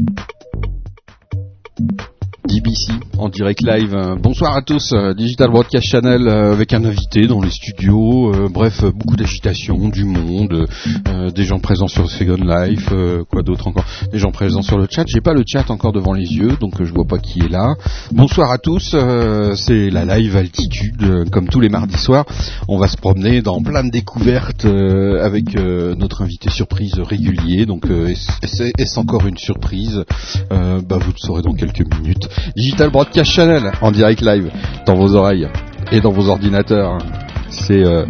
you En direct live. Euh, bonsoir à tous, euh, Digital Broadcast Channel euh, avec un invité dans les studios. bref, beaucoup d'agitation, du monde, des gens présents sur Second Life, quoi d'autre encore, des gens présents sur le chat. J'ai pas le chat encore devant les yeux, donc je vois pas qui est là. Bonsoir à tous, c'est la live altitude, comme tous les mardis soirs. On va se promener dans plein de découvertes avec notre invité surprise régulier. Donc est-ce encore une surprise Bah vous le saurez dans quelques minutes. Digital Broadcast Channel en direct live dans vos oreilles et dans vos ordinateurs. C'est euh,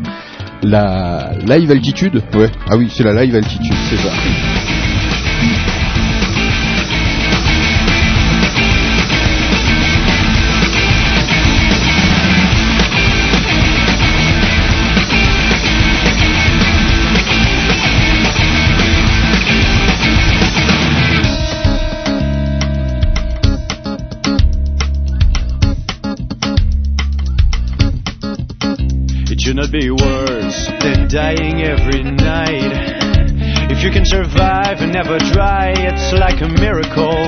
la live altitude Ouais. Ah oui, c'est la live altitude, c'est ça. Should not be worse than dying every night. If you can survive and never try, it's like a miracle.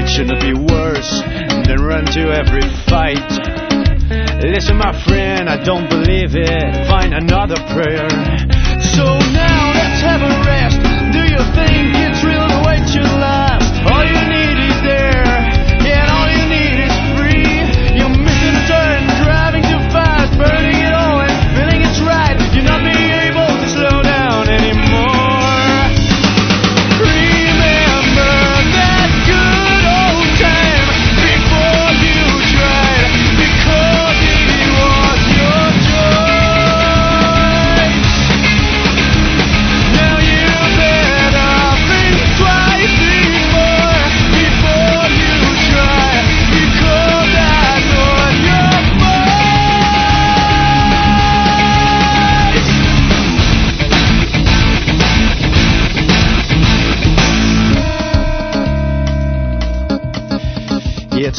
It should not be worse than run to every fight. Listen, my friend, I don't believe it. Find another prayer. So now let's have a rest. Do you think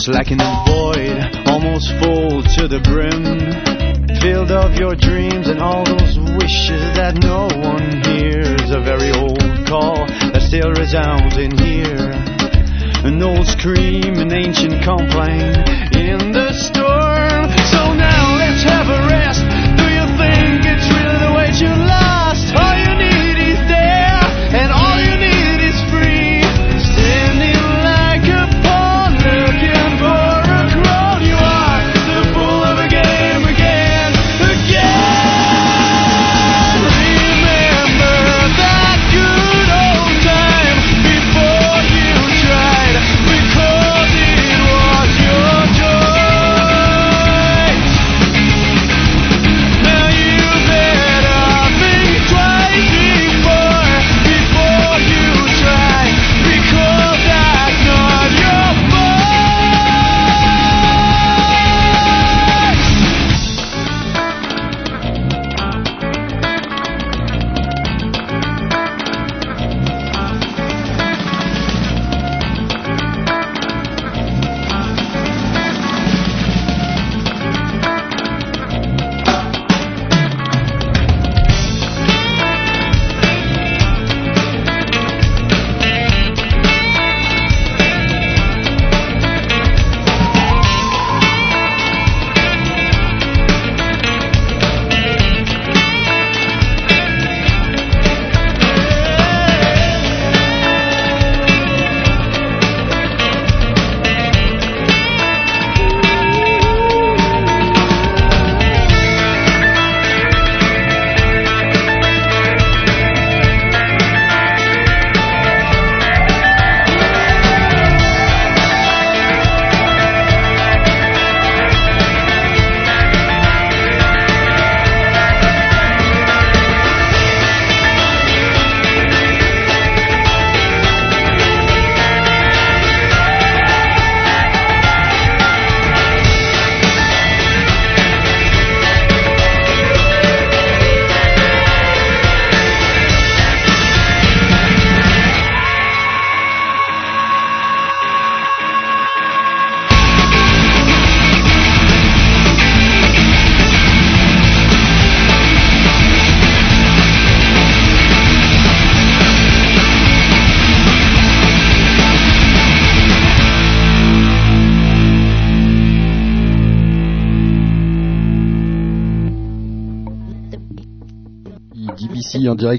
Like in a void, almost full to the brim. Filled of your dreams and all those wishes that no one hears. A very old call that still resounds in here. An old scream, an ancient complaint in the storm. So now let's have a rest. Do you think it's really the way you lost?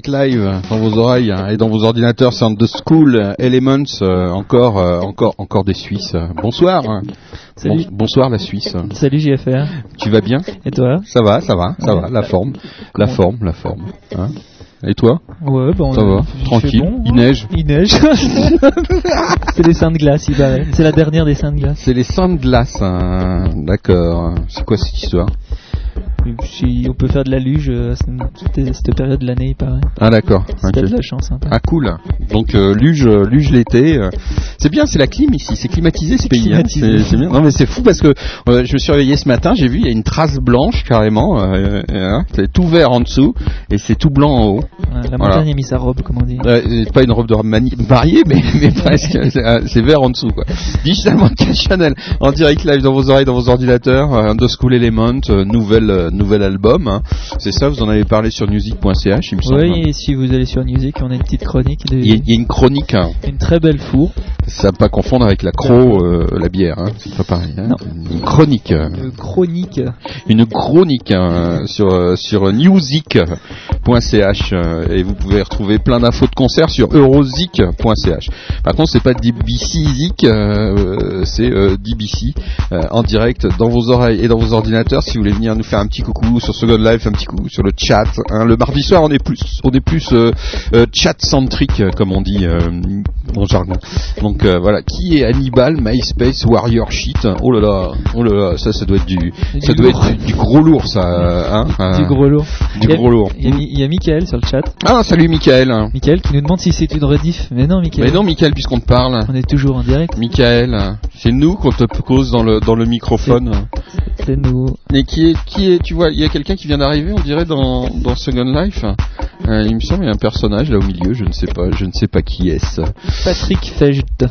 Live dans vos oreilles hein, et dans vos ordinateurs. C'est The School Elements, euh, encore, euh, encore, encore des Suisses. Bonsoir. Salut. Bon- bonsoir la Suisse. Salut JFR. Tu vas bien? Et toi? Ça va, ça va, ça va. La forme, la forme, la forme. Hein et toi? Ouais, bon. Ça va, tranquille. Bon, Il neige. Il neige. c'est les seins de glace, il paraît. C'est la dernière des seins de glace. C'est les seins de glace. hein. D'accord. C'est quoi cette histoire? Si on peut faire de la luge euh, à cette, cette période de l'année, il paraît. Ah d'accord. Si ok. t'as de la chance. Hein, Ah cool. Donc euh, luge, euh, luge l'été. euh. C'est bien, c'est la clim ici, c'est climatisé ce pays. hein. C'est c'est bien. Non mais c'est fou parce que euh, je me suis réveillé ce matin, j'ai vu il y a une trace blanche carrément. euh, euh, hein. c'est tout vert en dessous et c'est tout blanc en haut. Ouais, la Voilà. montagne a mis sa robe, comme on dit. Euh, c'est pas une robe de mariée, mais, mais presque. C'est euh, c'est vert en dessous, quoi. Digital Channel, en direct live dans vos oreilles, dans vos ordinateurs. Euh, The School Element, euh, nouvel, album. hein. C'est ça, vous en avez parlé sur music.ch, il me semble. Oui, et si vous allez sur Music, on a une petite chronique. de- Il y, a, il y a une chronique, hein. Une très belle four. ça va pas confondre avec la cro, euh, la bière, hein. c'est pas pareil. Hein. Non. Une chronique, euh, chronique. une chronique sur euh, sur newzik.ch euh, et vous pouvez retrouver plein d'infos de concerts sur eurozik.ch. Par contre, c'est pas DBC Zik, euh, c'est euh, DBC en direct dans vos oreilles et dans vos ordinateurs. Si vous voulez venir nous faire un petit coucou sur Second Life, un petit coucou sur le chat. hein. Le mardi soir, on est plus on est plus euh, euh, chat centrique comme on dit euh, en jargon. Donc euh, voilà, qui est Hannibal, MySpace, Warrior Shit Oh là là, oh là là, ça ça doit être du ça Du doit lourd. être du, du gros lourd ça, euh, hein Du euh, gros lourd. du gros lourd. Il y, a, y Michael sur le chat. Ah salut Michael. Michael qui nous demande si c'est une rediff. Mais non, Michael. Mais non Michael puisqu'on te parle. On est toujours en direct. Michael, c'est nous qu'on te cause dans le dans le microphone. C'est nous. Et qui est qui est tu vois, il y a quelqu'un qui vient d'arriver, on dirait dans dans Second Life. Euh, il me semble il y a un personnage là au milieu, je ne sais pas, je ne sais pas qui est-ce. Patrick Fejd.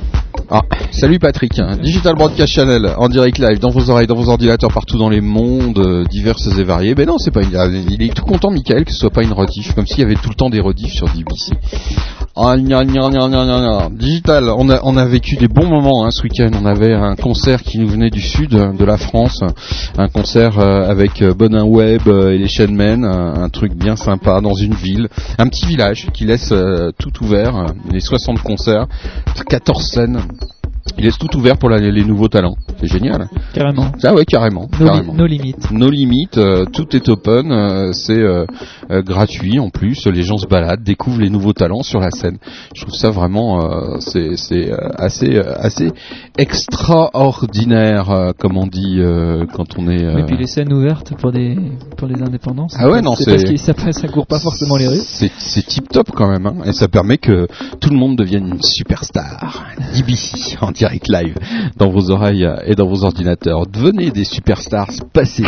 Ah, salut Patrick. Digital Broadcast Channel en direct live dans vos oreilles, dans vos ordinateurs partout dans les mondes euh, divers et variés. Ben non, c'est pas une... il est tout content Michael que ce soit pas une rediff comme s'il y avait tout le temps des rediffs sur DBC. Ah, gna, gna, gna. Digital, on a on a vécu des bons moments hein, ce week-end. On avait un concert qui nous venait du sud de la France, un concert euh, avec euh, Web euh, et les Chainmen, un, un truc bien sympa dans une ville, un petit village qui laisse euh, tout ouvert, euh, les 60 concerts, 14 scènes. Il laisse tout ouvert pour la- les nouveaux talents. C'est génial. Carrément. Ah ouais, carrément. Nos, li- nos limites. No limites, euh, tout est open, euh, c'est euh, euh, gratuit en plus. Les gens se baladent, découvrent les nouveaux talents sur la scène. Je trouve ça vraiment, euh, c'est euh, assez assez extraordinaire, euh, comme on dit euh, quand on est. euh, Et puis les scènes ouvertes pour des pour les indépendants. Ah ouais, non, c'est parce que ça, ça court pas forcément les rues. C'est c'est tip top quand même, hein, et ça permet que tout le monde devienne une superstar. DBC en direct live dans vos oreilles et dans vos ordinateurs. Devenez des superstars, passez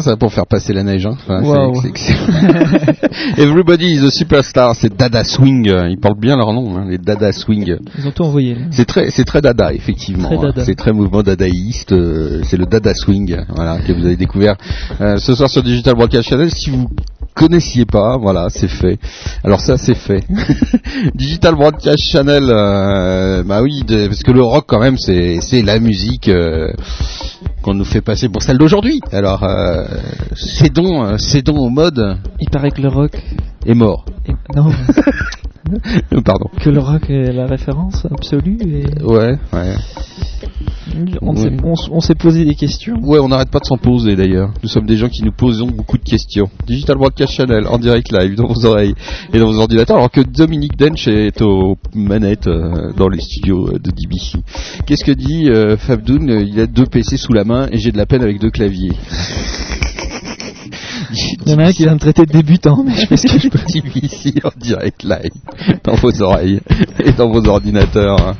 bien ça pour faire passer la neige. Hein. Enfin, c'est- Waouh. c'est excellent. Everybody is a superstar, c'est Dada Swing. Ils portent bien leur nom, hein, les Dada Swing. Ils ont tout envoyé. C'est très, c'est très Dada effectivement. C'est très mouvement dadaïste. euh, c'est le Dada Swing, voilà, que vous avez découvert euh, ce soir sur Digital Broadcast Channel. Si vous connaissiez pas, voilà, c'est fait. Alors ça, c'est fait. Digital Broadcast Channel, euh, bah oui, de- parce que le rock quand même, c'est, c'est la musique. euh, qu'on nous fait passer pour celle d'aujourd'hui. Alors, euh, cédons, euh, cédons au mode Il paraît que le rock. est mort. Non, Pardon. que le rock est la référence absolue. Et... Ouais, ouais. S'est, on s'est posé des questions. Ouais, on n'arrête pas de s'en poser d'ailleurs. Nous sommes des gens qui nous posons beaucoup de questions. Digital Broadcast Channel, en direct live, dans vos oreilles et dans vos ordinateurs, alors que Dominique Dench est aux manettes euh, dans les studios euh, de DBC. Qu'est-ce que dit euh, Fabdoun? Il a deux PC sous la main et j'ai de la peine avec deux claviers. Il y en a un qui vient me traiter de débutant, mais je fais ce que je peux. DBC en direct live, dans vos oreilles et dans vos ordinateurs.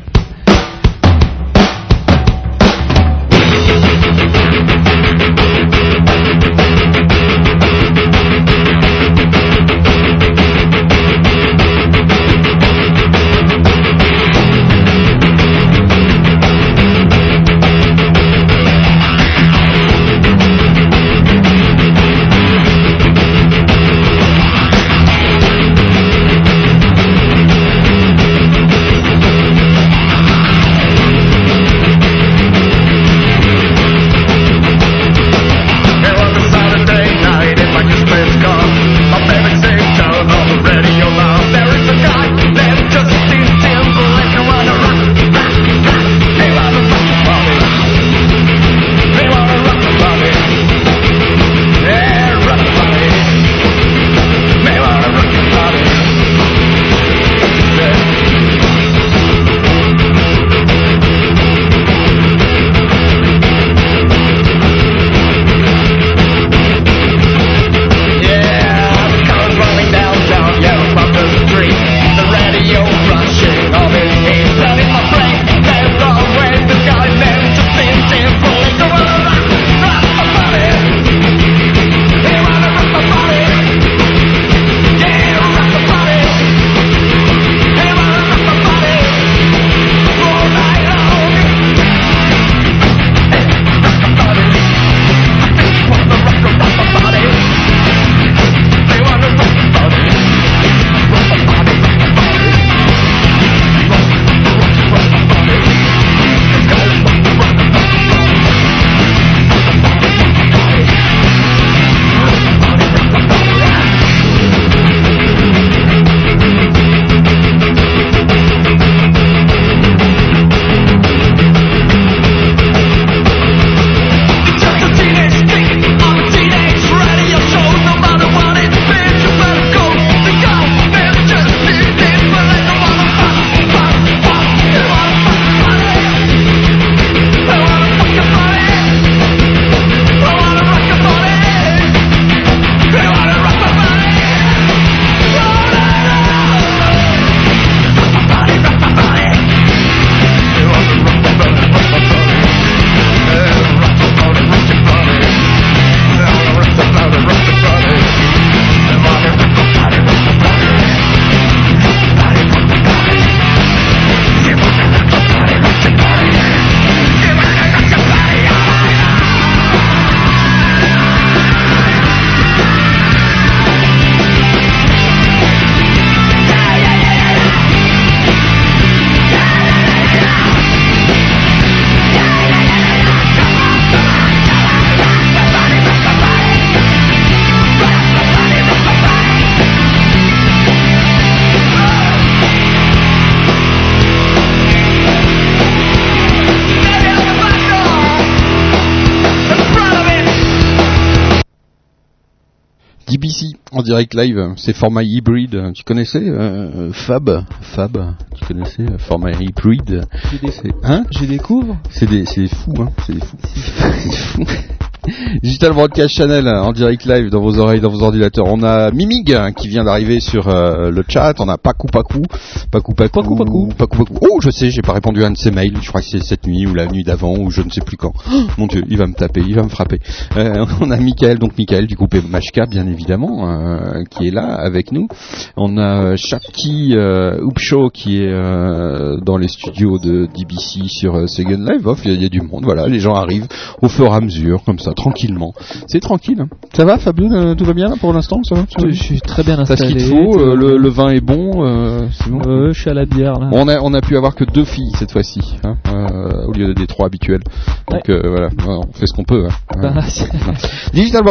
Direct live, c'est format hybride. Tu connaissais euh, Fab Fab, tu connaissais euh, format hybride J'ai des- C'est hein? Je découvre. C'est des c'est des fous hein, c'est des fous. Digital Broadcast Channel en direct live dans vos oreilles, dans vos ordinateurs. On a Mimig hein, qui vient d'arriver sur euh, le chat. On a Pakou Pakou, Pakou Pakou, Pakou Pakou. Pakou Pakou. Oh, je sais, j'ai pas répondu à un de ses mails. Je crois que c'est cette nuit ou la nuit d'avant ou je ne sais plus quand. Oh, mon Dieu, il va me taper, il va me frapper. Euh, on a Michael, donc Michael du groupe Mashka, bien évidemment, euh, qui est là avec nous. On a Shaki euh, Upshaw qui est dans les studios de DBC sur Second il y, a- il y a du monde. Voilà, les gens arrivent au fur et à mesure, comme ça, tranquillement. C'est tranquille. Ça va, Fabien euh, Tout va bien là, pour l'instant Ça va Je suis très bien T'as ce installé. qu'il faut. euh, le, vin est bon. euh, c'est bon Euh, je suis à la bière là. on a, on a pu avoir que deux filles cette fois-ci, hein, au lieu des trois habituels. Donc voilà, Ouais, on fait ce qu'on peut. Hein. Bah, c'est- Digital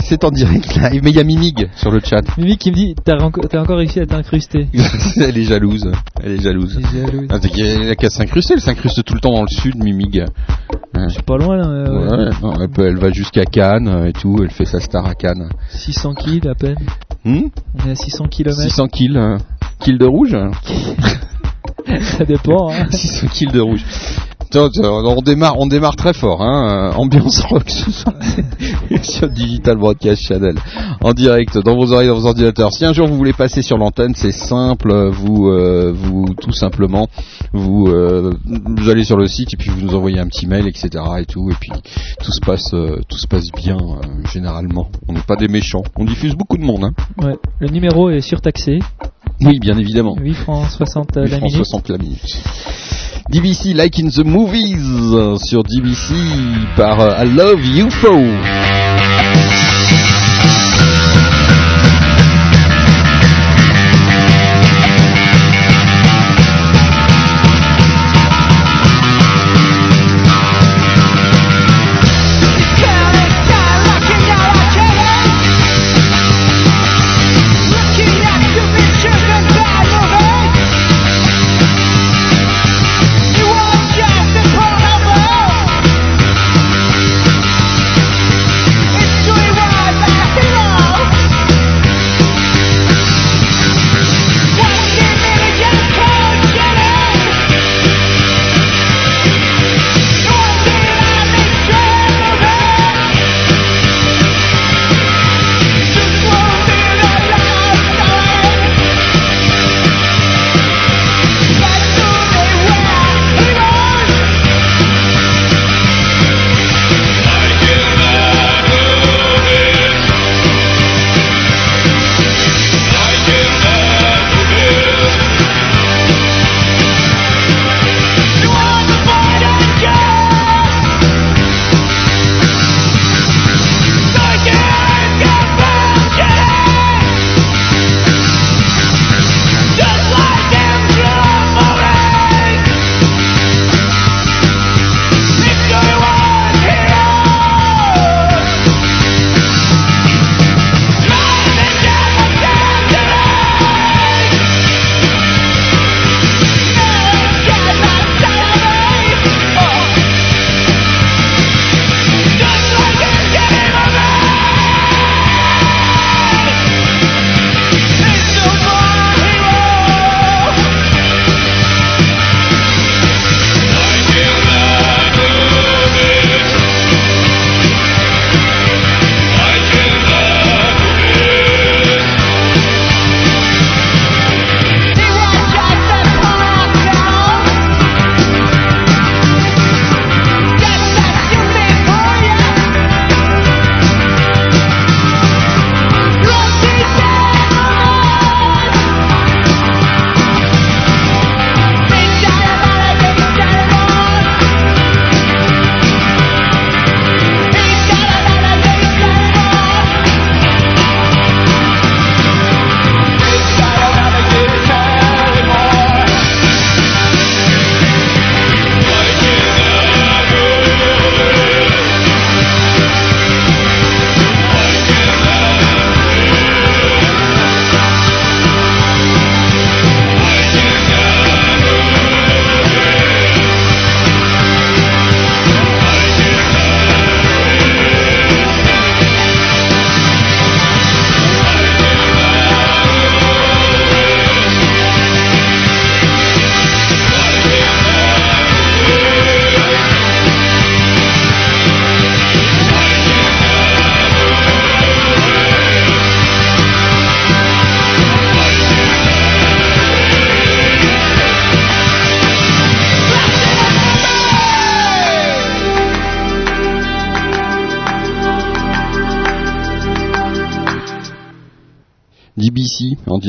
c'est en direct live, mais il y a Mimig sur le chat. Mimi qui me dit T'as encore réussi à t'incruster. elle est jalouse, elle est jalouse. J'ai jalouse. Ah, Elle qu'à s'incruster, elle s'incruste tout le temps dans le sud, Mimig. Je suis pas loin là. Ouais, non, elle, peut- elle va jusqu'à Cannes euh, et tout, elle fait sa star à Cannes. 600 kills à peine. Hmm On est à 600 km. 600 kills, euh, kills de rouge Ça dépend. Hein. 600 kills de rouge. On démarre, on démarre très fort, hein. euh, Ambiance rock ce soir sur Digital Broadcast Channel, en direct dans vos oreilles, dans vos ordinateurs. Si un jour vous voulez passer sur l'antenne, c'est simple. Vous, euh, vous tout simplement, vous, euh, vous allez sur le site et puis vous nous envoyez un petit mail, etc. et tout, et puis tout se passe, euh, tout se passe bien euh, généralement. On n'est pas des méchants. On diffuse beaucoup de monde, hein. Ouais. Le numéro est surtaxé. Oui, bien évidemment. 8 francs 60 8 la minute. 60 la minute. DBC Like in the Movies sur DBC par euh, I Love UFO.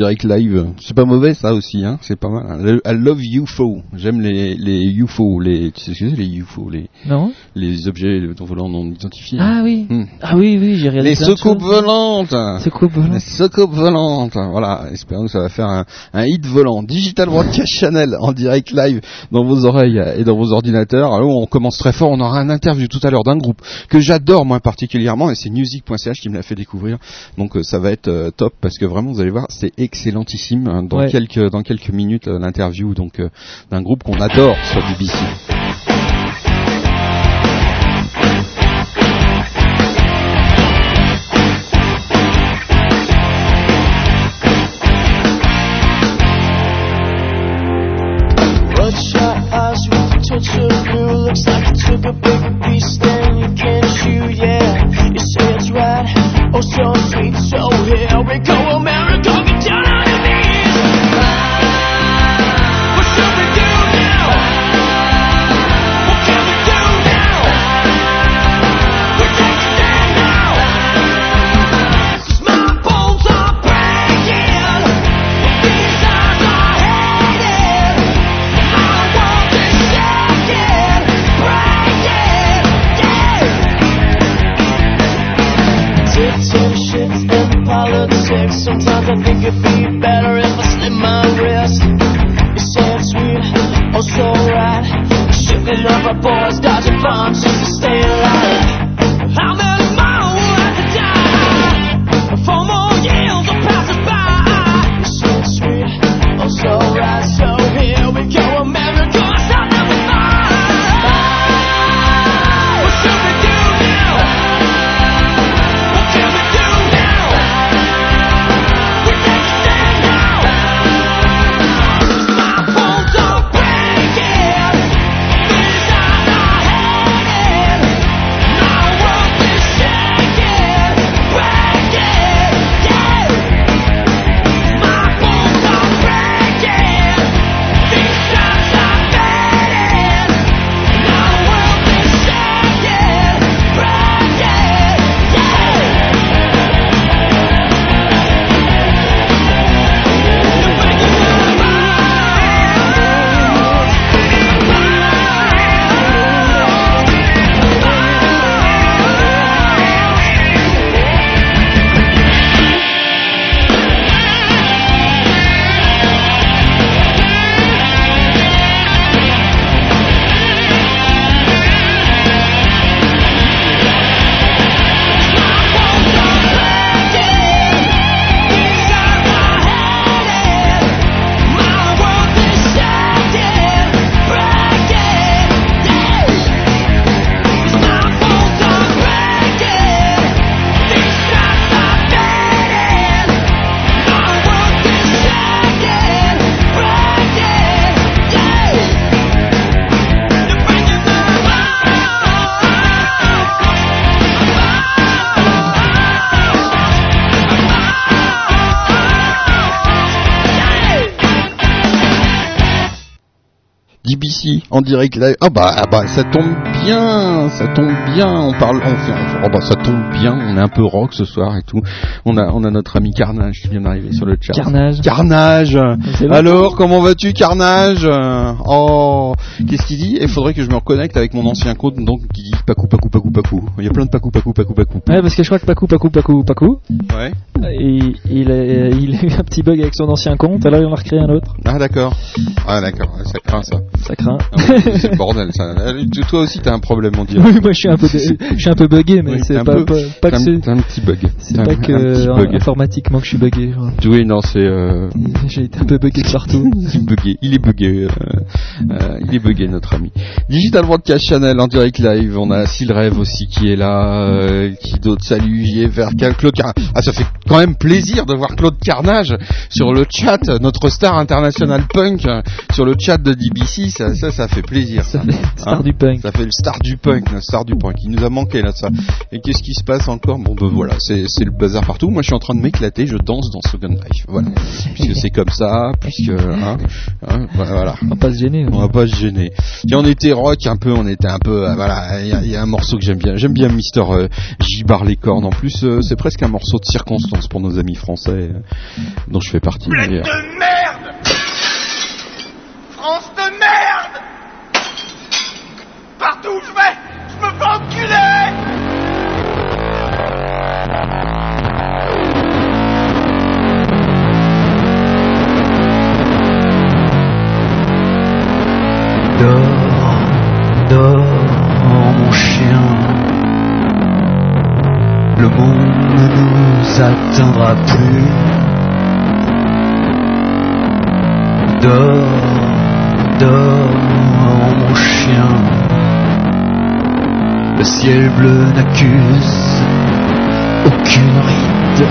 Direct live. C'est pas mauvais ça aussi, hein. C'est pas mal. hein. I love UFO. J'aime les les UFO, les tu sais ce que c'est les UFO, les Non les objets volants non identifiés. Ah oui. Ah oui, oui, j'ai regardé Les soucoupes volantes. Soucoupes volantes. Les soucoupes volantes. Voilà, espérons que ça va faire un, un hit volant. Digital Broadcast Channel en direct live dans vos oreilles et dans vos ordinateurs. Alors on commence très fort. On aura un interview tout à l'heure d'un groupe que j'adore moi particulièrement et c'est music.ch qui me l'a fait découvrir. Donc euh, ça va être euh, top parce que vraiment vous allez voir c'est excellentissime hein, dans Ouais. quelques dans quelques minutes euh, l'interview donc d'un groupe qu'on adore sur BBC. A big beast and you can shoot, yeah. You say it's right, oh so sweet. So here we go, Sometimes I think it'd be en direct live. Ah bah, ah bah ça tombe bien, ça tombe bien. On parle, on fait, on- oh bah ça tombe bien. On est un peu rock ce soir et tout. On a, on a notre ami Carnage qui vient d'arriver sur le chat. Carnage. Carnage. Alors, comment vas-tu, Carnage? Oh, qu'est-ce qu'il dit? Il faudrait que je me reconnecte avec mon ancien compte, donc qui dit Pacou, Pacou, Pacou, Pacou. Il y a plein de Pacou, Pacou, Pacou, Pacou. Ouais, parce que je crois que Paco, Paco, Paco, Paco, Ouais. il, il, a, il a eu un petit bug avec son ancien compte, alors il en a recréé un autre. Ah d'accord. Ah d'accord. Ça craint ça. Ça craint. Ah c'est le bordel ça. Euh, Toi aussi t'as un problème, on dirait. Oui, moi je suis un peu, je suis un peu bugué, mais Oui, c'est pas, peu. pas, pas que c'est, un petit bug. c'est pas que euh, informatiquement que je suis bugué. genre. Oui, non, c'est euh, J'ai été un peu bugué partout. il est bugué, il est bugué, euh, euh, il est bugué notre ami. Digital Broadcast Channel en direct live, on a Sylrêve aussi qui est là, euh, qui d'autre salut, JFR, Claude Car... Ah ça fait quand même plaisir de voir Claude Carnage sur le chat, notre star international punk euh, sur le chat de DBC, ça, ça, ça fait plaisir. Ça Ça, fait star Hein du punk. Ça fait le star du punk, la star du punk. Il nous a manqué là ça. Et qu'est-ce qui se passe encore? Bon ben voilà, c'est c'est le bazar partout. Moi je suis en train de m'éclater, je danse dans Second Life. Voilà. Puisque c'est comme ça, puisque hein, hein, voilà. On va pas se gêner. On va pas se gêner. Si on était rock un peu, on était un peu, euh, voilà. Il y, a- il y a un morceau que j'aime bien. J'aime bien Mister euh, J Bar les cornes. En plus, euh, c'est presque un morceau de circonstance pour nos amis français, euh, dont je fais partie. d'ailleurs. de merde France de merde Partout où je vais, je me fais enculer Dors, dors, mon chien. Le monde ne nous atteindra plus. Dors, dors, mon chien. Le ciel bleu n'accuse aucune ride.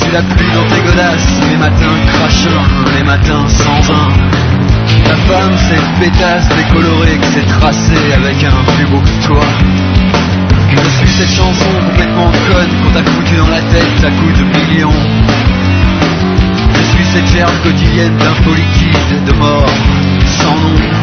Suis la pluie dans tes godasses, les matins crachants, les matins sans vin. Ta femme, cette pétasse décolorée qui s'est tracée avec un plus beau que toi. Je suis cette chanson complètement conne qu'on t'a foutu dans la tête à coups de millions. Je suis cette gerbe quotidienne d'info liquide, de mort sans nom.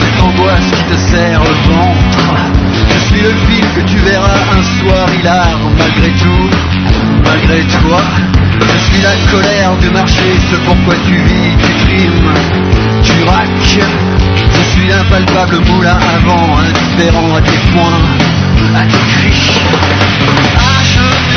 Cette angoisse qui te serre le ventre. Je suis le fil que tu verras un soir hilar, malgré tout, malgré toi. Je suis la colère du marché, ce pourquoi tu vis, tu trimes, tu raques. Je suis l'impalpable moulin à vent, indifférent à tes points, à tes cris. Genoux,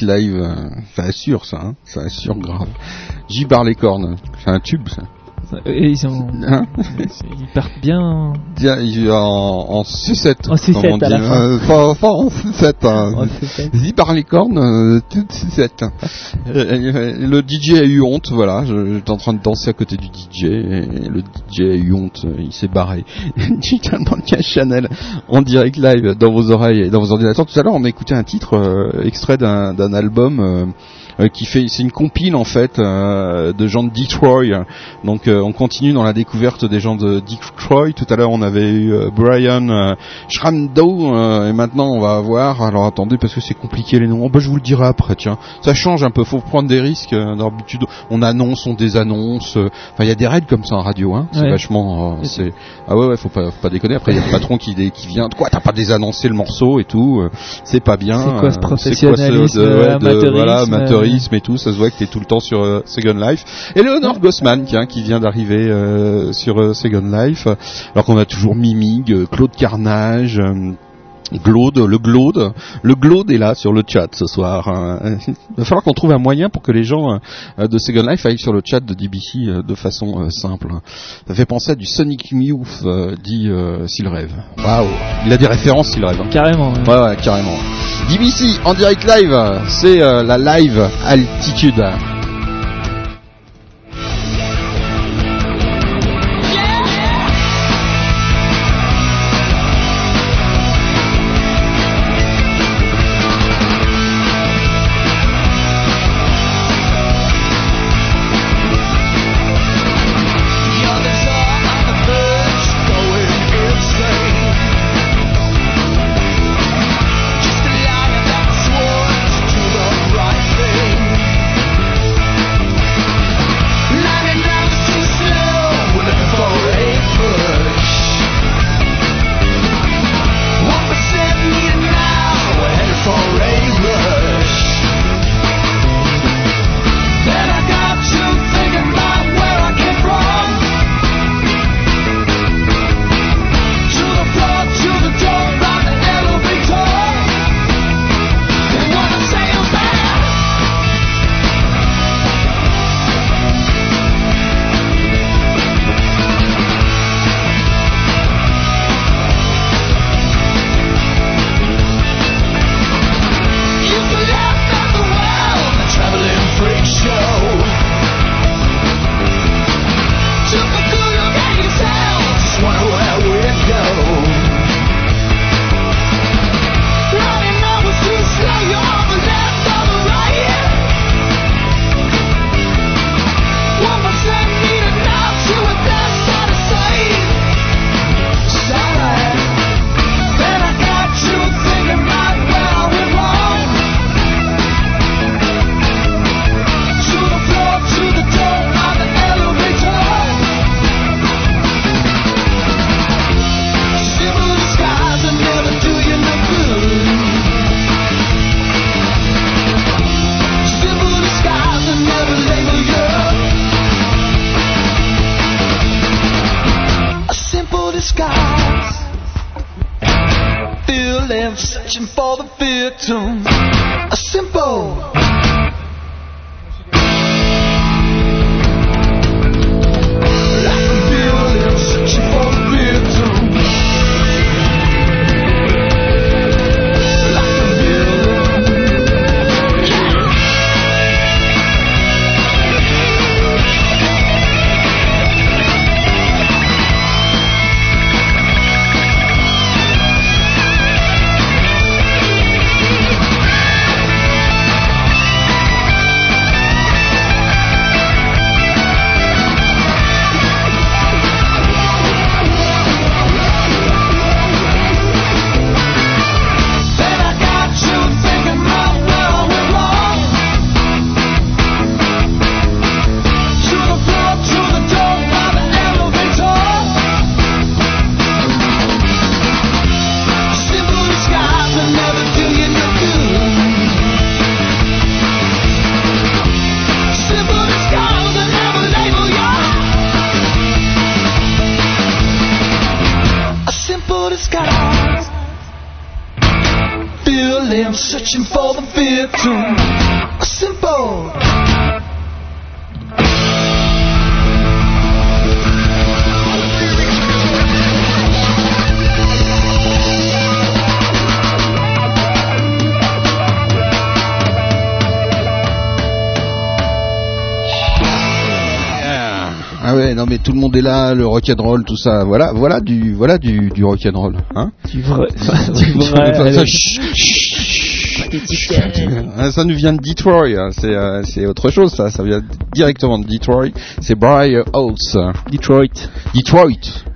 Live, euh, ça assure ça, hein, ça assure grave. J Bar les cornes, c'est un tube ça. Et ils, ont... Hein ils partent bien. En, en sucette. En sucette, à la fin. Euh, pas, pas en sucette. hein. en sucette. Les cornes, euh, toute sucette. Euh, le DJ a eu honte, voilà. J'étais en train de danser à côté du DJ et le DJ a eu honte, euh, il s'est barré. Digital Broadcast Channel en direct live dans vos oreilles et dans vos ordinateurs. Tout à l'heure, on a écouté un titre euh, extrait d'un album. Qui fait c'est une compile en fait euh, de gens de Detroit. Donc euh, on continue dans la découverte des gens de Detroit. Tout à l'heure on avait eu euh, Brian euh, Schramdo euh, et maintenant on va avoir alors attendez parce que c'est compliqué les noms. Oh, bah, je vous le dirai après tiens. Ça change un peu faut prendre des risques euh, d'habitude. On annonce on désannonce euh, enfin il y a des règles comme ça en radio hein. C'est Ouais. vachement euh, c'est ah ouais ouais faut pas faut pas déconner. Après il y a le patron qui qui vient. Quoi t'as pas désannoncé le morceau et tout euh, c'est pas bien C'est quoi ce euh, professionnalisme, de- ouais, de- amateurisme, voilà euh, et tout ça se voit que t'es tout le temps sur euh, Second Life. Et Léonore Gossman qui vient d'arriver euh, sur euh, Second Life. Alors qu'on a toujours Mimig euh, Claude Carnage Glaude, le Glaude, le Glaude est là sur le chat ce soir. hein. Il va falloir qu'on trouve un moyen pour que les gens euh, de Second Life aillent sur le chat de DBC euh, de façon euh, simple. Ça fait penser à du Sonic Youth, dit euh, s'il rêve. Waouh, il a des références s'il rêve. hein. Carrément. ouais. Ouais, ouais, carrément. DBC en direct live, c'est euh, la live altitude. Tout le là, le rock'n'roll, tout ça. Voilà, voilà du, voilà du, du rock'n'roll, hein. Du vrai. du vrai. Ça, ça nous vient de Detroit, hein. c'est euh, c'est autre chose ça, ça vient directement de Detroit. C'est Brian Holtz, Detroit. Detroit.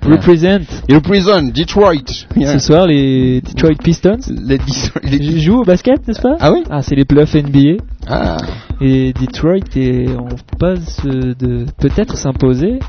Represent. Il représente Detroit. Ce soir, les Detroit Pistons. Les Detroit- les- Ils jouent au basket, n'est-ce pas? Ah oui Ah, c'est les playoffs NBA. Ah. Et Detroit est en passe de peut-être s'imposer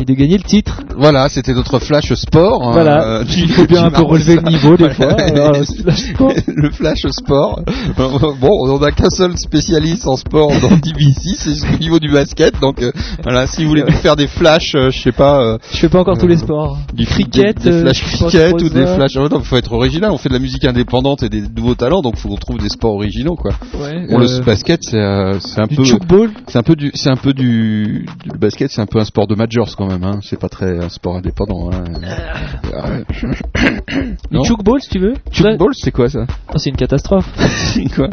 et de gagner le titre. Voilà, c'était notre flash sport. Voilà. euh, Il faut bien un peu relever le niveau, des fois. Alors, le flash sport. le flash sport. Bon, on n'a qu'un seul spécialiste en sport dans DBC, c'est au niveau du basket. Donc euh, voilà, si vous voulez nous faire des flashs, euh, je sais pas, euh, Je fais pas encore tous les sports. du cricket, des, des euh, cricket ou des ça. flash. Oh, non, faut être original. On fait de la musique indépendante et des nouveaux talents, donc faut qu'on trouve des sports originaux, quoi. Ouais, Bon, euh, le basket, c'est euh, un du peu, c'est un peu du, c'est un peu du, du- le basket, c'est un peu un sport de majors quand même. Hein. C'est pas très un sport indépendant. Hein. Ouais. Du Non chukball, si tu veux. Chukball, c'est quoi ça? Oh, c'est une catastrophe. C'est quoi?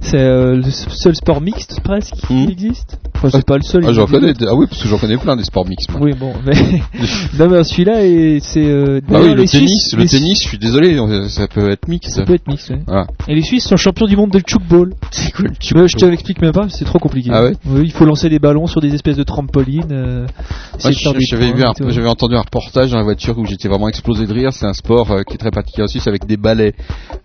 C'est euh, le seul sport mixte presque Hmm. qui existe. Enfin, c'est pas le seul. Ah, j'en connais. Ah oui, parce que j'en connais plein des sports mixtes. moi. Oui, bon, mais non, mais celui-là, c'est. euh, Ah oui, le tennis, Suisses- le tennis, je suis désolé, euh, ça peut être mixte. Ça peut être mixte, ouais. Voilà. Et les Suisses sont champions du monde de chukball. C'est quoi le Euh, je te l'explique même pas, c'est trop compliqué. Ah ouais? Il faut lancer des ballons sur des espèces de trampolines. Euh, des j'avais vu entendu un reportage dans la voiture où j'étais vraiment explosé de rire. C'est un sport euh, qui est très pratiqué en Suisse avec des balais.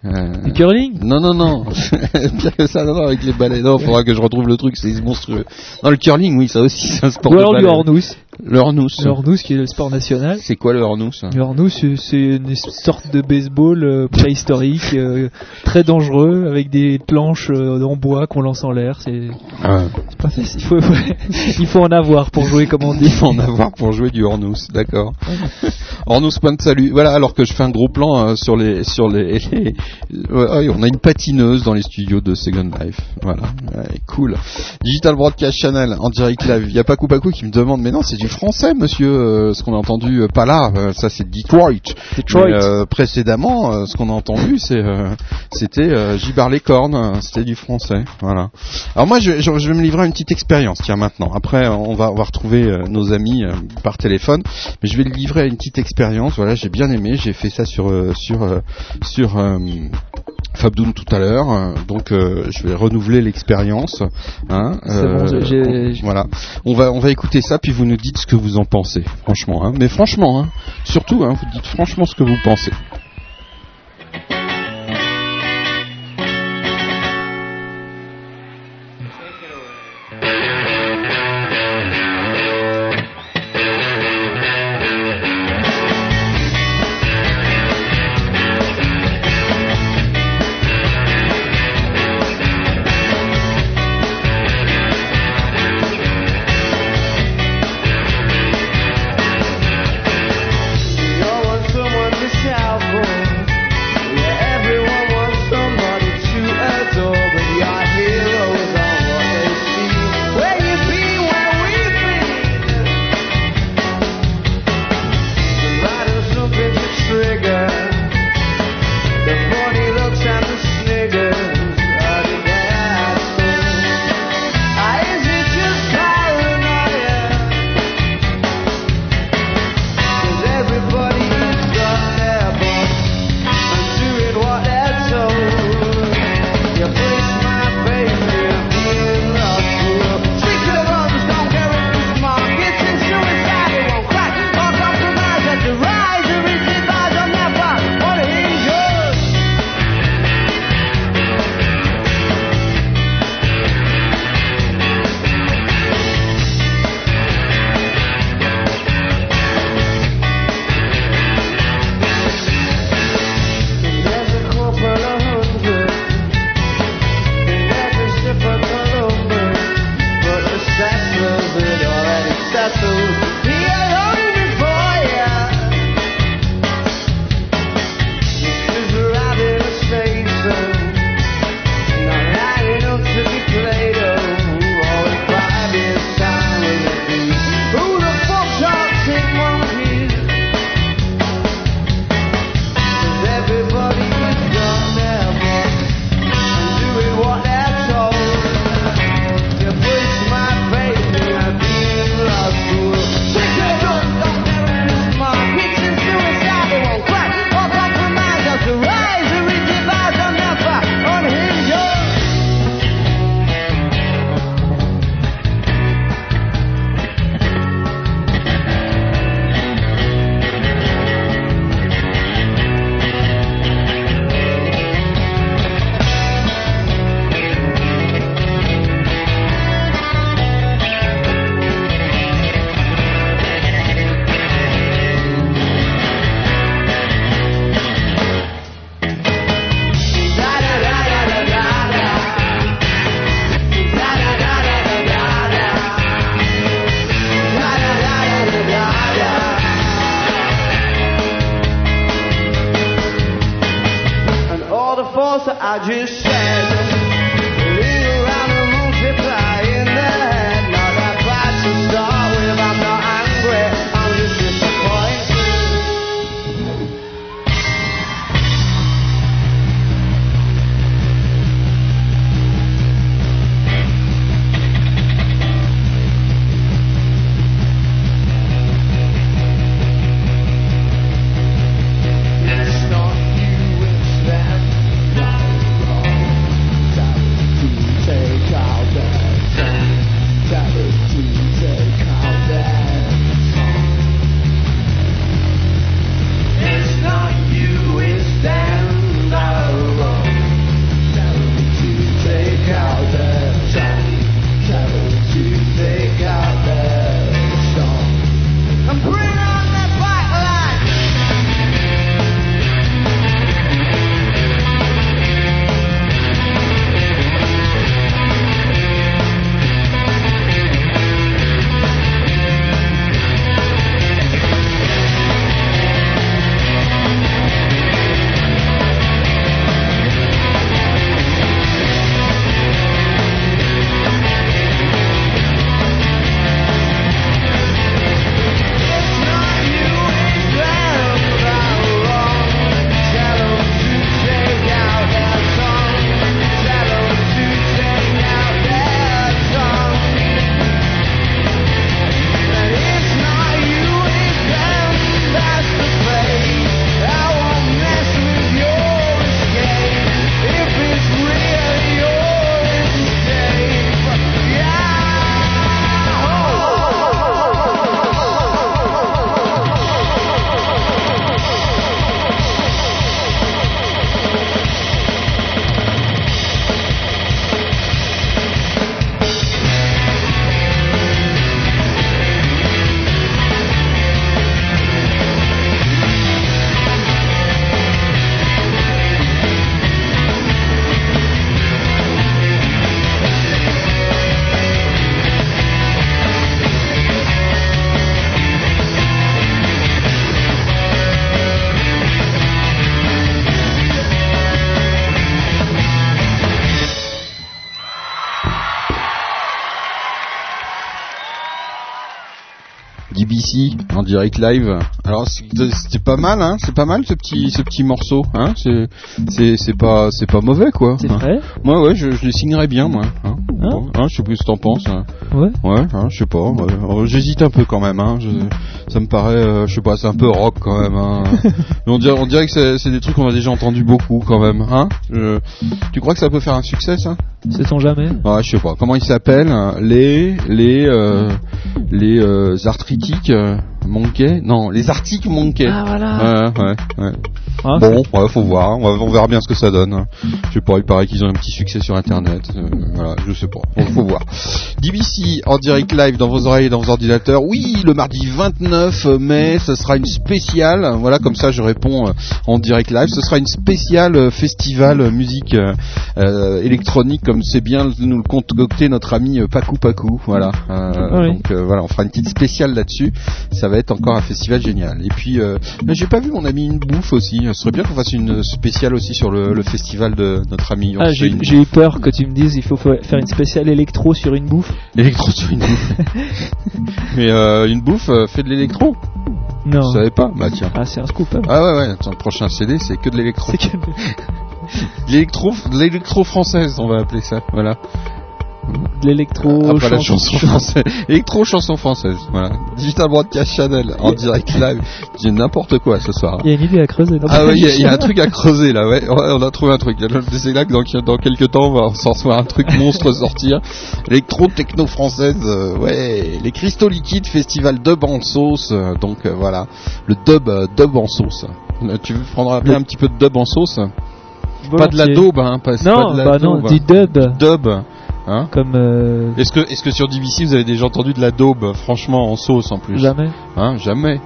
Euh, Du curling? Non, non, non. Pire que ça, non, non, avec les balais. Non, faudra que je retrouve le truc, c'est monstrueux. Non, le curling, oui, ça aussi, c'est un sport Ou alors du balais. Le hornous. Le hornous qui est le sport national. C'est quoi le hornous Le hornous, c'est- une sorte de baseball euh, préhistorique, euh, très dangereux, avec des planches euh, en bois qu'on lance en l'air. C'est Ah, pas facile. Il faut, il faut en avoir pour jouer, comme on dit. Il faut en avoir pour jouer du hornous, d'accord. hornous point de salut. Voilà, alors que je fais un gros plan euh, sur les sur les, les- ouais, ouais, on a une patineuse dans les studios de Second Life. Voilà, Ouais, cool. Digital Broadcast Channel en direct live. Il y a Paco Paco qui me demande mais non, c'est du français monsieur euh, ce qu'on a entendu euh, pas là, euh, ça c'est Detroit. Detroit. Mais, précédemment, ce qu'on a entendu, c'est c'était Gibard les cornes, c'était du français. Voilà. Alors moi, je, je- je vais me livrer à une petite expérience. Tiens, maintenant. Après, on va on va retrouver nos amis par téléphone, mais je vais le livrer à une petite expérience. Voilà, j'ai bien aimé. J'ai fait ça sur sur sur euh, Fabdoun tout à l'heure, euh, donc euh, je vais renouveler l'expérience. Hein, bon, j'ai- voilà, on va on va écouter ça puis vous nous dites ce que vous en pensez, franchement. Hein. Mais franchement, hein, surtout, hein, vous dites franchement ce que vous pensez. because I just said. DBC en direct live. Alors c'est- c'était pas mal, hein C'est pas mal ce petit ce petit morceau, hein C'est c'est pas c'est pas mauvais quoi. C'est hein. vrai? Moi ouais, je, je les signerais bien moi. Hein, Hein hein, je sais plus ce que t'en penses. hein. Ouais. Ouais, hein, je sais pas. Alors, J'hésite un peu quand même. Hein. Je, ça me paraît, euh, je sais pas, c'est un peu rock quand même. Hein. Mais on dirait, on dirait que c'est c'est des trucs qu'on a déjà entendu beaucoup quand même. Hein Je- tu crois que ça peut faire un succès ça? Sait-on jamais Ouais, je sais pas. Comment ils s'appellent Les les euh, les euh, arthritiques euh, monkeys Non, les arctiques monkeys. Ah voilà. Ouais, ouais, ouais. Ah, Bon, ouais, faut voir. On, va- on verra bien ce que ça donne. hein. Je sais pas, il paraît qu'ils ont un petit succès sur Internet. Euh, voilà, je sais pas. Faut, faut voir. DBC en direct live dans vos oreilles et dans vos ordinateurs. Oui, le mardi 29 mai, ce sera une spéciale. Voilà, comme ça, je réponds euh, en direct live. Ce sera une spéciale euh, festival musique euh, électronique, comme c'est bien de nous le concocter notre ami Pacu Pacu. Voilà. Euh, Oui. Donc voilà, on fera une petite spéciale là-dessus. Ça va être encore un festival génial. Et puis, j'ai pas vu mon ami une bouffe aussi. Ce serait bien qu'on fasse une spéciale aussi sur le, le festival de notre ami. Ah, j'ai eu peur que tu me dises il faut fa- faire une spéciale électro sur une bouffe. électro sur une bouffe. mais euh, une bouffe euh, fait de l'électro? Non. Je savais pas? Bah tiens. Ah, c'est un scoop. hein. Ah ouais ouais. Attends, le prochain CD c'est que de l'électro. C'est que- De L'électro, l'électro française, on va appeler ça. Voilà. De l'électro. Après la chanson- chanson française. Électro chanson française. Voilà. Digital Broadcast Channel en direct live. J'ai n'importe quoi ce soir. Il y a une idée à creuser. dans Ah ouais, il y, a- y un truc à creuser là, ouais. Ouais, on a trouvé un truc. C'est là que dans, dans quelques temps, on va s'en voir un truc monstre sortir. Électro techno française, euh, ouais. Les cristaux liquides, festival dub en sauce. euh, donc euh, voilà, le dub, euh, dub en sauce. Euh, Tu veux prendre bien un petit peu de dub en sauce? Pas de la daube, hein. Pas, c'est pas Non, de la bah non, daube. du dub. Dub, hein. Comme euh, Est-ce que, est-ce que sur DBC vous avez déjà entendu de la daube, franchement, en sauce en plus? Jamais, Hein, jamais.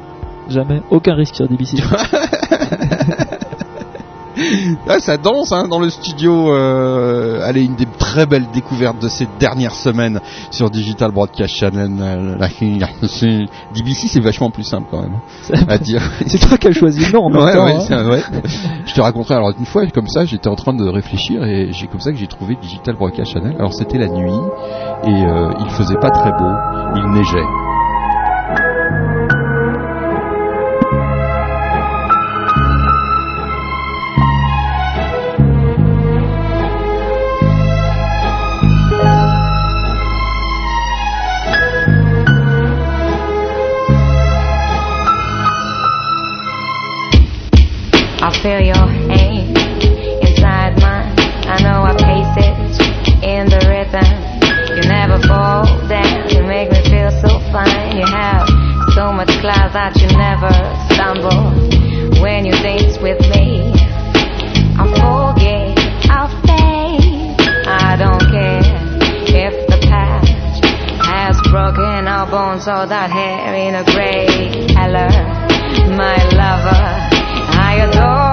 jamais, aucun risque sur DBC. Ah, ça danse hein, dans le studio euh, allez, une des très belles découvertes de ces dernières semaines sur Digital Broadcast Channel. euh, DBC, c'est vachement plus simple quand même hein, à dire. C'est toi qui as choisi le nom en Ouais, temps, ouais, hein. ouais. Je te raconterai. Alors une fois, comme ça, j'étais en train de réfléchir et j'ai comme ça que j'ai trouvé Digital Broadcast Channel. Alors c'était la nuit et euh, il faisait pas très beau, il neigeait. Feel your hand inside mine. I know I pace it in the rhythm. You never fall down. You make me feel so fine. You have so much class that you never stumble when you dance with me. I forget, I'll fade. I don't care if the past has broken our bones or that hair in a gray color. My lover, I adore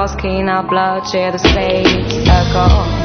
our all our blood share the same circle.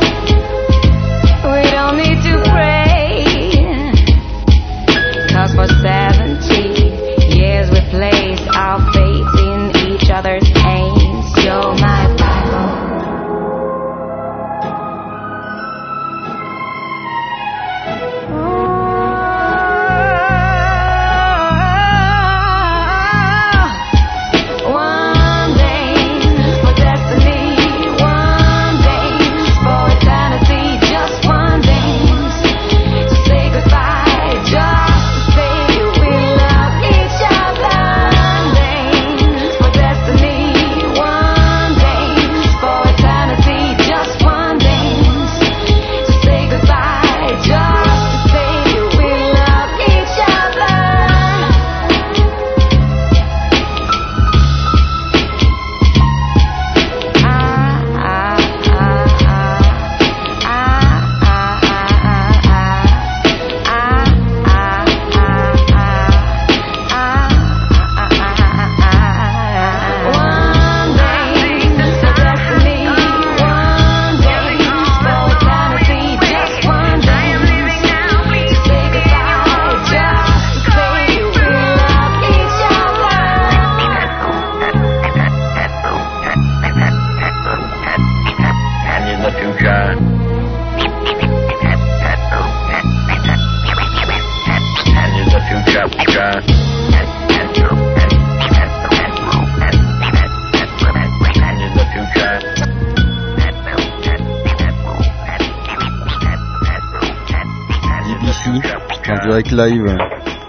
Live.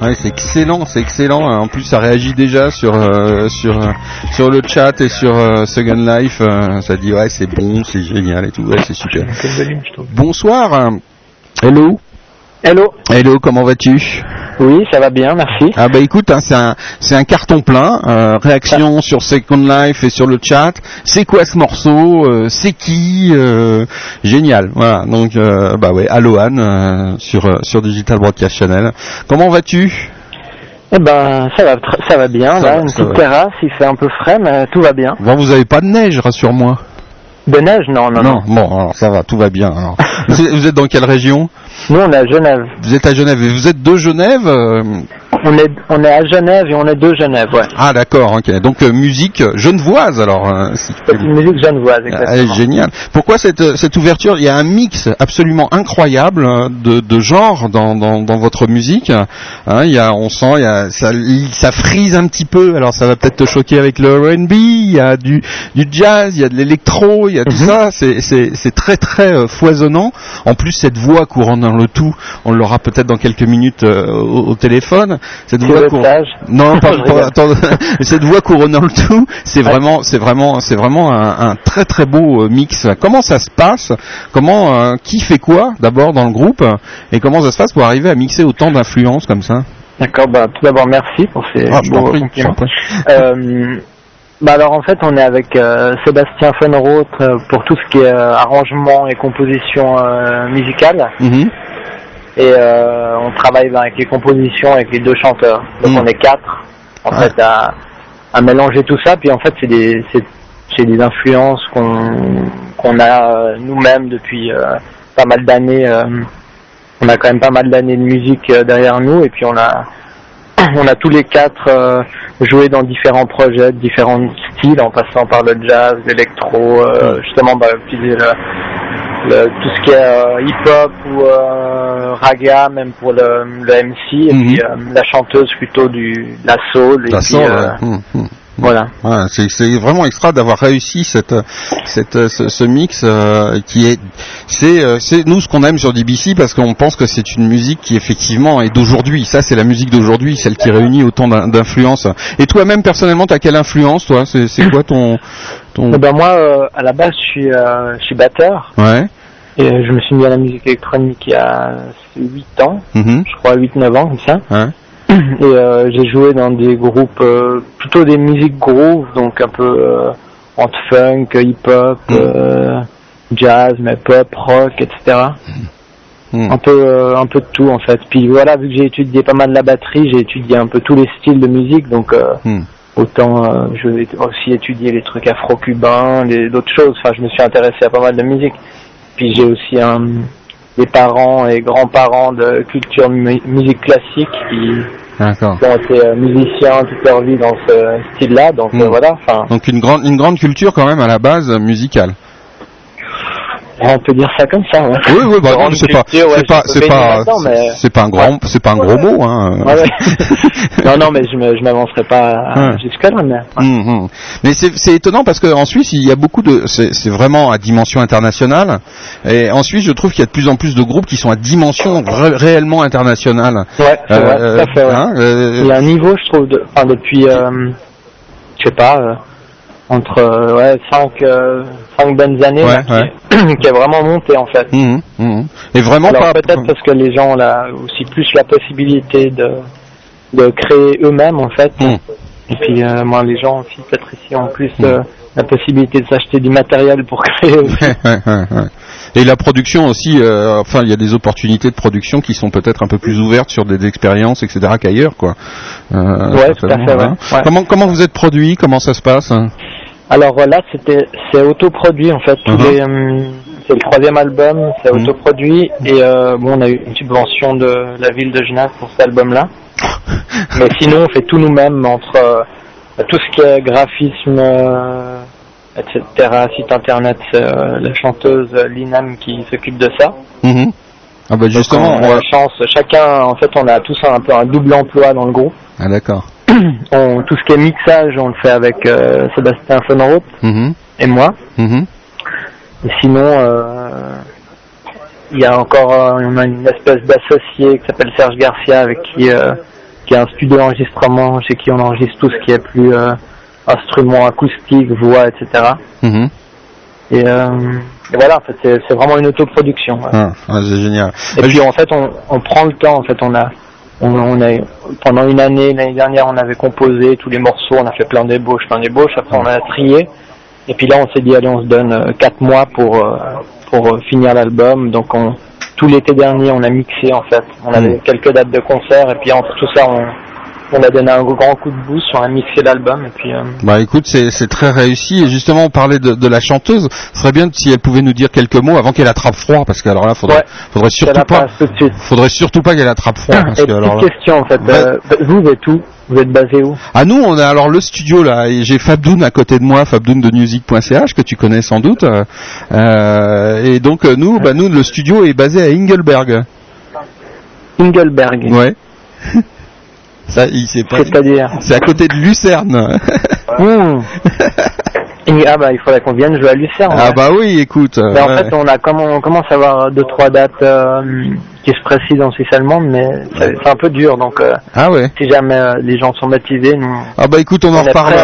Ouais, c'est excellent, c'est excellent. En plus, ça réagit déjà sur euh, sur euh, sur le chat et sur euh, Second Life. Euh, ça dit ouais, c'est bon, c'est génial et tout. Ouais, c'est super. Bonsoir. Hello. Hello. Hello, comment vas-tu? Oui, ça va bien, merci. Ah bah écoute, hein, c'est un c'est un carton plein. Euh, réaction sur Second Life et sur le chat. C'est quoi ce morceau Euh, C'est qui Euh, Génial. Voilà. Donc bah ouais, Alohan sur sur Digital Broadcast Channel. Comment vas-tu? Eh ben, ça va, ça va bien. Ça là, va, une petite va. terrasse, il fait un peu frais, mais tout va bien. Bon, vous avez pas de neige, rassure-moi. De neige Non, non, non. bon, alors ça va, tout va bien. Alors. vous, êtes, vous êtes dans quelle région? Nous, on est à Genève. Vous êtes à Genève et vous êtes de Genève euh, On est, on est à Genève et on est de Genève, ouais. Ah d'accord, ok. Donc euh, musique genevoise alors. euh, si C'est une musique genevoise, Ah, exactement. génial. Pourquoi cette, euh, cette ouverture? Il y a un mix absolument incroyable euh, de, de genres dans, dans, dans votre musique. Hein, il y a, on sent, il y a, ça, ça frise un petit peu. Alors ça va peut-être te choquer avec le R&B. Il y a du, du jazz, il y a de l'électro, il y a tout ça. C'est, c'est, c'est très très euh, foisonnant. En plus cette voix courant dans le tout, on l'aura peut-être dans quelques minutes au, au téléphone. Cette voix non, pas, Je pas- rigole. attends, cette voix couronnant le tout, c'est vraiment, c'est vraiment, c'est vraiment un, un très très beau euh, mix. Comment ça se passe? Comment, euh, qui fait quoi d'abord dans le groupe? Et comment ça se passe pour arriver à mixer autant d'influences comme ça? D'accord, bah, tout d'abord, merci pour ces Ah, beaux prie, compliments. Euh, bah alors en fait on est avec euh, Sébastien Fenroth pour tout ce qui est arrangement et composition musicale Mhm. Et euh, on travaille avec les compositions avec les deux chanteurs. Donc Mhm. on est quatre. En Ouais. fait à, à mélanger tout ça. Puis en fait c'est des c'est c'est des influences qu'on qu'on a euh, nous-mêmes depuis euh, pas mal d'années euh, on a quand même pas mal d'années de musique derrière nous. Et puis on a on a tous les quatre joué dans différents projets, différents styles, en passant par le jazz, l'électro, euh, justement, bah, puis le, le- tout ce qui est euh, hip-hop ou euh, raga, même pour le, le MC, et Mhm. puis euh, la chanteuse plutôt du la soul. La soul, euh, ouais. Mhm. Voilà. C'est, vraiment extra d'avoir réussi cette, cette, ce, ce mix euh, qui est, c'est, euh, c'est nous ce qu'on aime sur DBC parce qu'on pense que c'est une musique qui effectivement est d'aujourd'hui. Ça, c'est la musique d'aujourd'hui, celle qui réunit autant d'in- d'influences. Et toi-même personnellement, t'as quelle influence, toi? C'est, c'est quoi ton, ton Eh ben moi, euh, à la base, je suis, euh, je suis batteur, Ouais. Et euh, je me suis mis à la musique électronique il y a 8 ans, Mhm. je crois 8-9 ans, comme ça. Ouais. Et euh, j'ai joué dans des groupes, euh, plutôt des musiques groove, donc un peu euh, entre funk, hip-hop, euh, jazz, mais pop, rock, etc. Mm. Un peu, un peu de tout en fait. Puis voilà, vu que j'ai étudié pas mal la batterie, j'ai étudié un peu tous les styles de musique, donc autant euh, je vais aussi étudier les trucs afro-cubains, d'autres choses. Enfin, je me suis intéressé à pas mal de musique. Puis j'ai aussi un des parents et grands-parents de culture mu- musique classique qui, ont été euh, musiciens toute leur vie dans ce style-là. Donc euh, voilà, Donc une grande, une grande culture quand même à la base musicale. On peut dire ça comme ça. Ouais. Oui, oui, bah non, c'est pas, ouais, c'est pas, c'est pas, c'est pas un grand, c'est pas un gros mot, hein. Ouais, ouais. non, non, mais je me- je m'avancerai pas Ouais. jusque-là. Mais. Mais c'est c'est étonnant parce qu'en Suisse, il y a beaucoup de... C'est vraiment à dimension internationale. Et en Suisse, je trouve qu'il y a de plus en plus de groupes qui sont à dimension ré- réellement internationale. ouais, c'est vrai, Euh, tout à fait. Ouais. hein, euh, Il y a un niveau, je trouve, de, enfin, depuis, euh, je sais pas, euh, entre euh, ouais, cinq, euh, cinq bonnes années, Ouais, là, qui, qui a vraiment monté en fait. mhm, mhm. Et vraiment Alors pas... peut-être parce que les gens ont la- aussi plus la possibilité de, de créer eux-mêmes en fait. Mhm. Et puis euh, moi, les gens aussi peut-être ici ont plus euh, la possibilité de s'acheter du matériel pour créer. Et la production aussi, euh, enfin, il y a des opportunités de production qui sont peut-être un peu plus ouvertes sur des expériences, etc., qu'ailleurs, quoi. Euh, Ouais, tout à fait, ouais. hein. Ouais. Comment comment vous êtes produit? Comment ça se passe hein? Alors voilà, c'était c'est autoproduit en fait. Tous Mhm. les, hum, c'est le troisième album, c'est Mhm. autoproduit et euh, bon, on a eu une subvention de la ville de Genève pour cet album-là. Mais sinon, on fait tout nous-mêmes entre euh, tout ce qui est graphisme, euh, etc. Site internet, c'est euh, la chanteuse euh, Linam qui s'occupe de ça. Mhm. Ah bah justement, on on a la chance. Chacun, en fait, on a tous un peu un double emploi dans le groupe. Ah d'accord. On, tout ce qui est mixage, on le fait avec euh, Sébastien Fonroth Mhm. et moi. Mhm. Et sinon, euh, il y a encore euh, on a une espèce d'associé qui s'appelle Serge Garcia avec qui qui a un studio d'enregistrement chez qui on enregistre tout ce qui est plus instruments acoustiques, voix, etc. Mhm. Et, euh, et voilà, en fait, c'est vraiment une autoproduction. ouais. Ah, ah, c'est génial. Et Bah, puis en fait, on, on prend le temps. En fait, on a, on, on a pendant une année, l'année dernière, on avait composé tous les morceaux, on a fait plein d'ébauches, plein d'ébauches. Après, on a trié. Et puis là, on s'est dit, allez, on se donne euh, quatre mois pour euh, pour euh, finir l'album. Donc, on, tout l'été dernier, on a mixé en fait. On avait Mm. quelques dates de concert. Et puis entre tout ça, on on a donné un grand coup de boost sur un mixé l'album et puis euh, Bah écoute, c'est très réussi et justement on parlait de, de la chanteuse. Ce serait bien si elle pouvait nous dire quelques mots avant qu'elle attrape froid parce que alors là faudrait Ouais. faudrait surtout pas faudrait surtout pas qu'elle attrape froid parce Et que alors là... question en fait, euh, vous êtes où? Vous êtes basé où? Ah nous on a alors le studio là et j'ai Fabdoun à côté de moi, Fabdoun de music.ch que tu connais sans doute. euh, et donc nous bah nous le studio est basé à Engelberg. Engelberg. Ouais. Ça il sait pas. C'est-à-dire C'est à côté de Lucerne. Hmm. Et- Ah bah il faudrait qu'on vienne jouer à Lucerne. ah ouais. bah oui, écoute. Mais en ouais. fait, on a comme on commence à avoir deux trois dates euh, qui se précisent en Suisse allemande, mais c'est un peu dur. Donc, euh, Ah ouais. si jamais euh, les gens sont motivés, nous, Ah bah écoute, on, en On reparle.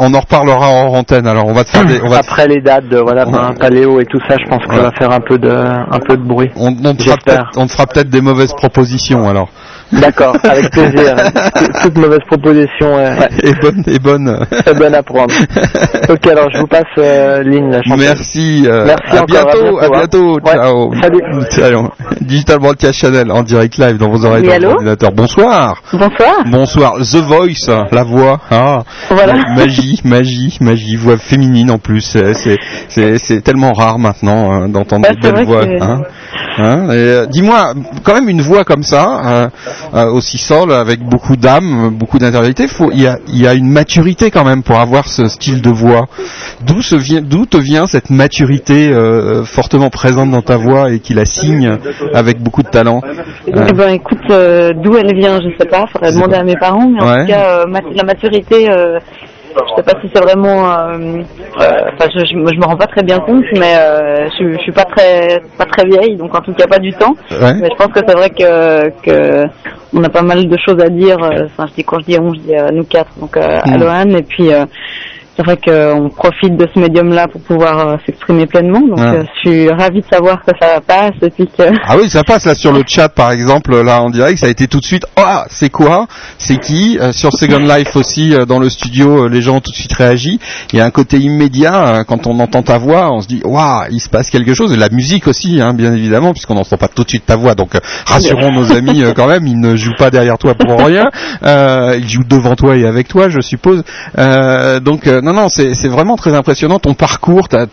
On en reparlera en antenne. Alors on va te faire des, on va te- après les dates de voilà, ben, Paléo et tout ça, je pense Ouais. va faire un peu de un peu de bruit. on, on te fera J'espère. peut-être, on te fera peut-être des mauvaises propositions alors. D'accord, avec plaisir. Toute- mauvaise proposition est, Et bonne, et bonne. est bonne à prendre. ok, alors je vous passe euh, la. Merci. euh, Merci à encore, bientôt. à À bientôt, hein. Ciao. Salut. Ciao. Digital Broadcast Channel en direct live dans vos oreilles Oui, dans. Bonsoir. Bonsoir. Bonsoir. The Voice, la voix. Ah. Voilà. Magie, magie, magie. Voix féminine en plus. C'est, tellement rare maintenant hein, d'entendre Bah, des c'est belles vrai voix. que- Hein Hein euh, Dis-moi, quand même une voix comme ça, euh, euh, aussi sol, avec beaucoup d'âme, beaucoup d'intériorité, il y a, il y a une maturité quand même pour avoir ce style de voix. D'où te vient cette maturité fortement présente dans ta voix et qui la signe avec beaucoup de talent Euh, Eh ben, écoute, d'où elle vient, je sais pas. Faudrait C'est demander à mes parents. Mais en Ouais. tout cas, la maturité, je sais pas si c'est vraiment. euh, euh, Enfin, je, je, me- je me rends pas très bien compte, mais euh, je, je suis pas très pas très vieille, donc en tout cas pas du temps. Ouais. Mais je pense que c'est vrai que que on a pas mal de choses à dire. Enfin, je dis quand je dis on, je dis nous quatre. Donc euh, Mm. Alohan et puis. C'est vrai qu'on profite de ce médium-là pour pouvoir euh, s'exprimer pleinement. Donc, Ouais. euh, je suis ravie de savoir que ça passe et puis que Ah oui, ça passe là sur le chat par exemple, là en direct, ça a été tout de suite. Ah, c'est quoi? C'est qui? Euh, Sur Second Life aussi, dans le studio, les gens ont tout de suite réagi. Il y a un côté immédiat quand on entend ta voix, on se dit waouh, il se passe quelque chose. Et la musique aussi, hein, bien évidemment, puisqu'on n'entend pas tout de suite ta voix. Donc rassurons nos amis quand même, ils ne jouent pas derrière toi pour rien. Euh, ils jouent devant toi et avec toi, je suppose. Euh, donc euh, non, non, c'est vraiment très impressionnant ton parcours. T'as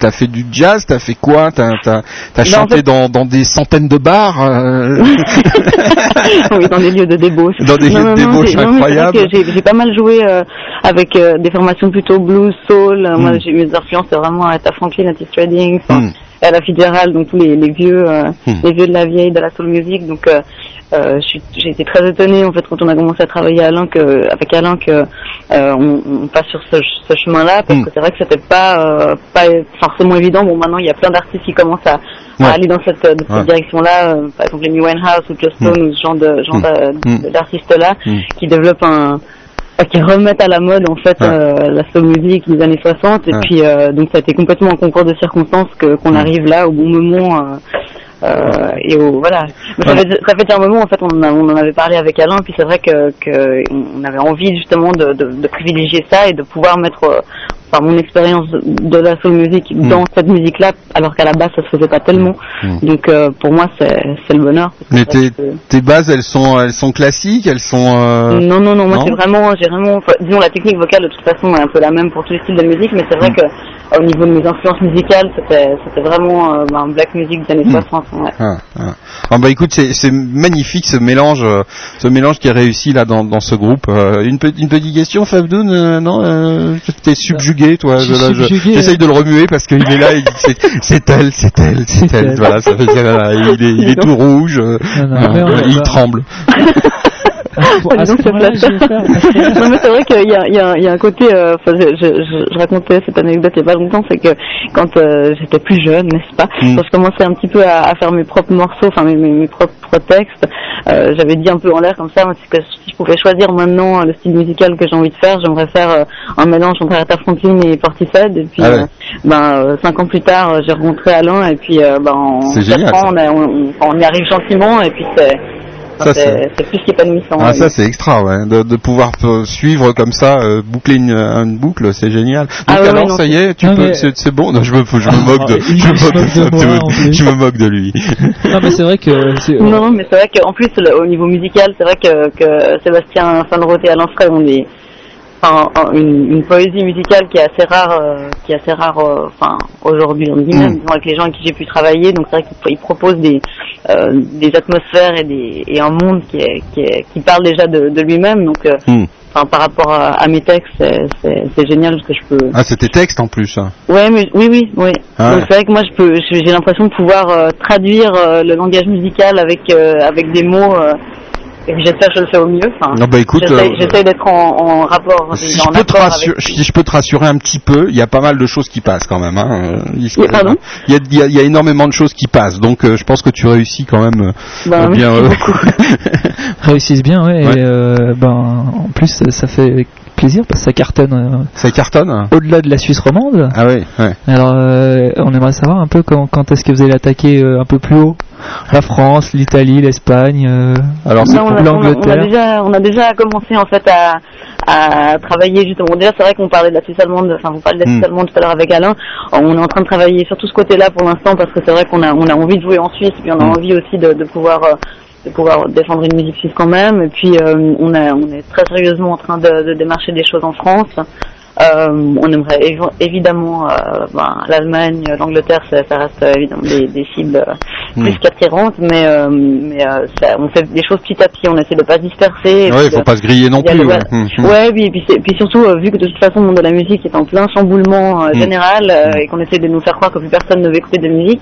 T'as fait du jazz, t'as fait quoi? T'as en chanté fait- dans, dans des centaines de bars euh, oui, dans des lieux de débauche. Dans des lieux de débauche incroyables. J'ai pas mal joué euh, avec euh, des formations plutôt blues, soul. Moi, Mm. j'ai mes influences, c'est vraiment Aretha Franklin, Otis Redding, Hmm. Ella Fitzgerald, donc tous les, les vieux, euh, Mm. les vieux de la vieille, de la soul music. Donc, euh, euh, j'ai été très étonnée en fait quand on a commencé à travailler Alain que, avec Alain que euh, on, on passe sur ce, ce chemin-là parce Mm. que c'est vrai que c'était pas euh, pas forcément évident. Bon, maintenant il y a plein d'artistes qui commencent à, aller dans cette, de cette Ouais. direction-là. euh, par exemple, Amy Winehouse ou Joe Stone ou ce genre de genre Mm. d'a- Mm. d'artistes-là Mm. qui développent un qui remettent à la mode en fait Ouais. euh, la soul music des années 60 et Ouais. puis euh, donc ça a été complètement un concours de circonstances que qu'on Mm. arrive là au bon moment euh, euh, et au, voilà. Mais ça, fait, ça fait un moment en fait on, en a- on en avait parlé avec Alain puis c'est vrai que, que on avait envie justement de, de, de privilégier ça et de pouvoir mettre par mon expérience de, la soul music Mm. dans cette musique là alors qu'à la base ça se faisait pas tellement Mm. donc euh, pour moi c'est c'est le bonheur Mais tes, que- tes bases, elles sont, elles sont classiques, elles sont. euh, non, non, non, moi c'est vraiment, j'ai vraiment, enfin, disons la technique vocale de toute façon est un peu la même pour tous les styles de musique, mais c'est vrai Mm. que euh, au niveau de mes influences musicales, c'était, c'était vraiment euh, ben, black music des années Mm. 60. Ouais. Ah, ah. Ah bah écoute, c'est c'est magnifique ce mélange, ce mélange qui est réussi là dans, dans ce groupe. Une, petite une petite question, Fabdoun, euh, non euh, T'es subjugué, toi Je subjugué, J'essaye de le remuer parce qu'il est là, c'est- elle, c'est elle, c'est elle. Voilà, ça fait il est, il est tout rouge, euh, Non, non, euh, il tremble. Donc, non mais c'est vrai qu'il y a, il y, a, il y a un côté, euh, enfin, je, je, je, je racontais cette anecdote il y a pas longtemps, c'est que quand euh, j'étais plus jeune, n'est-ce pas, Mm. quand je commençais un petit peu à, à faire mes propres morceaux, enfin mes, mes, mes propres textes, euh, j'avais dit un peu en l'air comme ça, que si je pouvais choisir maintenant euh, le style musical que j'ai envie de faire, j'aimerais faire euh, un mélange entre Franklin et Portishead, et puis Ah ouais. euh, ben euh, cinq ans plus tard, j'ai rencontré Alain, et puis euh, ben on, a- on, on- on y arrive gentiment, et puis c'est c'est plus qu'épanouissant. Ah oui. ça c'est extra ouais, de, de pouvoir euh, suivre comme ça, euh, boucler une, une boucle, c'est génial. Donc Ah ouais, alors non, ça y est, tu Non, peux, mais- c'est c'est bon. Non, je me, je me moque de, il je me se moque de, moque de moi, en plus. je me moque de lui. Non, mais c'est vrai que. Non, non, mais c'est vrai qu'en plus, au niveau musical, c'est vrai que, que Sébastien Sanroth et Alain Frey ont des, enfin, une, une poésie musicale qui est assez rare, euh, qui est assez rare, euh, enfin, aujourd'hui en lui-même, Mm. disons, avec les gens avec qui j'ai pu travailler. Donc c'est vrai qu'il il propose des, euh, des atmosphères et, des, et un monde qui, est, qui, est, qui parle déjà de, de lui-même. Donc, Hmm. enfin, par rapport à, à mes textes, c'est- c'est c'est génial parce que je peux. Ah c'était texte en plus. hein. Ouais, mais oui, oui, oui. Ah Donc c'est vrai que moi, je peux, j'ai l'impression de pouvoir euh, traduire euh, le langage musical avec euh, avec des mots. Et puis j'espère que je le fais au mieux. Enfin, Ah bah écoute, euh, j'essaye d'être en, en rapport, Si en je, peux te accord rassurer, avec. si je peux te rassurer un petit peu, il y a pas mal de choses qui passent quand même. Hein. Il Oui, pardon il y a, il y a- il y a énormément de choses qui passent, donc euh, je pense que tu réussis quand même euh, Ben, bien. euh, réussissent bien, ouais. Ouais. Et euh, ben, en plus, ça- fait plaisir parce que ça cartonne euh, ça cartonne. hein. au-delà de la Suisse romande. Ah oui, ouais. Alors, euh, on aimerait savoir un peu quand, quand est-ce que vous allez attaquer euh, un peu plus haut La France, l'Italie, l'Espagne. euh, Alors c'est on, a, on, on l'Angleterre. déjà, on a déjà commencé en fait à, à travailler justement. Déjà, c'est vrai qu'on parlait de la Suisse allemande. Enfin, vous parlez de la Hmm. Suisse allemande tout à l'heure avec Alain. On est en train de travailler sur tout ce côté-là pour l'instant parce que c'est vrai qu'on a, on a envie de jouer en Suisse, puis on a Hmm. envie aussi de, de pouvoir. euh, de pouvoir défendre une musique suisse quand même et puis euh, on, a, on est très sérieusement en train de, de démarcher des choses en France euh, on aimerait évi- évidemment euh, ben, l'Allemagne, l'Angleterre, ça, ça reste euh, évidemment des, des cibles euh, plus Hmm. qu'attirantes, mais, mais ça, on fait des choses petit à petit, on essaie de pas se disperser. Ouais, puis il faut pas se griller non plus. Ouais, Hum, hum. Ouais, oui, et puis, surtout, vu que de toute façon, le monde de la musique est en plein chamboulement général et qu'on essaie de nous faire croire que plus personne ne veut écouter de musique,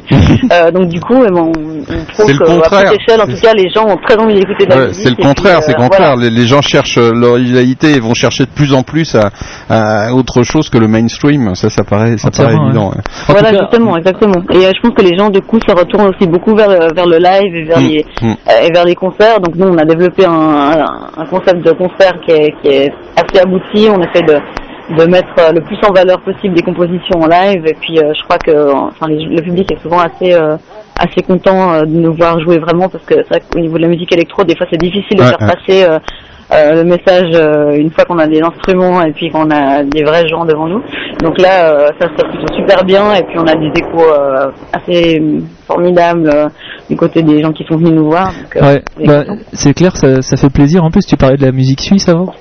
donc du coup, eh ben, on, on trouve qu'à petite échelle, en tout cas, les gens ont très envie d'écouter de la Ouais, musique. c'est le contraire, c'est le contraire. voilà. Les, les gens cherchent l'originalité et vont chercher de plus en plus à, à autre chose que le mainstream. Ça, ça paraît, ça paraît évident. ouais. Voilà, cas- justement, exactement. Et euh, je pense que les gens, du coup, se retournent aussi beaucoup vers le, vers le live et vers, Mm, les, mm. euh, et vers les concerts. Donc nous, on a développé un, un, un concept de concert qui est, qui est assez abouti. On essaie de, de mettre euh, le plus en valeur possible des compositions en live. Et puis, euh, je crois que enfin, les- le public est souvent assez euh, assez content euh, de nous voir jouer vraiment parce que c'est vrai qu'au niveau de la musique électro, des fois, c'est difficile de Ouais, faire ouais. passer. Euh, le message euh, une fois qu'on a des instruments et puis qu'on a des vrais gens devant nous. Donc là, euh, ça se passe plutôt super bien et puis on a des échos euh, assez formidables euh, du côté des gens qui sont venus nous voir. Euh, Ouais, on est bah, c'est clair, ça, ça fait plaisir. En plus, tu parlais de la musique suisse avant.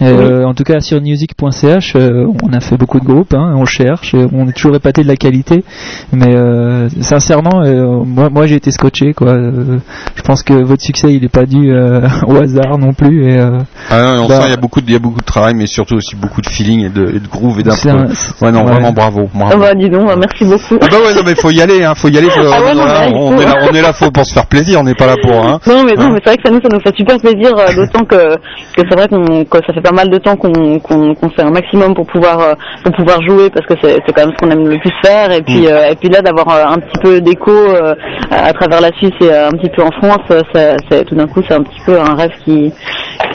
Et, euh, en tout cas, sur music.ch, euh, on a fait beaucoup de groupes, hein, on cherche, et on est toujours épaté de la qualité. Mais euh, sincèrement, euh, moi, moi j'ai été scotché. Quoi. Euh, je pense que votre succès, il n'est pas dû euh, au hasard non plus. Et, euh, Ah, non, on Bah- sent il y a beaucoup de, il y a beaucoup de travail, mais surtout aussi beaucoup de feeling et de, et de groove et c'est d'impro. c'est- Ouais, non, ouais. vraiment bravo. bravo. Ah bah dis donc, bah, merci beaucoup. Ah bah ouais, non mais faut y aller, hein, faut y aller. faut- Ah ouais, non, il on, est là, on est là, faut pour se faire plaisir, on n'est pas là pour. Hein. Non mais non Hein mais c'est vrai que ça nous ça nous fait super plaisir euh, d'autant que que c'est vrai qu'on que ça fait pas mal de temps qu'on qu'on qu'on fait un maximum pour pouvoir euh, pour pouvoir jouer parce que c'est c'est quand même ce qu'on aime le plus faire et Mm. puis euh, et puis là d'avoir un petit peu d'écho euh, à travers la Suisse et un petit peu en France ça- c'est tout d'un coup c'est un petit peu un rêve qui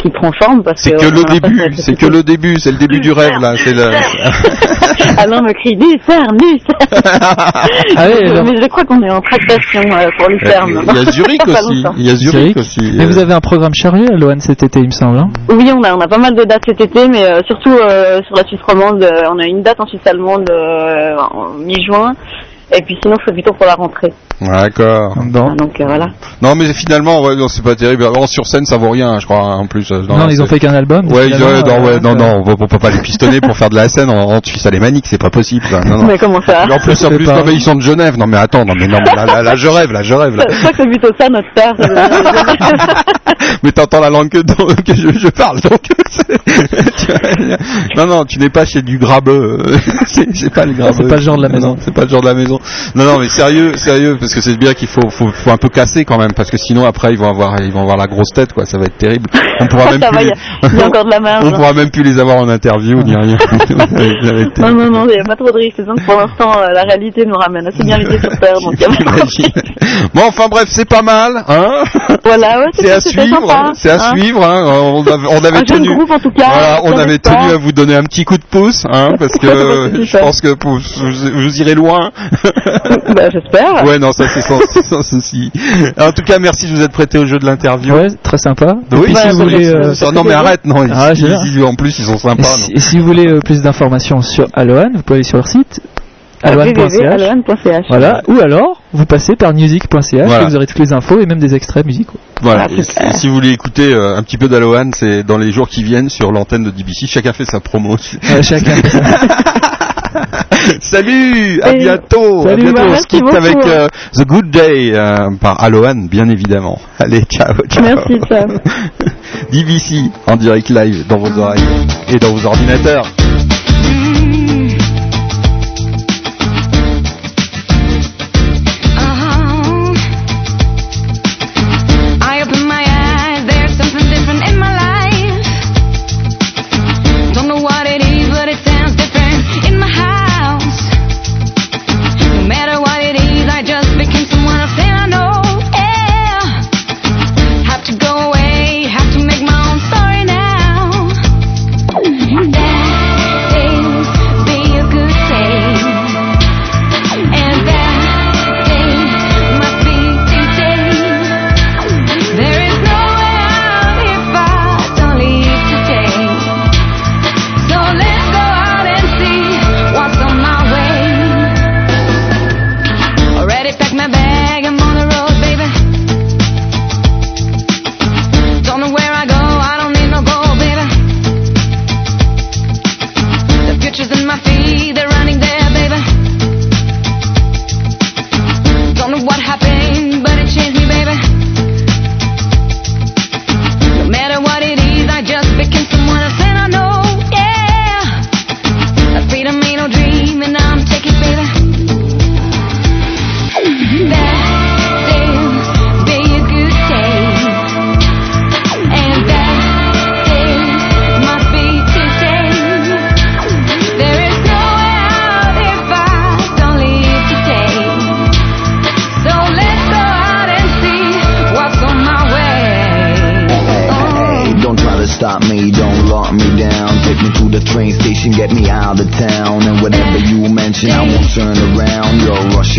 qui prend forme parce C'est que le début, c'est que le début, c'est le début du rêve là. C'est le. Alain me crie Lucerne, Lucerne Ah alors- mais je crois qu'on est en euh, pour Lucerne Il y a Zurich aussi. longtemps. Il y a Zurich Zurich. aussi. Mais euh, vous avez un programme chargé à l'OAN cet été, il me semble. hein Oui, on a, on a pas mal de dates cet été, mais euh, surtout euh, sur la Suisse romande, euh, on a une date en Suisse allemande euh, en mi-juin, et puis sinon c'est plutôt pour la rentrée. D'accord. Bon. Ah, donc euh, voilà. Non mais finalement, ouais, non, c'est pas terrible. Alors, sur scène, ça vaut rien, je crois, hein, en plus. euh, Non, ils ont fait qu'un album. Ouais, ils- non, euh, ouais, non, non, on peut pas les pistonner pour faire de la scène en, en Suisse alémanique, c'est pas possible. ça. Non, non. Mais comment ça Mais en plus, en plus, non, mais ils sont de Genève. Non, mais attends, non, mais non, mais là, là, là, je rêve, là, je rêve, là. Je crois que c'est plutôt ça notre star. mais t'entends la langue que, que je, je parle, donc. non, non, tu n'es pas chez du grabeux. c'est pas le grabeux. C'est pas le genre de la Non, maison. non, C'est pas le genre de la maison. Non, non, mais sérieux, sérieux, parce que c'est bien qu'il faut, faut, faut un peu casser quand même, parce que sinon après ils vont avoir, ils vont avoir la grosse tête, quoi. Ça va être terrible. On pourra même plus. les- a- il y a encore de la marge. On pourra même plus les avoir en interview ni rien. Non, non, non, il n'y a pas trop de risques. Que pour l'instant, euh, la réalité nous ramène assez bien pieds sur terre, donc. Bon, enfin bref, c'est pas mal, hein Voilà, ouais, C'est à suivre, c'est à hein. suivre. Hein. On avait, on avait Un tenu, groupe, en tout cas, voilà, on avait pas. tenu à vous donner un petit coup de pouce, hein, parce que je pense que vous, vous irez loin. Bah, j'espère. Ouais, non, ça c'est sans, sans souci. En tout cas, merci de vous être prêté au jeu de l'interview. Ouais, très sympa. Oui, puis, si bah, vous voulez, euh, non mais arrête, non. Ah, ils- ils- en plus, ils sont et sympas. si, et si vous voulez euh, plus d'informations sur Alohan, vous pouvez aller sur leur site alohan.ch. www.alohan.ch. Voilà, ou alors vous passez par music.ch Voilà. et vous aurez toutes les infos et même des extraits musicaux. Voilà. Ah, Et si, si vous voulez écouter euh, un petit peu d'Alohan, c'est dans les jours qui viennent sur l'antenne de DBC. Chacun fait sa promo. Ouais, chacun. Salut, à bientôt. à Salut, bientôt. bah, On se quitte avec euh, The Good Day euh, par Alohan, bien évidemment. Allez, ciao, ciao. Merci. DBC en direct live dans vos oreilles et dans vos ordinateurs.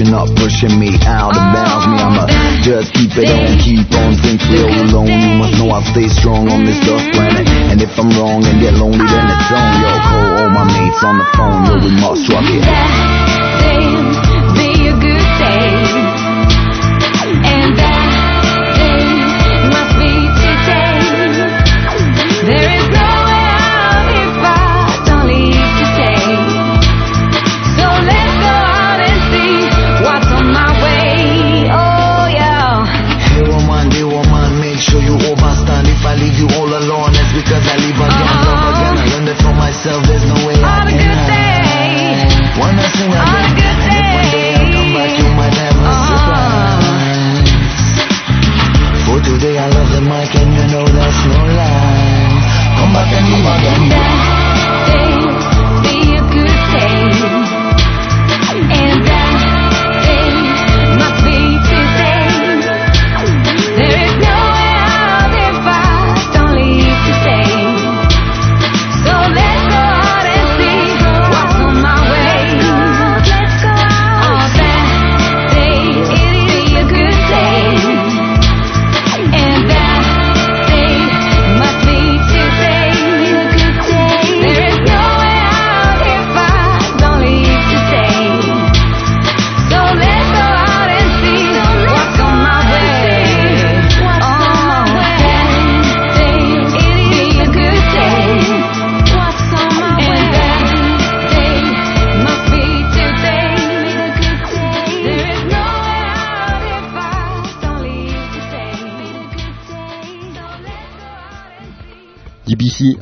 You're up, pushing me out of bounds. Me, I'ma just keep it on, keep on. Since we're all alone, you must know I'll stay strong on this dust planet. And if I'm wrong and get lonely, then it's on. Yo, call all my mates on the phone. Yo, we must rock it. Come back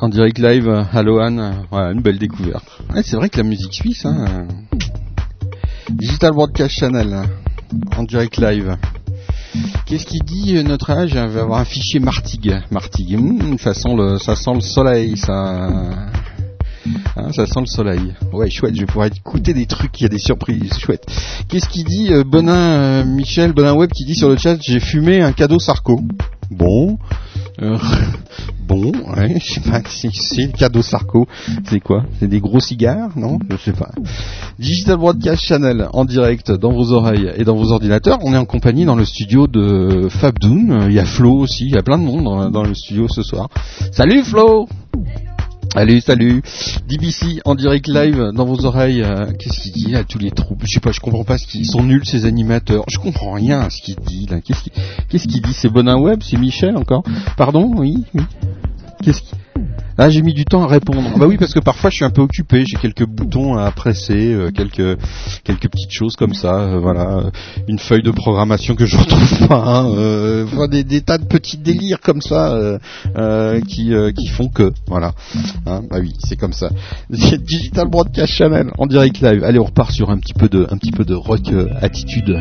en direct live, Alohan, euh, voilà, une belle découverte. C'est vrai que la musique suisse, hein, euh, Digital Broadcast Channel, en direct live. Qu'est-ce qu'il dit euh, notre âge? Il va avoir un fichier Martig. Martig, hmm, ça, sent le, ça sent le soleil, ça. Hein, ça sent le soleil. Ouais, chouette, je vais pouvoir écouter des trucs, il y a des surprises, chouette. Qu'est-ce qu'il dit euh, Bonin, Michel, Bonin Web qui dit sur le chat, j'ai fumé un cadeau Sarko. Bon. Euh, bon, ouais, je sais pas si c'est le cadeau Sarko. C'est quoi? C'est des gros cigares Non? Je sais pas. Digital Broadcast Channel en direct dans vos oreilles et dans vos ordinateurs. On est en compagnie dans le studio de Fabdoon. Il y a Flo aussi, il y a plein de monde dans, dans le studio ce soir. Salut Flo Salut, salut. DBC en direct live dans vos oreilles. euh, Qu'est-ce qu'il dit là Tous les troupes. Je sais pas, je comprends pas ce qu'ils ils sont nuls ces animateurs. Je comprends rien à ce qu'il dit là. Qu'est-ce qu'il qu'est-ce qu'il dit C'est Bonin Web C'est Michel encore? Pardon? Oui, oui. Qu'est-ce qui Là, j'ai mis du temps à répondre. Bah oui, parce que parfois je suis un peu occupé. J'ai quelques boutons à presser, euh, quelques quelques petites choses comme ça. euh, voilà, une feuille de programmation que je retrouve pas. hein, euh, des, tas de petits délires comme ça euh, euh, qui qui font que voilà. Hein, bah oui, c'est comme ça. Digital Broadcast Channel en direct live. Allez, on repart sur un petit peu de un petit peu de rock attitude.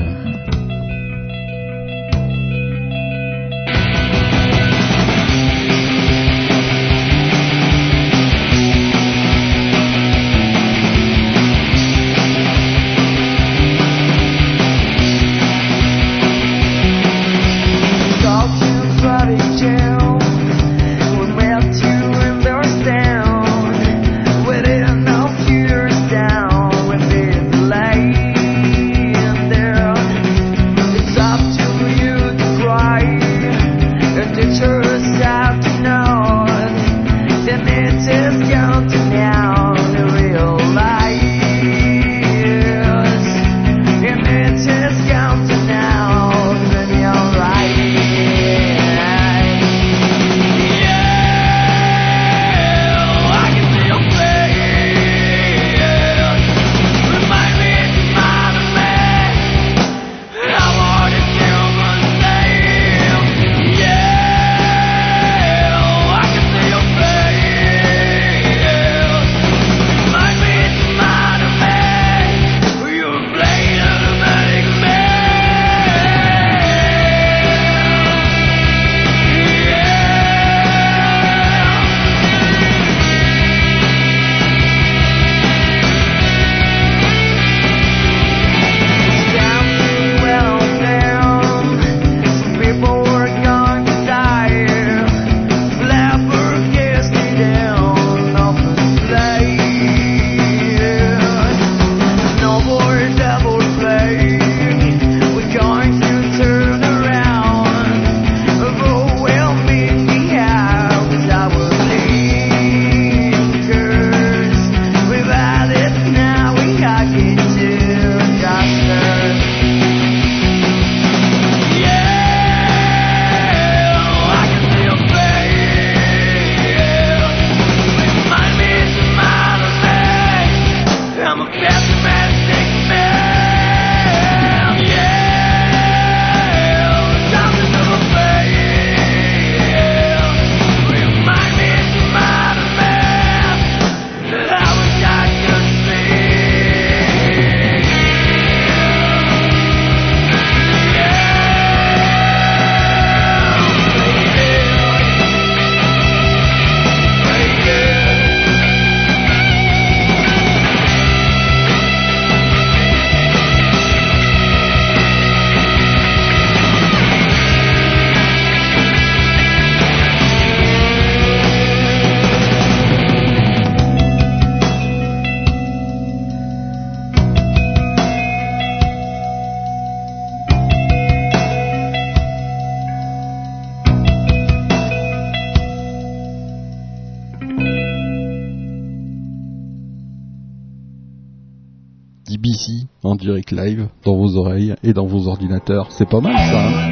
Live dans vos oreilles et dans vos ordinateurs. C'est pas mal ça. hein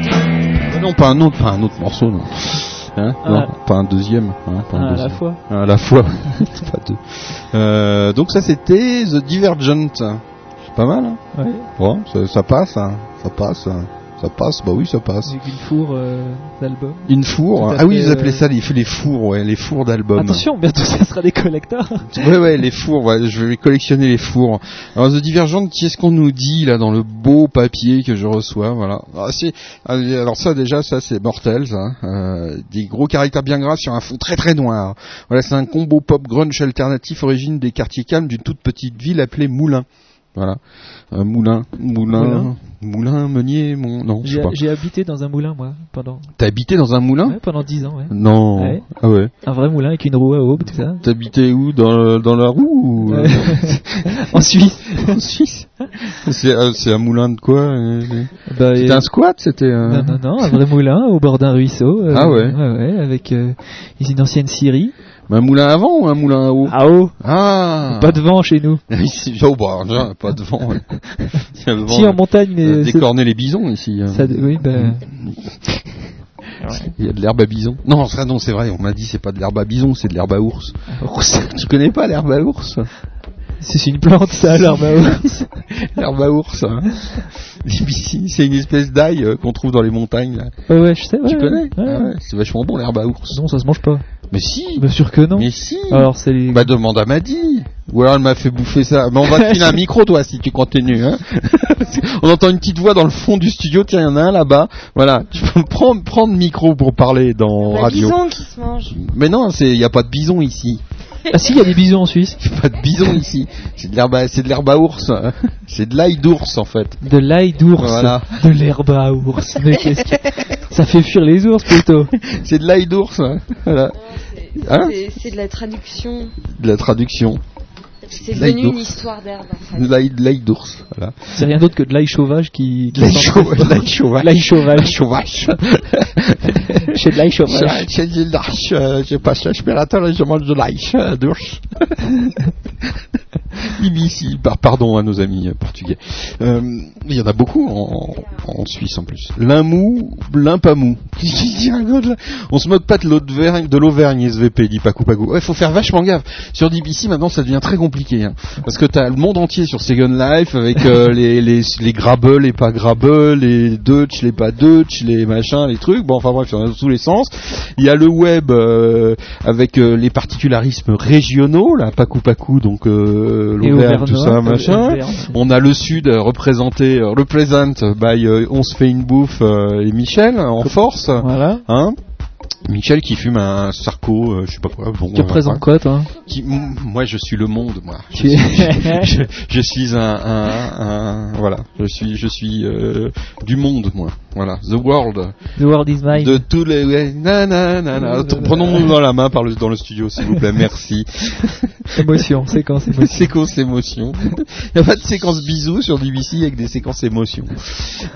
Ah non, pas un autre, pas un autre morceau, non. Hein Ah. non, pas un deuxième. Hein, pas un Ah, à la deuxième. fois. Ah, à la fois. Pas deux. Euh, donc ça c'était The Divergent. C'est pas mal. Hein Ouais. bon, ça, ça passe, ça passe. Ça passe, bah oui, ça passe. Avec une four euh, d'album. Une four. À Ah oui, ils appelaient euh, ça les, les fours, ouais, les fours d'albums. Attention, bientôt ça sera des collecteurs. Ouais, ouais, les fours, ouais, je vais collectionner les fours. Alors, The Divergent, qu'est-ce qu'on nous dit, là, dans le beau papier que je reçois, voilà. Ah, alors ça, déjà, ça, c'est mortel, ça. Euh, des gros caractères bien gras sur un fond très très noir. Voilà, c'est un combo pop grunge alternatif origine des quartiers calmes d'une toute petite ville appelée Moulin. Voilà. Euh, Moulin, Moulin, Moulin. Moulin, Meunier, mon, non, je sais J'ai pas. j'ai habité dans un moulin, moi, pendant, T'as habité dans un moulin? ouais, pendant 10 ans, ouais. Non. Ouais. Ah ouais. Un vrai moulin avec une roue à aube, tout ça. T'habitais où? Dans, dans la roue ou Ouais. en Suisse. en Suisse C'est euh, c'est un moulin de quoi euh, Bah, C'était un squat C'était euh, Non, non, non, un vrai moulin au bord d'un ruisseau. euh, Ah ouais. Ouais, ouais, avec euh, une ancienne scierie. Un moulin à vent ou un moulin à eau À eau. Ah Pas de vent chez nous. Oh, bah, déjà, pas de vent. ouais. Il y a le vent, Si en montagne, mais c'est- décorner les bisons ici. hein. ça, oui, bah, Il y a de l'herbe à bison. Non, ça non, c'est vrai. On m'a dit c'est pas de l'herbe à bison, c'est de l'herbe à ours. tu connais pas l'herbe à ours c'est une plante, ça, l'herbe à ours. L'herbe à ours. Hein. C'est une espèce d'ail euh, qu'on trouve dans les montagnes. Là. Ouais, ouais, je sais. Ouais, tu connais? Ouais. Ah ouais, C'est vachement bon l'herbe à ours. Non, ça se mange pas. Mais si. Bien sûr que non. Mais si. Alors, c'est les... Bah demande à Maddy. Ou alors elle m'a fait bouffer ça. Mais on va te filer un micro toi si tu continues. Hein. on entend une petite voix dans le fond du studio. Tiens, il y en a un là-bas. Voilà. Tu peux prendre prendre le micro pour parler dans La radio. bison qui se mange. Mais non, il y a pas de bison ici. Ah si, il y a des bisons en Suisse. Il y a pas de bison ici. C'est de l'herbe à- c'est de l'herbe à ours. C'est de l'ail d'ours en fait. De l'ail d'ours. Voilà. De l'herbe à ours. Mais qu'est-ce que... Ça fait fuir les ours plutôt. C'est de l'ail d'ours. hein. Voilà. Hein C'est- C'est de la traduction. De la traduction. C'est devenu une histoire d'herbe en fait. De l'ail d'ours. Voilà. C'est rien d'autre que de l'ail sauvage qui... qui L'ail sauvage. L'ail sauvage. J'ai de l'ail sauvage. J'ai j'ai de l'ail, euh, j'ai passé l'aspirateur et je mange de l'ail euh, d'ours. BBC, par- pardon à nos amis euh, portugais. Euh, Il y en a beaucoup en, en Suisse en plus. L'un mou, l'un pas mou. On se moque pas de l'Auvergne, de l'Auvergne SVP, dit Pacou Pacou. Ouais, faut faire vachement gaffe. Sur DBC maintenant ça devient très compliqué. Hein. parce que t'as le monde entier sur Second Life avec euh, les, les, les les pas Grabble, les Dutch, les pas Dutch, les machins, les trucs. Bon enfin bref, il y en a dans tous les sens. Il y a le web euh, avec euh, les particularismes régionaux, là, Pacou Pacou, donc euh, l'Auvergne, tout ça, machin. On a le sud représenté, represent by On se fait une bouffe et Michel en force. Voilà. Hein Michel qui fume un sarco, euh, je sais pas quoi. Bon, Tu euh, représentes quoi, toi Qui- Moi, je suis le monde, moi. Je, suis, je, je suis un, un- un- voilà. Je suis, je suis euh, du monde, moi. Voilà, the world. The world is mine. De tous les, ouais, na, na, na, na. Attends, Prenons-nous dans la main par le, dans le studio, s'il vous plaît. Merci. Émotion, séquence émotion. séquence émotion. Il n'y a pas de séquence bisous sur DBC avec des séquences émotion.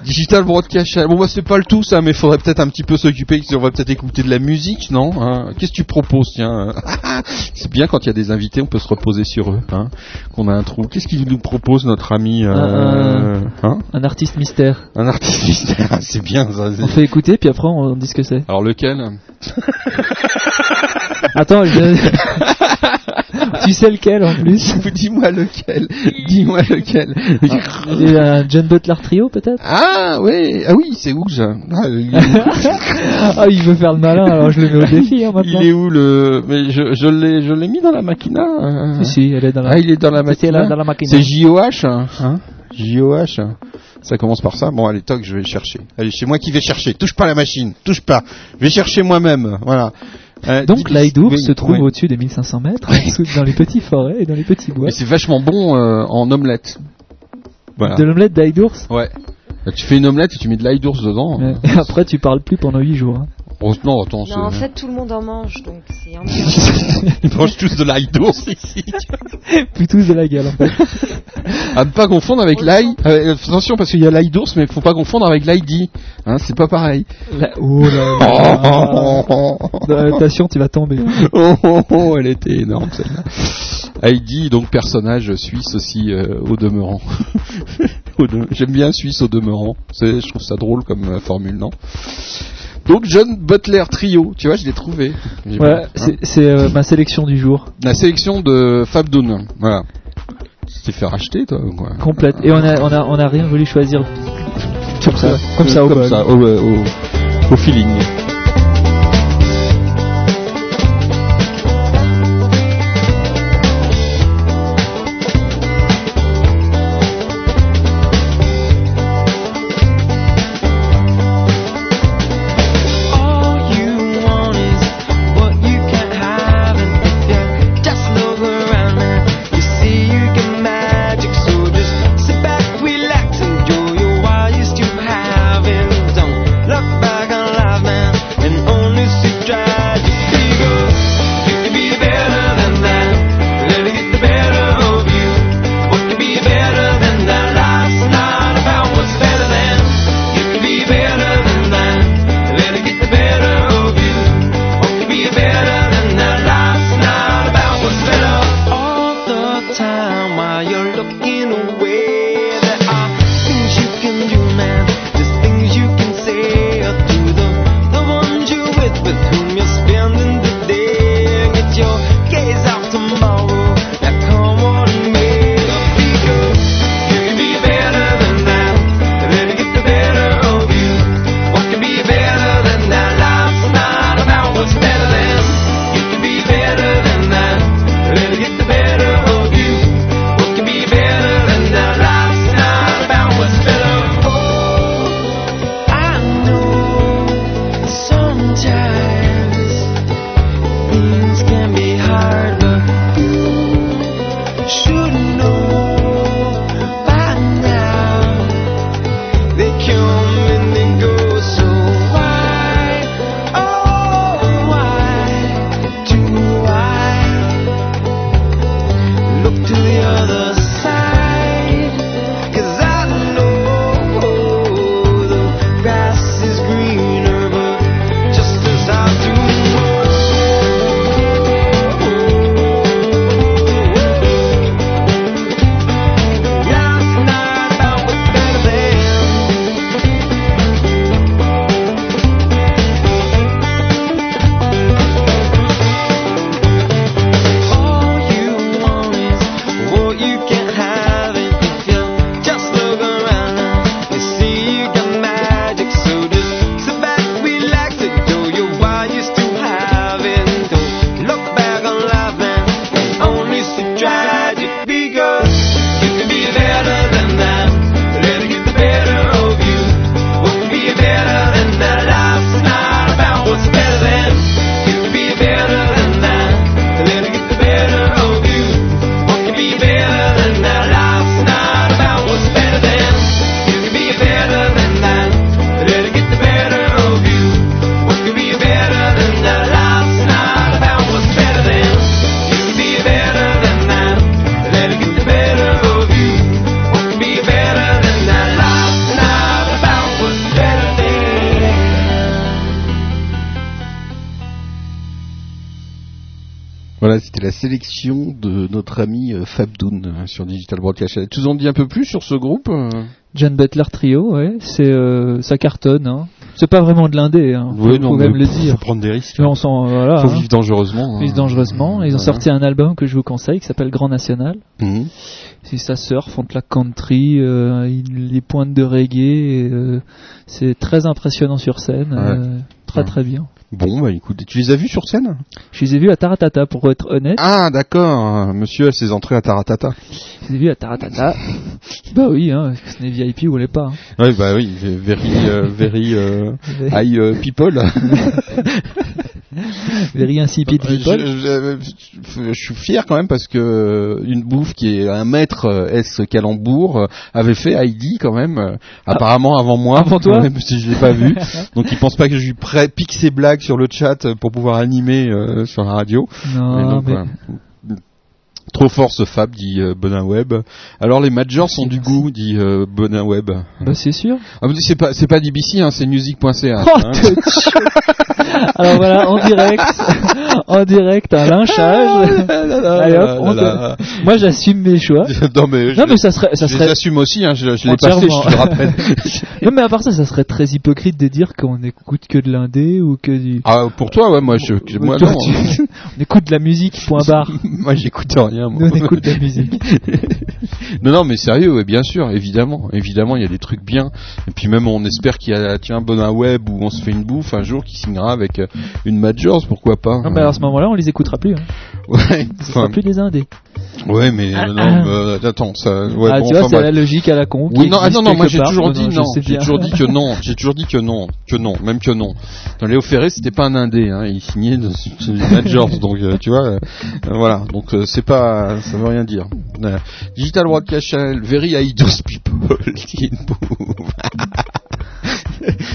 Digital Broadcast. Bon, bah, c'est pas le tout, ça, mais faudrait peut-être un petit peu s'occuper, on va peut-être écouter de la musique, non hein Qu'est-ce que tu proposes, tiens C'est bien quand il y a des invités, on peut se reposer sur eux, hein Qu'on a un trou. Qu'est-ce qu'il nous propose, notre ami euh, Un- hein Un artiste mystère. Un artiste mystère, c'est bien ça. On fait écouter, puis après on dit ce que c'est. Alors lequel? Attends, je... tu sais lequel en plus Dis-moi lequel. Dis-moi lequel. Il y a un John Butler trio peut-être Ah oui, ah oui, c'est où ça ah, il, Ah, il veut faire le malin, alors je le mets au défi hein, maintenant. Il est où le Mais je, je l'ai, je l'ai mis dans la machina. euh. Si, si, elle est dans la. Ah, il est dans la C'est machina. là, dans la machina. C'est JOH, hein, hein JOH. Ça commence par ça. Bon, allez, toc, je vais le chercher. Allez, c'est moi qui vais chercher. Touche pas la machine, touche pas. Je vais chercher moi-même. Voilà. Euh, Donc l'Aïdour oui, se trouve au-dessus des 1500 mètres, dans les petits forêts et dans les petits bois. Et c'est vachement bon euh, en omelette. Voilà. De l'omelette d'Aïdours Ouais. Bah, tu fais une omelette et tu mets de l'ail d'ours dedans. Ouais. Et après tu parles plus pendant 8 jours. hein. Non, attends, Non, en fait, tout le monde en mange, donc c'est un peu. Ils mangent tous de l'ail d'ours ici. Plus tous de la gueule en fait. À ne pas confondre avec l'ail. euh, attention parce qu'il y a l'ail d'ours, mais faut pas confondre avec l'ail dit. Hein, c'est pas pareil. La- Oh là là. Dans la notation, tu vas tomber. oh, oh, oh, elle était énorme celle-là. Heidi, donc personnage suisse aussi euh, au demeurant. De- J'aime bien Suisse au demeurant. Je trouve ça drôle comme euh, formule, non? Donc John Butler Trio, tu vois, je l'ai trouvé. Hein. c'est euh, ma sélection du jour. La sélection de Fab Doon, voilà. Tu t'es fait racheter, toi ou quoi Complète. Et on a, on a, on a rien voulu choisir Comme ça, comme ça, au comme bol. ça, au, au- au feeling. C'était la sélection de notre ami euh, Fab Doon euh, sur Digital Broadcast. Tu nous en dis un peu plus sur ce groupe euh John Butler Trio, ouais, c'est euh, ça cartonne. Hein. C'est pas vraiment de l'indé, hein. faut, non, faut même le faut dire. prendre des risques. Mais on s'en voilà. Faut hein. vivre dangereusement. hein. Vivre dangereusement. Ils ont Voilà. sorti un album que je vous conseille qui s'appelle Grand National. Mhm. C'est ça surf, on de la country, euh, les pointes de reggae, euh, c'est très impressionnant sur scène, très Ouais. très bien. Bon, bah écoute, tu les as vus sur scène? Je les ai vus à Taratata pour être honnête. Ah, d'accord. Monsieur a ses entrées à Taratata. Je les ai vus à Taratata. bah oui, hein, ce n'est VIP ou l'est pas. hein. Oui, bah oui, very, euh, very high euh, people. Very insipid Je, people. je- je- je suis fier quand même parce que euh, une bouffe qui est un maître euh, S Calembourg euh, avait fait Heidi quand même, euh, apparemment avant moi, Ah. Avant toi même si je l'ai pas vu. Donc il pense pas que je lui pique ses blagues sur le chat euh, pour pouvoir animer euh, sur la radio. Non, Et donc, mais- voilà. Trop fort ce Fab, dit euh, Bonin Web. Alors les majors sont du goût, dit euh, Bonin Web. Bah c'est sûr. Ah, mais c'est pas c'est pas DBC, hein, c'est music.ch. Oh, hein. Alors voilà, en direct, en direct, un lynchage. Allez hop, on là là. te- Moi j'assume mes choix. non mais, je Non, mais ça serait, ça je serait. les assume aussi, hein, je, je l'ai passé, je te le rappelle. non mais à part ça, ça serait très hypocrite de dire qu'on n'écoute que de l'indé ou que du. Ah pour toi ouais moi je moi Toi, non. tu- on écoute de la musique. Point barre. moi j'écoute rien. Moi. Nous on écoute de la musique. non, non, mais sérieux, ouais, bien sûr, évidemment, évidemment, il y a des trucs bien. Et puis même, on espère qu'il y a, tiens, bon un web où on se fait une bouffe un jour qui signera avec euh, une Majors, pourquoi pas. Non, mais à ce moment-là, on les écoutera plus. Hein. Ouais, Ce sera plus des indés. Ouais, mais euh, non, euh, attends, ça, ouais, ah, bon, tu vois, enfin, c'est bref. la logique à la con. Oui, non, ah, non, non, moi j'ai toujours Non, dit non, j'ai toujours dit que non, j'ai toujours dit que non, que non, même que non. Dans Léo Ferré, c'était pas un indé, hein, il signait de, Majors, donc euh, tu vois, euh, voilà, donc euh, c'est pas, ça veut rien dire. Euh, Digital Broadcast Channel, Very Idos People, qui est beau.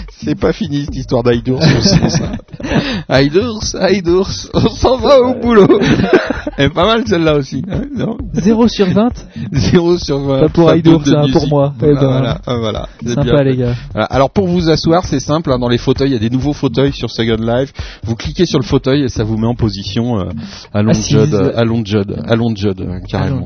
C'est pas fini cette histoire d'Aidours, ça. Aidours, Aidours, on s'en va au boulot. Elle est pas mal celle-là aussi, hein, non 0 sur 20 0 sur 20. Pas pour Ça Aidours, de c'est un pour musique. moi. Eh Voilà, ben, voilà, ah, voilà. C'est Sympa, bien les fait. gars. Voilà. Alors pour vous asseoir, c'est simple. hein, dans les fauteuils, il y a des nouveaux fauteuils sur Second Life. Vous cliquez sur le fauteuil et ça vous met en position euh, à long Judd, euh, carrément. Allons.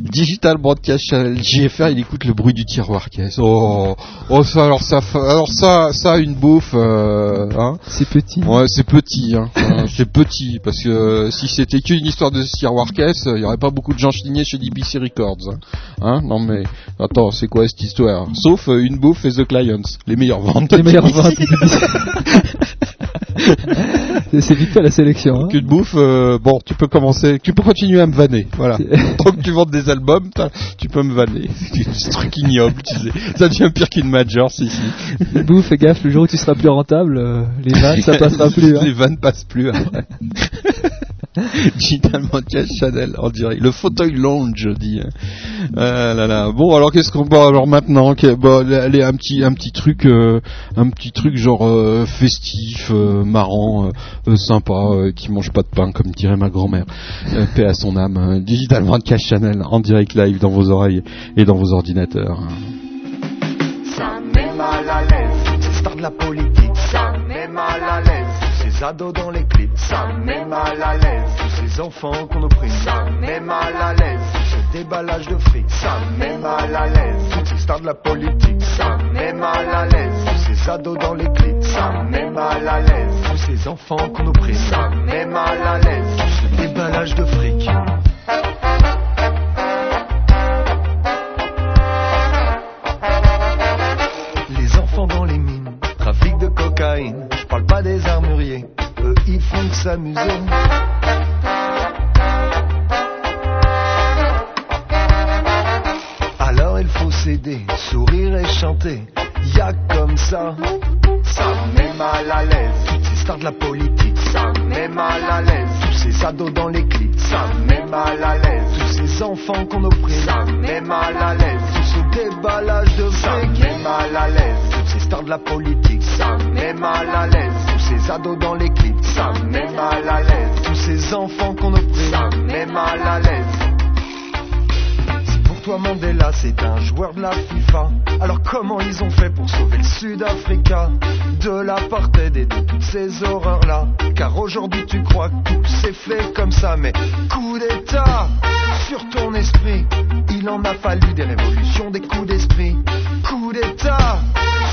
Digital Broadcast Channel JFR, il écoute le bruit du tiroir. Oh, oh ça alors ça, fa- alors ça, ça une bouffe. euh, hein C'est petit. Ouais, c'est petit, hein. C'est petit parce que euh, si c'était qu'une histoire de tiroir caisse, il y aurait pas beaucoup de gens signés chez DBC Records. Hein, Hein non mais attends, c'est quoi cette histoire? Sauf euh, une bouffe et The Clients, les meilleures ventes. Les meilleures ventes. C'est- vite fait la sélection. hein. Qu'une bouffe, euh, bon, tu peux commencer, tu peux continuer à me vanner, voilà. Tant que tu vends des albums, tu peux me vanner. C'est un truc ignoble, tu sais. Ça devient pire qu'une major, si, si. Bouffe, fais gaffe, le jour où tu seras plus rentable, euh, les vannes, ça passera plus. hein. Les vannes passent plus après. Digital Broadcast Channel, on dirait. Le fauteuil lounge, je dis. Ah là là. Bon, alors qu'est-ce qu'on bon, alors maintenant? Bon, allez, un petit un petit truc euh, un petit truc genre euh, festif, euh, marrant, euh, euh, sympa, euh, qui mange pas de pain comme dirait ma grand-mère. Euh, paix à son âme. Euh, Digital Broadcast Channel en direct live dans vos oreilles et dans vos ordinateurs. Ça met mal à l'aise, ces stars de la politique. Ça met mal à l'aise, ces ados dans les clips. Ça met mal à l'aise, tous ces enfants qu'on opprime. Ça met mal à l'aise, ce déballage de fric. Ça met mal à l'aise, toutes ces stars de la politique. Ça met mal à l'aise, tous ces ados dans les clips. Ça met mal à l'aise, tous ces enfants qu'on opprime. Ça met mal à l'aise, ce déballage de fric. Les enfants dans les mines, trafic de cocaïne. Je parle pas des armuriers, eux ils font que s'amuser. Alors il faut s'aider, sourire et chanter. Y a comme ça, ça met mal à l'aise. Toutes ces stars de la politique, ça met mal à l'aise. Tous ces ados dans les clips, ça met mal à l'aise. Tous ces enfants qu'on opprime, ça met mal à l'aise. Tout ce déballage de ça met mal à l'aise. Toutes ces stars de la politique, ça met mal à l'aise. Tous ces ados dans les clips, ça met mal à l'aise. Tous ces enfants qu'on opprime, ça met mal à l'aise. Si pour toi Mandela c'est un joueur de la FIFA, alors comment ils ont fait pour sauver le Sud-Africa de l'apartheid et de toutes ces horreurs-là? Car aujourd'hui tu crois que tout s'est fait comme ça, mais coup d'État sur ton esprit, il en a fallu des révolutions, des coups d'esprit. Coup d'État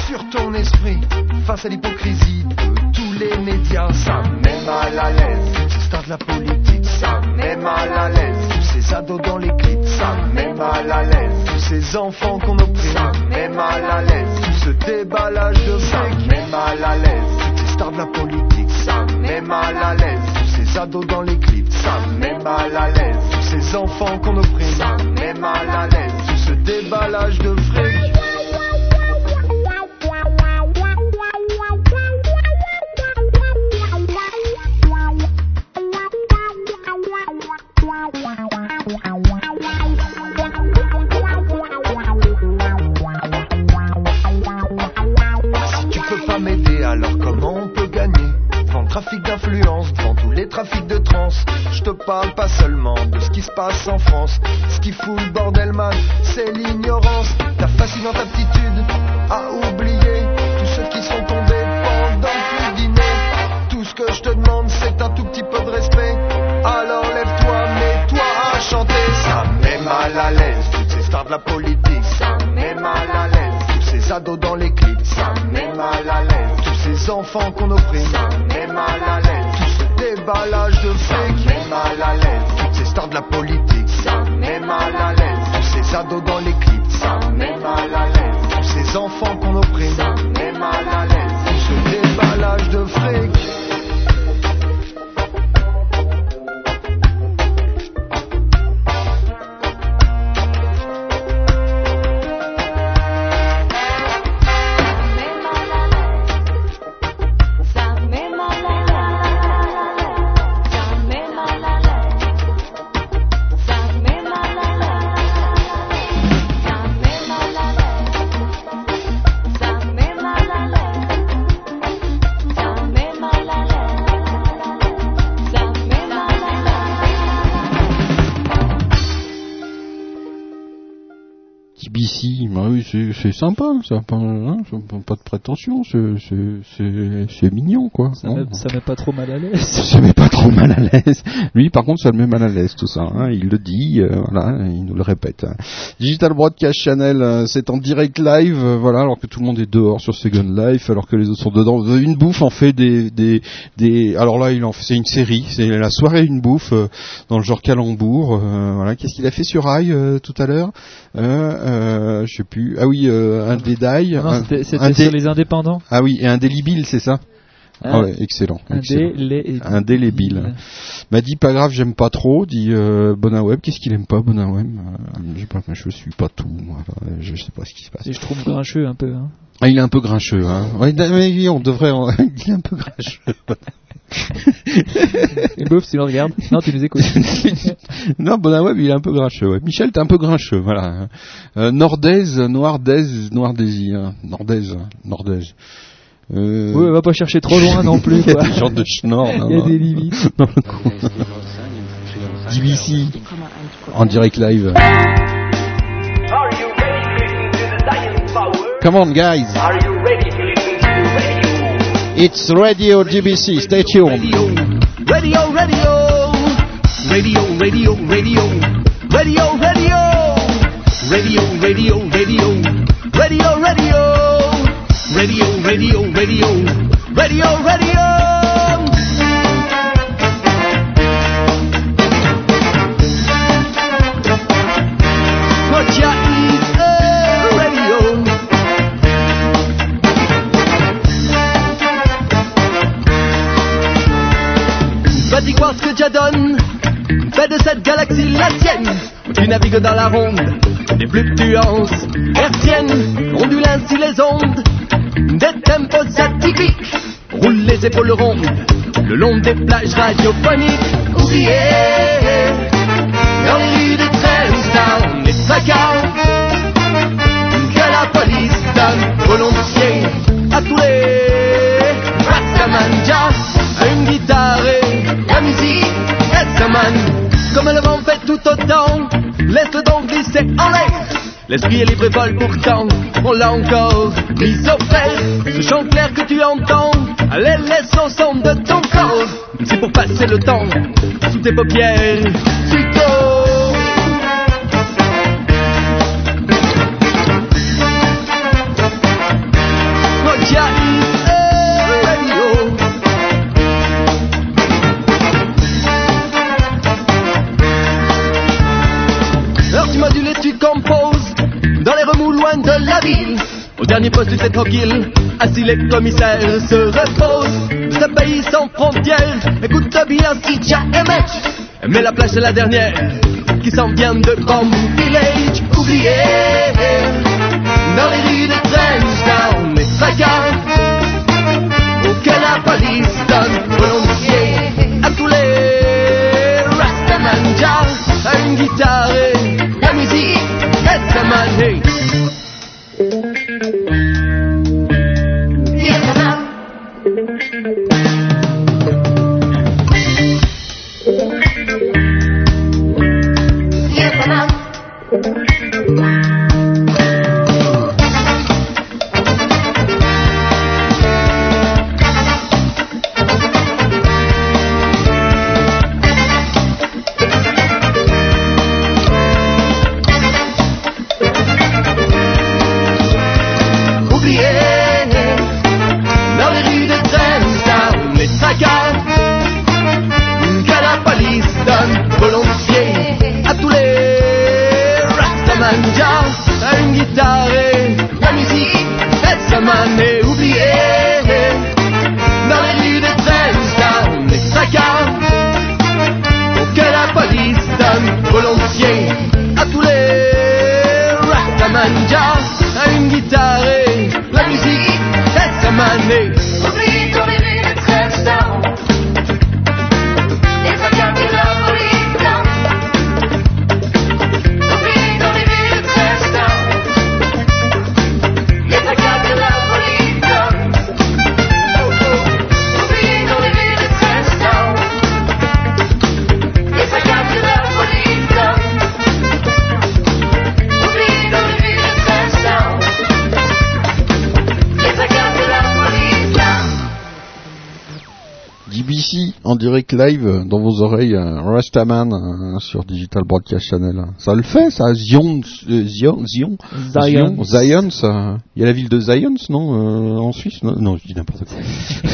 sur ton esprit, face à l'hypocrisie de tous les médias, ça met mal à l'aise. Ces stars de la politique, ça met mal à l'aise. Tous ces ados dans les clips, ça met mal à l'aise. Tous ces enfants qu'on opprime, ça met mal à l'aise. Tout ce déballage de ça met mal à l'aise. Ces stars de la politique, ça met mal à l'aise. Tous ces ados dans les clips, ça met mal à l'aise. Tous ces enfants qu'on opprime, ça met mal à l'aise. Tout ce déballage de fric. Trafic d'influence, devant tous les trafics de trans Je te parle pas seulement de ce qui se passe en France. Ce qui fout le bordel man, c'est l'ignorance Ta fascinante aptitude à oublier Tous ceux qui sont tombés pendant le dîner. Tout ce que je te demande c'est un tout petit peu de respect. Alors lève-toi, mets-toi à chanter. Ça met mal à l'aise, toutes ces stars de la politique. Ça met mal à l'aise tous ces ados dans les clips, ça met mal à l'aise. Tous ces enfants qu'on opprime, fric, ça met mal à l'aise. Toutes ces stars de la politique, ça met mal à l'aise. Tous ces ados dans les c'est sympa, ça, pas, hein, ça, pas de prétention, c'est- c'est c'est- c'est mignon, quoi. Ça hein. met, ça met pas trop mal à l'aise. Ça met pas trop mal à l'aise. Lui, par contre, ça le met mal à l'aise, tout ça. hein. Il le dit, euh, voilà, il nous le répète. hein. Digital Broadcast Channel, euh, c'est en direct live, euh, voilà, alors que tout le monde est dehors sur Second Life, alors que les autres sont dedans. Une bouffe en fait des, des, des. Alors là, il en fait, c'est une série, c'est la soirée une bouffe dans le genre calembour. voilà, qu'est-ce qu'il a fait sur Rai tout à l'heure? Je sais plus. Ah oui, euh, un dédaille. Non, un- c'était- c'était un dé- sur les indépendants. Ah oui, et un délibile, c'est ça? Ah Un- ouais, excellent. un excellent. délébile. Indélébile. M'a dit pas grave, j'aime pas trop. Dit euh, Bonaweb, qu'est-ce qu'il aime pas Bonaweb euh, pas, je suis pas tout. Moi, Enfin, je sais pas ce qui se passe. Et je trouve grincheux un peu. Hein. Ah, il est un peu grincheux. Hein. Ouais, mais oui, on devrait. en- il est un peu grincheux. Et bouf, tu le regardes. Non, tu nous écoutes. non, Bonaweb, il est un peu grincheux. Ouais. Michel, t'es un peu grincheux. Voilà. Euh, Nordaise, Noirdaise, Noirdaise, hein. Nordaise, Nordaise. Euh... Ouais, va pas chercher trop loin non plus. Il y a des genres de schnorr. Il y a des limites. DBC, en direct live. Come on, guys. It's Radio GBC. Stay tuned. Radio, radio. Radio, radio, radio. Radio, radio. Radio, radio, radio. Radio. Tu navigues dans la ronde. Des fluctuances hertziennes Ondulent ainsi les ondes. Des tempos atypiques Roule les épaules rondes. Le long des plages radiophoniques. Oubliez Dans les rues de Trenstown Les tracas Que la police donne volontiers À tous les Rastamanja À une guitare et la musique Rastaman Comme le vent fait tout autant. Laisse-le donc glisser en l'air L'esprit est libre et vole pourtant. On l'a encore mis au fer Ce chant clair que tu entends Allez laisse au son de ton corps. C'est pour passer le temps Sous tes paupières. Suito dernier poste tu t'es tranquille Assis les commissaires se reposent. Ce pays sans frontières. Écoute bien si et match Mais la plage c'est la dernière Qui s'en vient de Bomb Village. Oubliez Dans les rues de Trenchtown tracas Auquel la police live euh, dans vos oreilles, Rastaman euh, sur Digital Broadcast Channel. Ça le fait, ça Zion, euh, Zion, Zion, Zion. Zion, ça. Il y a la ville de Zion, non, euh, en Suisse? Non, non, je dis n'importe quoi.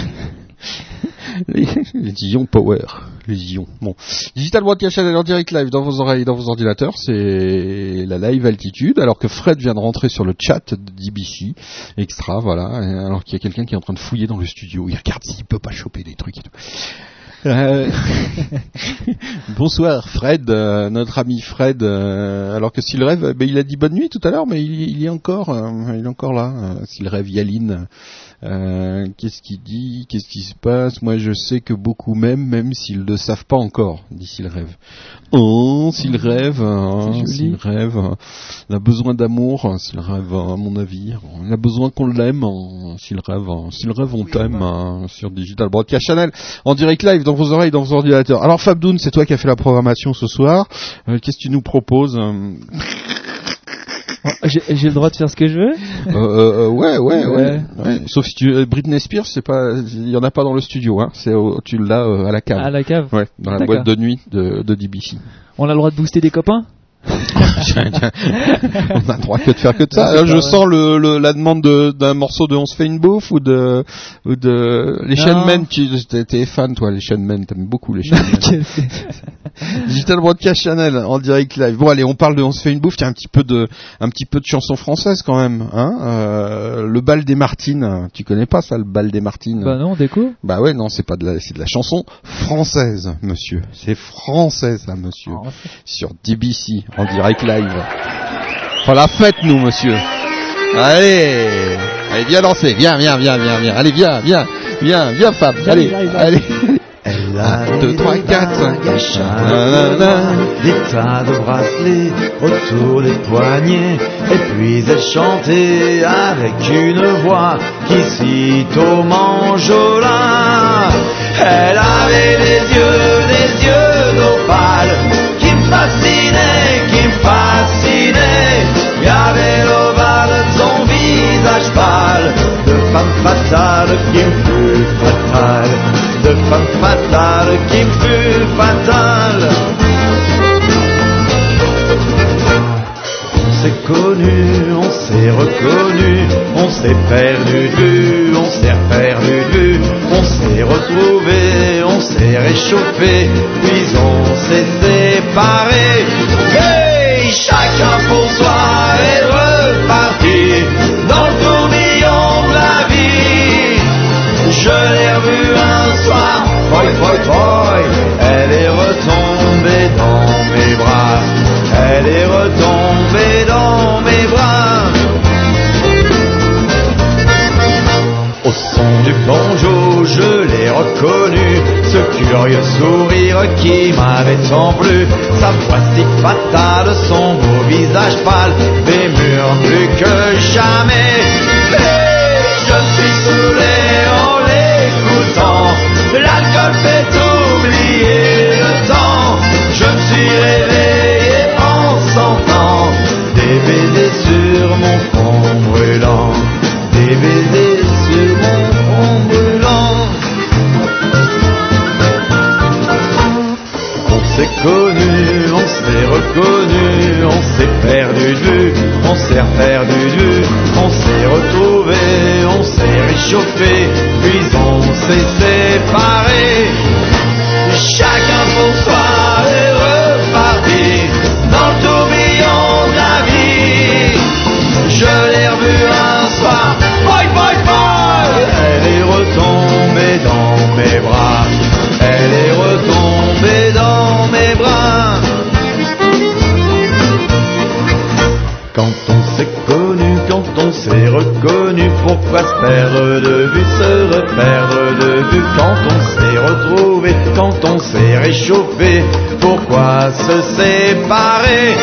les, les ions power, les ions. Bon, Digital Broadcast Channel en direct live dans vos oreilles, dans vos ordinateurs, c'est la live altitude. Alors que Fred vient de rentrer sur le chat de DBC extra, voilà. Alors qu'il y a quelqu'un qui est en train de fouiller dans le studio, il regarde s'il peut pas choper des trucs et tout. Euh, Bonsoir Fred, euh, notre ami Fred. euh, alors que s'il rêve, ben, il a dit bonne nuit tout à l'heure, mais il, il est encore, il est encore là. s'il rêve, Yaline. Euh, Qu'est-ce qu'il dit Qu'est-ce qui se passe? Moi, je sais que beaucoup m'aiment, même s'ils ne le savent pas encore, dit s'il rêve. Oh, s'il rêve, hein, s'il rêve, hein, il a besoin d'amour, hein, s'il rêve, hein, à mon avis. Il a besoin qu'on l'aime, hein, s'il rêve, s'il rêve, on t'aime sur Digital Broadcast Channel, en direct live dans vos oreilles, dans vos ordinateurs. Alors Fabdoun, c'est toi qui as fait la programmation ce soir. Euh, Qu'est-ce que tu nous proposes J'ai le droit de faire ce que je veux euh, euh, ouais, ouais, ouais, Ouais. Sauf si tu, euh, Britney Spears, c'est pas, il y en a pas dans le studio, hein. C'est, tu l'as euh, à la cave. À la cave Ouais, dans la boîte de nuit de, de DBC. On a le droit de booster des copains? On a le droit que de faire que de ça. Je sens le, le- la demande de- d'un morceau de On se fait une bouffe ou de, ou de, les Non. Chain Men, tu, t'es, fan, toi, les Chain Men, t'aimes beaucoup les Chain Men. Digital Broadcast Channel, en direct live. Bon, allez, on parle de On se fait une bouffe, tiens, un petit peu de, un petit peu de chanson française quand même, hein, euh, le bal des Martines. Tu connais pas ça, le bal des Martines? Bah non, déco Bah ouais, non, c'est pas de la, c'est de la chanson française, monsieur. C'est français, ça, monsieur. Sur DBC, en direct live. Enfin, la fête, nous, monsieur. Allez, allez, viens danser, viens, viens, viens, viens, viens. Allez, viens, viens, viens, viens, Fab. Allez, allez. Un, deux, trois, quatre. Nanana. des tas de bracelets autour des poignets, et puis elle chantait avec une voix qui au manjolin. Elle avait des yeux, des yeux d'opale, qui me fascinaient, fascinaient. Il y avait l'ovale de son visage pâle, de femme fatale qui me fut fatale, de femme fatale qui me fut fatale. On s'est connu, on s'est reconnu, on s'est perdu on s'est perdu on s'est retrouvé, on s'est réchauffé, puis on s'est séparé. Psychopaths Au son du banjo, je l'ai reconnu, ce curieux sourire qui m'avait tant plu, sa voix si fatale, son beau visage pâle, des murs plus que jamais. S'est connu, on s'est reconnu, on s'est perdu on s'est perdu de vue, on s'est retrouvé, on s'est réchauffé, puis on s'est séparé. Chacun pour soi est reparti dans le tourbillon de la vie. Je on s'est reconnu, pourquoi se perdre de vue, se reperdre de vue. Quand on s'est retrouvé, quand on s'est réchauffé, pourquoi se séparer?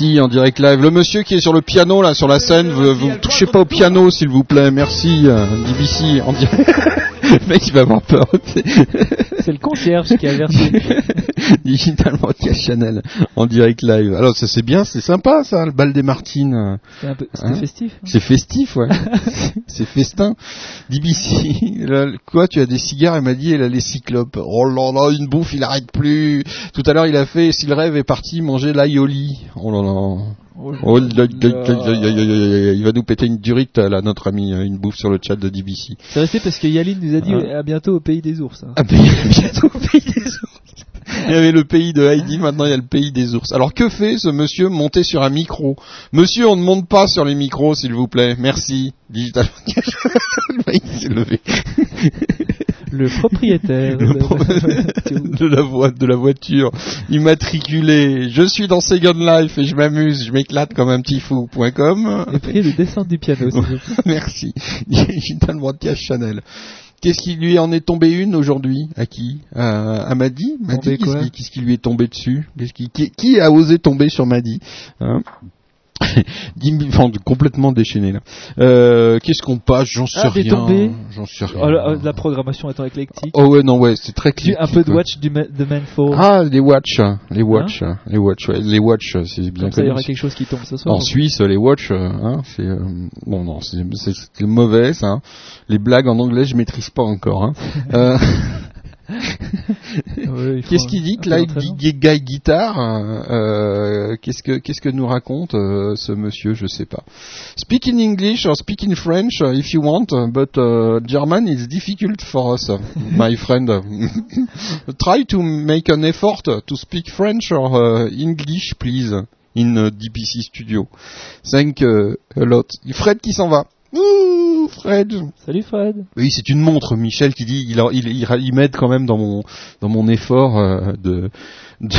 En direct live. Le monsieur qui est sur le piano là, sur la scène, vous, vous touchez pas au piano s'il vous plaît, merci. euh, DBC en direct. le mec il va avoir peur. C'est le concierge qui a versé. Digital Broadcast Channel en direct live. Alors ça c'est bien, c'est sympa ça, le bal des Martines. C'est un peu- C'était Hein festif. hein. C'est festif, ouais. C'est festin. DBC, là, quoi, tu as des cigares, elle m'a dit, elle a les cyclopes. Oh là là, une bouffe, il arrête plus. Tout à l'heure, il a fait, si le rêve est parti, manger l'aioli. Oh là là. Oh là là, il va nous péter une durite, là, notre ami, une bouffe sur le chat de DBC. C'est resté parce que Yaline nous a dit Ouais. à bientôt au pays des ours. hein. Ben, bientôt au pays des ours. Il y avait le pays de Heidi, maintenant il y a le pays des ours. Alors que fait ce monsieur monté sur un micro? Monsieur, on ne monte pas sur les micros, s'il vous plaît. Merci. Digital. s'est levé. Le propriétaire Le de- pro- de la voie de la voiture immatriculée. Je suis dans Second Life et je m'amuse, je m'éclate comme un petit fou.com. Et puis le descente du piano. Merci. Digital Broadcast Channel. Qu'est-ce qui lui en est tombé une aujourd'hui? À qui? À, à Madi? Qu'est-ce qui, lui est tombé dessus? Qui, qui, qui a osé tomber sur Madi hein? enfin, complètement déchaîné là. Euh, qu'est-ce qu'on passe? J'en sais Ah, rien. J'en sais rien. Oh, la, la programmation étant éclectique. Oh ouais non ouais c'est très clair. un peu de watch du ma- de Manfall. Ah les watch, les watch, les watch, ouais, les watch, c'est bien Comme ça, il y aura quelque chose qui tombe ce soir. En Suisse, les watch, euh, hein, c'est euh, bon non, c'est mauvais ça. hein. Les blagues en anglais, je maîtrise pas encore. Hein. Euh, Ouais, Qu'est-ce qu'il dit, Clyde. Guy Guitar euh, Qu'est-ce que qu'est-ce que nous raconte euh, ce monsieur Je sais pas. Speak in English or speak in French uh, if you want, but uh, German is difficult for us, uh, my friend. Try to make an effort to speak French or uh, English, please, in uh, DPC Studio. Thank uh, a lot. Fred qui s'en va. Ouh, Fred. Salut Fred. Oui, c'est une montre, Michel, qui dit il, il, il, il m'aide quand même dans mon dans mon effort euh, de, de,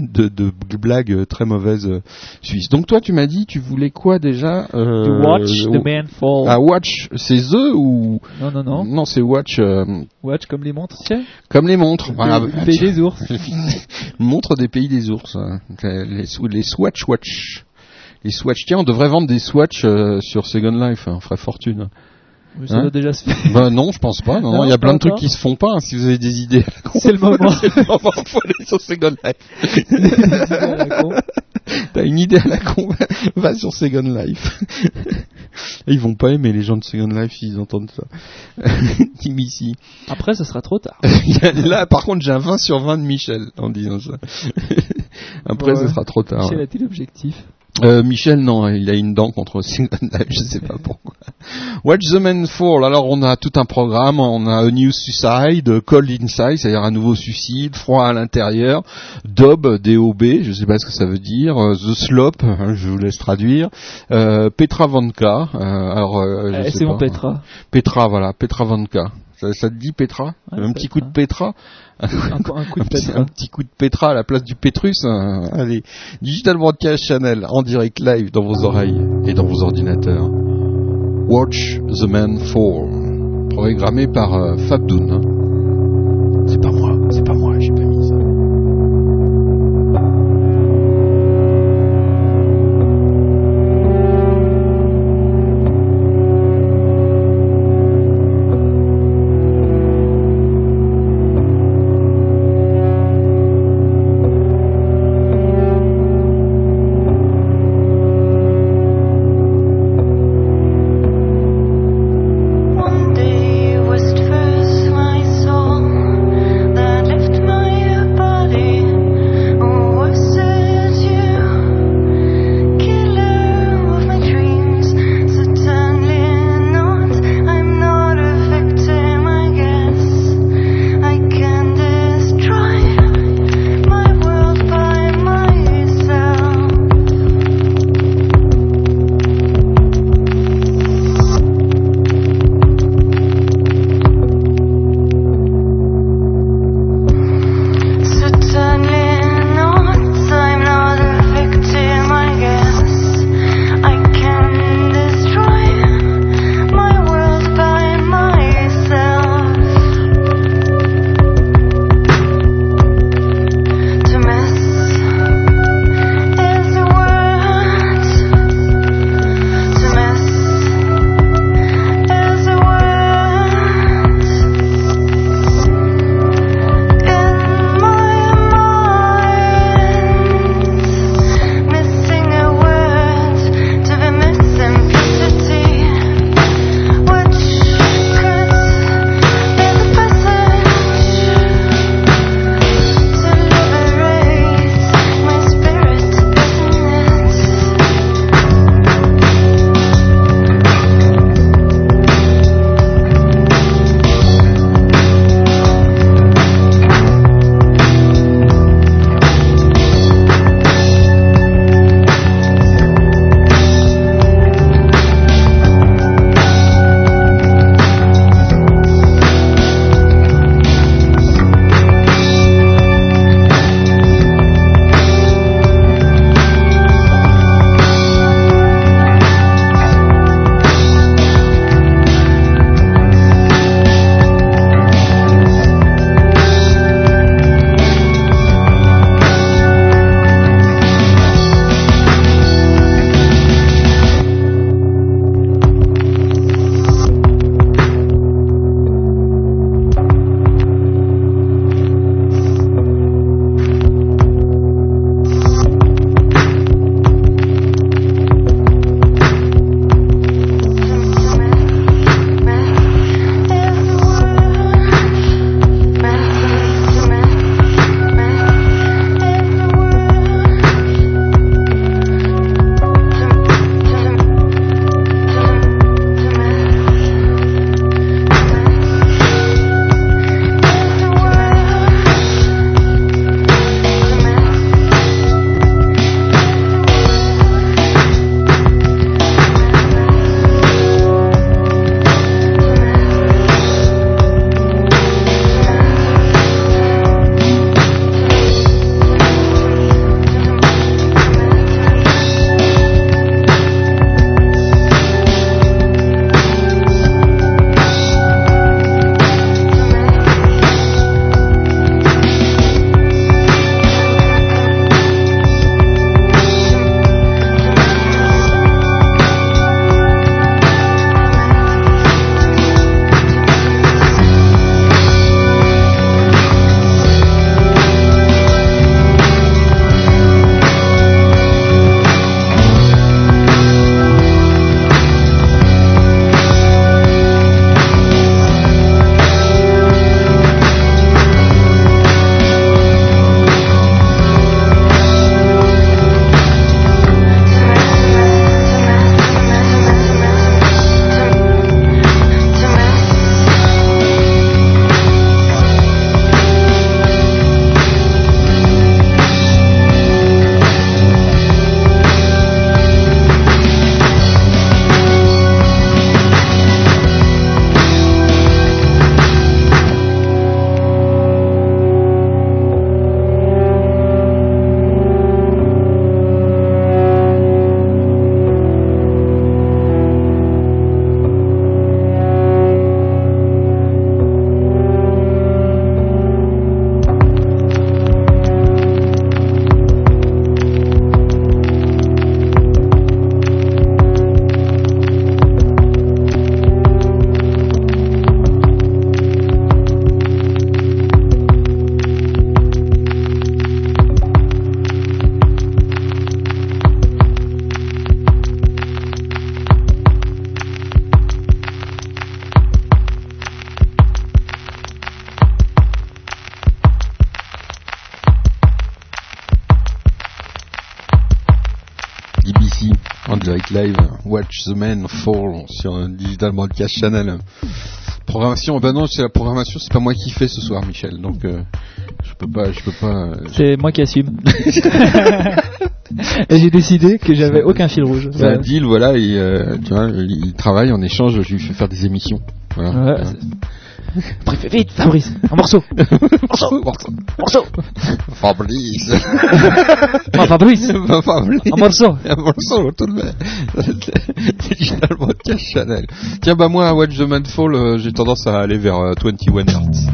de, de, de blagues très mauvaises euh, suisses. Donc toi, tu m'as dit, tu voulais quoi déjà euh, The Watch, euh, The Man Fall. Ah, Watch, c'est The ou Non, non, non. Non, c'est Watch euh, Watch comme les montres, sais comme les montres. Le Voilà, pays- bah, le pays tiens. des ours. montre des pays des ours. hein. Les, les Swatch Watch. Les Swatch. Tiens, on devrait vendre des Swatch euh, sur Second Life, hein, on ferait fortune. Mais ça Hein doit déjà se faire. Bah non, je pense pas. Non, Non, il y a plein de trucs qui se font pas. hein, si vous avez des idées, à la con. C'est le moment. C'est le moment. Faut aller sur Second Life. T'as une idée à la con, va sur Second Life. Ils vont pas aimer les gens de Second Life s'ils entendent ça. Tim ici. Après, ça sera trop tard. Là, par contre, j'ai un 20 sur 20 de Michel en disant ça. Après, Ouais. ce sera trop tard. Michel a-t-il l'objectif Euh, Michel, non, il a une dent contre Life, je sais pas pourquoi. Watch the Man Fall, alors on a tout un programme, on a A New Suicide, Cold Inside, c'est-à-dire un nouveau suicide, froid à l'intérieur, Dob, D-O-B, je sais pas ce que ça veut dire, euh, The Slop, hein, je vous laisse traduire, euh, Petra Vanka, euh, alors euh, je Eh, sais c'est mon pas. Petra. Petra, voilà, Petra Vanka. Ça, ça te dit Petra Ouais, Un petit coup de Petra Un, coup- un coup de petit- Petra. un petit coup de Petra à la place du Pétrus. hein. Allez, Digital Broadcast Channel en direct live dans vos oreilles et dans vos ordinateurs. Watch the Man Fall, programmé par euh, Fab Doon, hein. C'est pas moi, Watch the Man Fall sur Digital Broadcast Channel. Programmation, ben non, c'est la programmation, c'est pas moi qui fais ce soir, Michel. Donc, euh, je peux pas, je peux pas. euh, C'est moi qui assume. Et j'ai décidé que j'avais aucun fil rouge. C'est un deal, voilà, et, euh, tu vois, il travaille en échange, je lui fais faire des émissions. Voilà. Bref, vite, Fabrice, un morceau. morceau, morceau, morceau. Fabrice. Fabrice. Fabrice. Un morceau. Un morceau, tout de même. Digital Broadcast Channel. Tiens, bah moi, à Watch the Man Fall, euh, j'ai tendance à aller vers euh, 21 Hertz.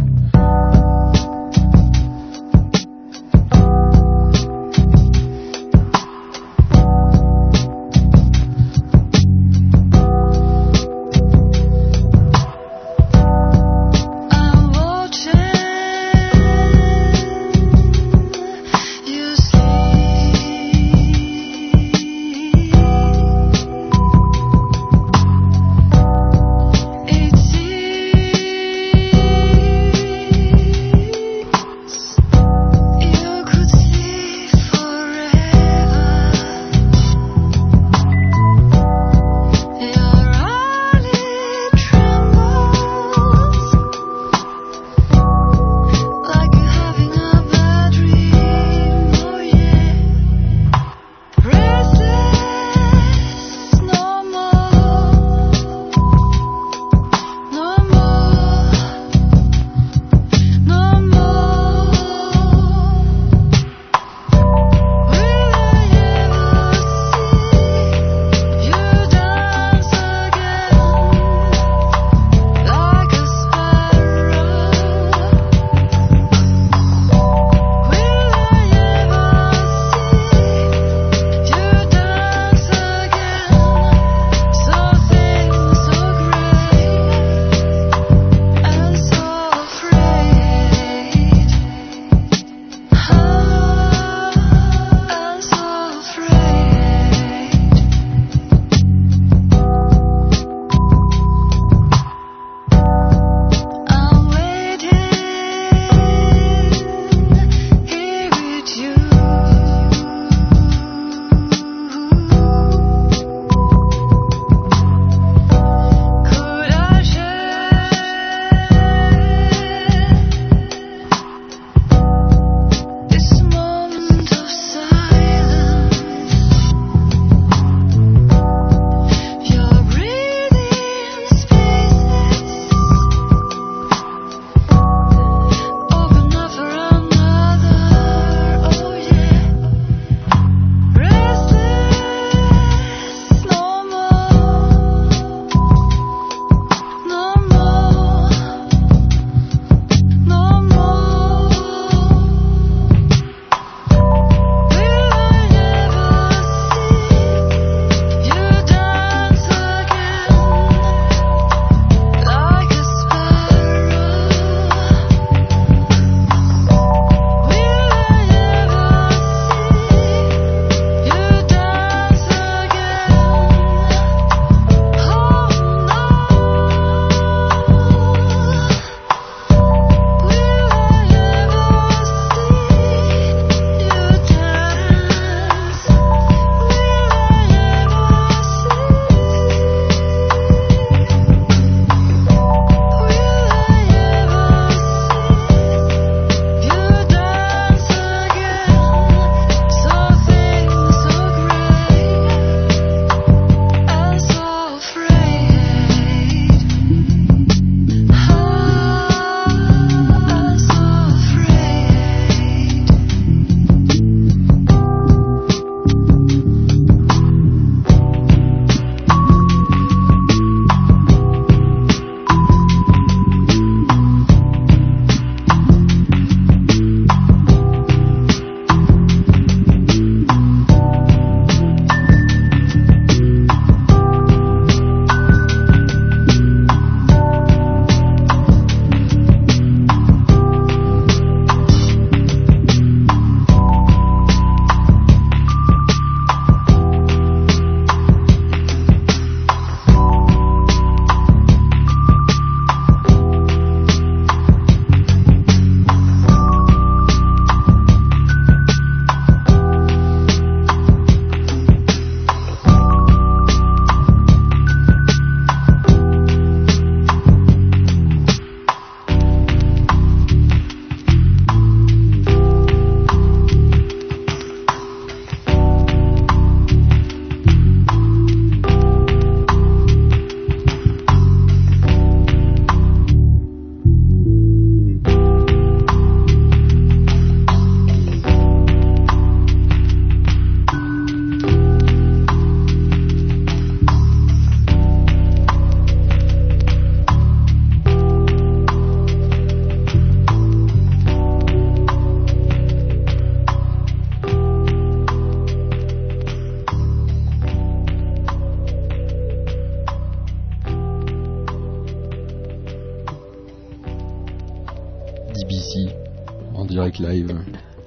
Live.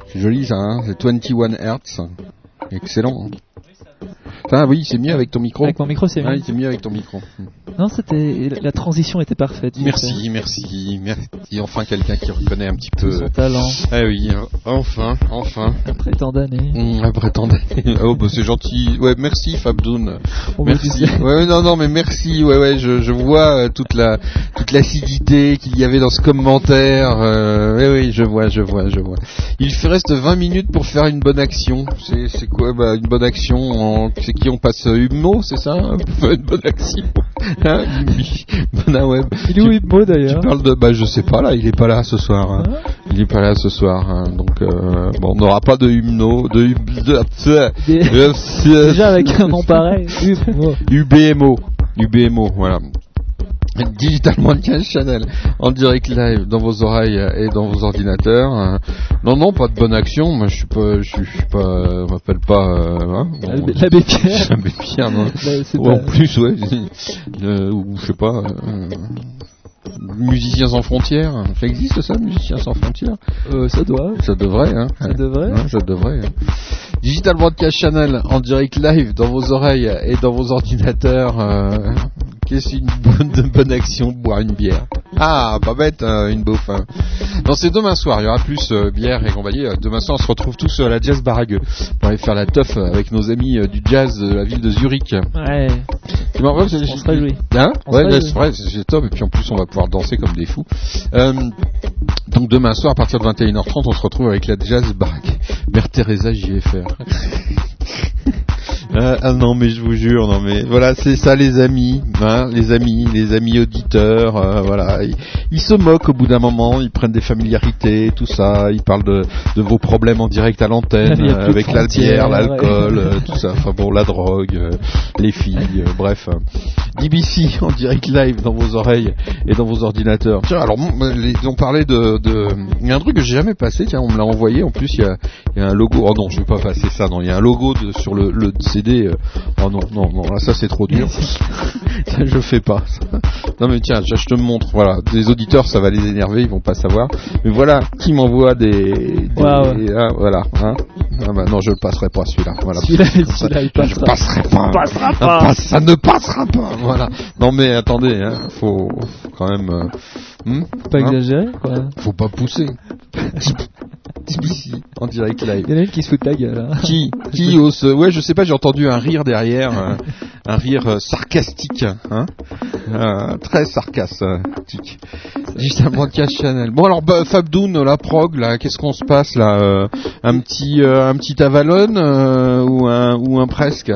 C'est joli ça, hein c'est 21 Hertz. Excellent. Ah oui, c'est mieux avec ton micro. Avec mon micro, c'est mieux. C'est mieux avec ton micro. Non, c'était la transition était parfaite. Merci, merci, merci. Enfin quelqu'un qui reconnaît un petit peu son talent. Ah oui, euh, enfin, enfin. Après tant d'années. Mmh, après tant d'années. Oh bah c'est gentil. Ouais, merci Fabdoun. Merci. Ouais, non, non, mais merci. Ouais, ouais, je, je vois euh, toute la toute l'acidité qu'il y avait dans ce commentaire. Euh, ouais, oui, je vois, je vois, je vois. Il fait- reste 20 minutes pour faire une bonne action. C'est c'est quoi bah, une bonne action en... C'est qui on passe euh, Humo, c'est ça Pour faire une bonne action. Hein web. Il est où Humo d'ailleurs Tu parles de bah je sais pas là, il est pas là ce soir. hein. Il est pas là ce soir. hein. Donc euh, bon, on n'aura pas de hymno, de, Déjà avec un nom pareil. UBMO, UBMO, voilà. Digital Mondial Channel en direct live dans vos oreilles et dans vos ordinateurs. Non, non, pas de bonne action. Moi, je suis pas, je suis pas, m'appelle pas. euh, hein, bon, L'abbé- Pierre. L'abbé Pierre, non. Là, c'est Ouais, En plus, ouais. Euh, ou je sais pas. euh, Musiciens sans frontières, ça existe ça, Musiciens sans frontières? Euh, ça doit. Ça devrait, hein. Ça devrait. Ouais, ça devrait. hein. Digital Broadcast Channel en direct live dans vos oreilles et dans vos ordinateurs. euh, Qu'est-ce qu'une bonne, de bonne action Boire une bière. Ah, pas bête, hein, une bouffe. hein. Non, c'est demain soir. Il y aura plus euh, bière et compagnie. Euh, Demain soir, on se retrouve tous à la Jazz Barague pour aller faire la teuf avec nos amis euh, du jazz de la ville de Zurich. Ouais. C'est marrant, c'est- On se réjouit. Hein On ouais, réjouit. c'est vrai, c'est top. Et puis en plus, on va pouvoir danser comme des fous. Euh, donc demain soir, à partir de 21h30, on se retrouve avec la Jazz Baraque. Mère Teresa JFR. Yeah. Ah, ah non mais je vous jure non mais voilà c'est ça les amis hein, les amis les amis auditeurs euh, voilà. Ils, ils se moquent au bout d'un moment ils prennent des familiarités tout ça ils parlent de, de vos problèmes en direct à l'antenne euh, avec la bière l'alcool ouais. euh, tout ça enfin bon la drogue euh, les filles euh, bref DBC en direct live dans vos oreilles et dans vos ordinateurs. Tiens alors mon- les- on parlait de de- il y a un truc que j'ai jamais passé tiens on me l'a envoyé en plus il y a, il y a un logo oh non je vais pas passer ça non il y a un logo de, sur le, le Euh, oh non non non là ça c'est trop dur. Ça je fais pas. Ça. non mais tiens je je te montre voilà. Des auditeurs ça va les énerver ils vont pas savoir. Mais voilà qui m'envoie des, ah, voilà hein. Ah bah non je le passerai pas celui-là. Voilà. Celui-là, celui-là, il je passerai pas. Passera Ça pas. ça ne passera pas. Voilà. Non mais attendez hein, faut, faut quand même euh, hmm, Faut pas hein, exagérer, quoi. faut pas pousser en direct live Il y en a une qui se fout de ta gueule. hein. qui qui ose ouais je sais pas j'ai entendu un rire derrière euh, un rire euh, sarcastique hein Euh, très sarcastique Digital Broadcast Channel bon alors bah, Fabdoun la prog là qu'est-ce qu'on se passe là un petit un petit Avalon ou un ou un presque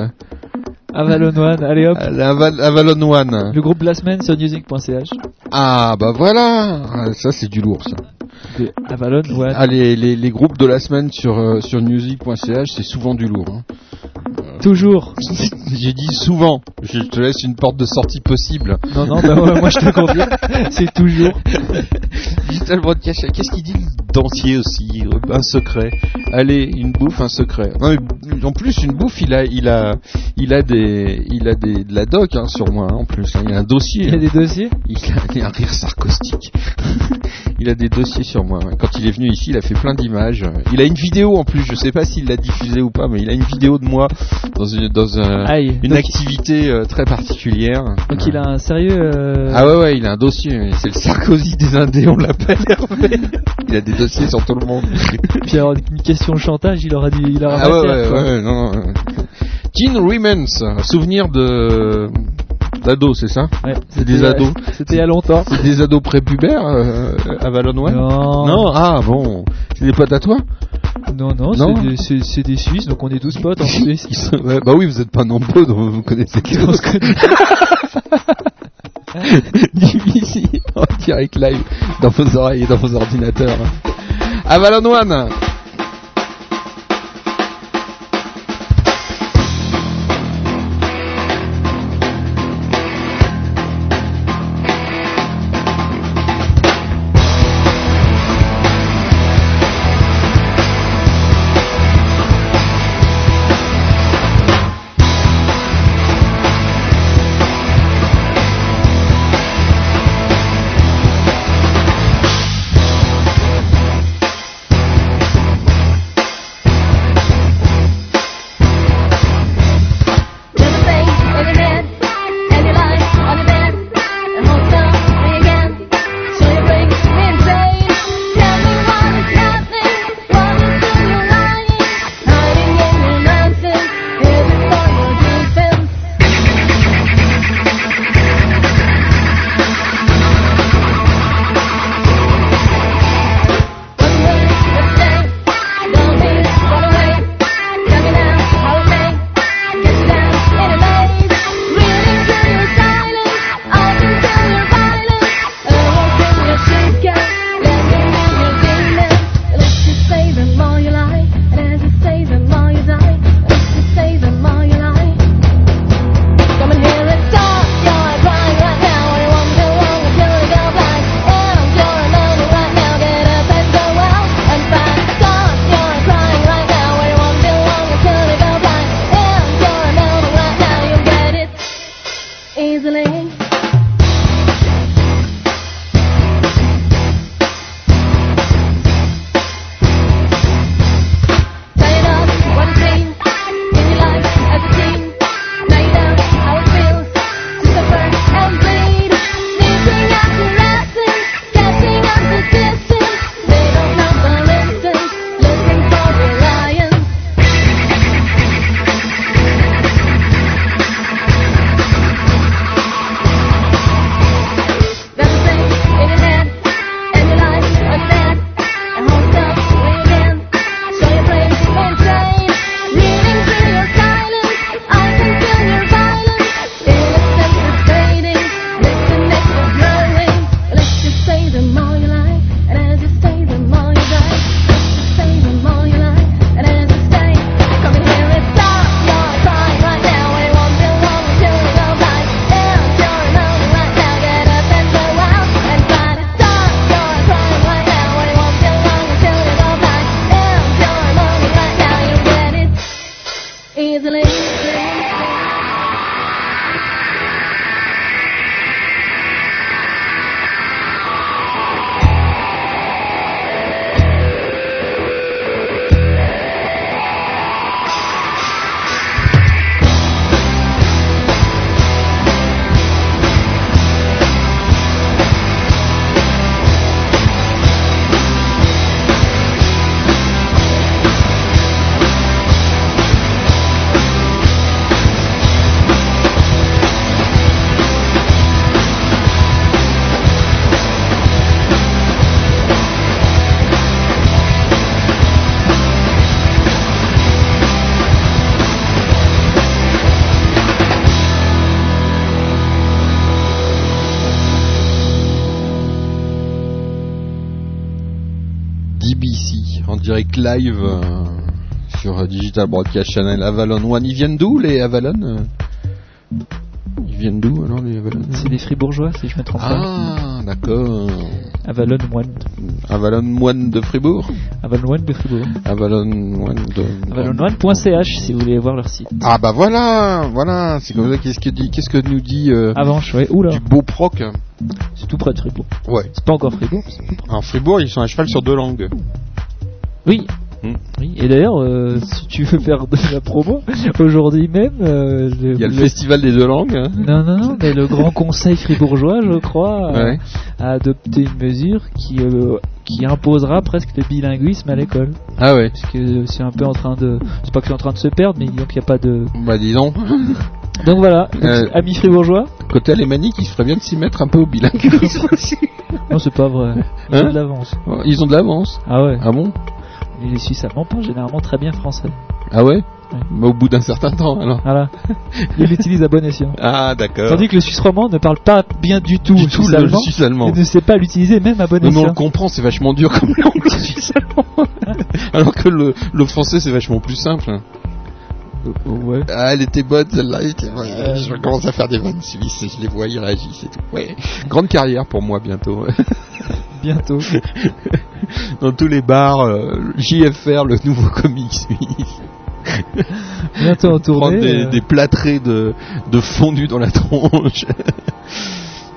Avalon One, allez hop. Aval- Avalon One Le groupe de la semaine sur music.ch. ah bah voilà ça c'est du lourd ça De Avalon One. ah, les, les, les groupes de la semaine sur euh, sur music.ch c'est souvent du lourd hein. Toujours. J'ai dit souvent. Je te laisse une porte de sortie possible. Non, non, bah ouais, moi je te confirme. C'est toujours. Digital Broadcast. Qu'est-ce qu'il dit le Dancier aussi euh, Un secret? Allez, une bouffe, un secret. Non, mais en plus, une bouffe, il a, il a, il a des, il a des, de la doc hein, sur moi. hein, en plus, il y a un dossier. Il y a des dossiers? Il a, il a un rire sarcastique. il a des dossiers sur moi. Quand il est venu ici, il a fait plein d'images. Il a une vidéo en plus. Je sais pas s'il l'a diffusée ou pas, mais il a une vidéo de moi dans une, dans un- une activité euh, très particulière. Donc il a un sérieux. euh, Ah ouais ouais, il a un dossier. C'est le Sarkozy des Indés, on l'appelle Hervé. Il a des dossiers sur tout le monde. Puis alors, une question de chantage, il aura dit. Il aura Ah ouais ouais, ouais, non. non. Teen Remens, souvenir de d'ados, c'est ça Ouais, C'est des ados. C'était il y a longtemps. C'est des ados prépubères euh, à Valon One Non. Non, ah bon, c'est des potes à toi Non, non, Non. c'est des- Suisses, donc on est tous potes en Suisse. Ils sont- ouais, Bah oui, vous êtes pas nombreux, donc vous connaissez qui On se connaît. en direct live dans vos oreilles et dans vos ordinateurs. Avalon One DBC en direct live euh, sur Digital Broadcast Channel Avalon One. Ils viennent d'où les Avalon euh? Ils viennent d'où alors les Avalon? C'est des fribourgeois, si je me trompe pas. Ah, d'accord. Avalon One. Avalon One de Fribourg Avalon One de Fribourg. Avalon One de. AvalonOne.ch si vous voulez voir leur site. Ah bah voilà, voilà, c'est comme ça. Qu'est-ce que dit, qu'est-ce que nous dit euh, Avanche, ouais. Oula. du beau proc C'est tout près de Fribourg. Ouais. C'est pas encore Fribourg. En Fribourg, ils sont à cheval sur deux langues. Oui. Oui. Et d'ailleurs, euh, si tu veux faire de la promo, aujourd'hui même, euh, le- Il y a le, le- festival des deux langues. hein. Non, non, non, mais le Grand Conseil fribourgeois, je crois, Ouais. a adopté une mesure qui, euh, qui imposera presque le bilinguisme à l'école. Ah ouais. Parce que c'est un peu en train de. C'est pas que c'est en train de se perdre, mais disons qu'il n'y a pas de. Bah dis donc. Voilà, Euh, amis fribourgeois. Côté alémanique, il ferait bien de s'y mettre un peu au bilinguisme aussi. Non, c'est pas vrai. Ils Hein ont de l'avance. Ils ont de l'avance. Ah ouais. Ah bon? Les Suisses allemands parlent généralement très bien français. Ah ouais Mais au bout d'un certain temps alors. Voilà. Ils l'utilisent à bon escient. Ah d'accord. Tandis que le Suisse romand ne parle pas bien du tout, Du le tout Suisse le allemand, Suisse allemand. et ne sait pas l'utiliser même à bon Mais on escient. le comprend, c'est vachement dur comme langue le suisse allemand. Alors que le, le français c'est vachement plus simple. Ouais. Ah, elle était bonne celle-là. bonne. Je commence à faire des vannes suisses et je les vois, ils réagissent et tout. Ouais. Grande carrière pour moi bientôt. Bientôt. Dans tous les bars, euh, JFR, le nouveau comic suisse. Bientôt en tournée. Prendre des, euh, des plâtrés de, de fondu dans la tronche.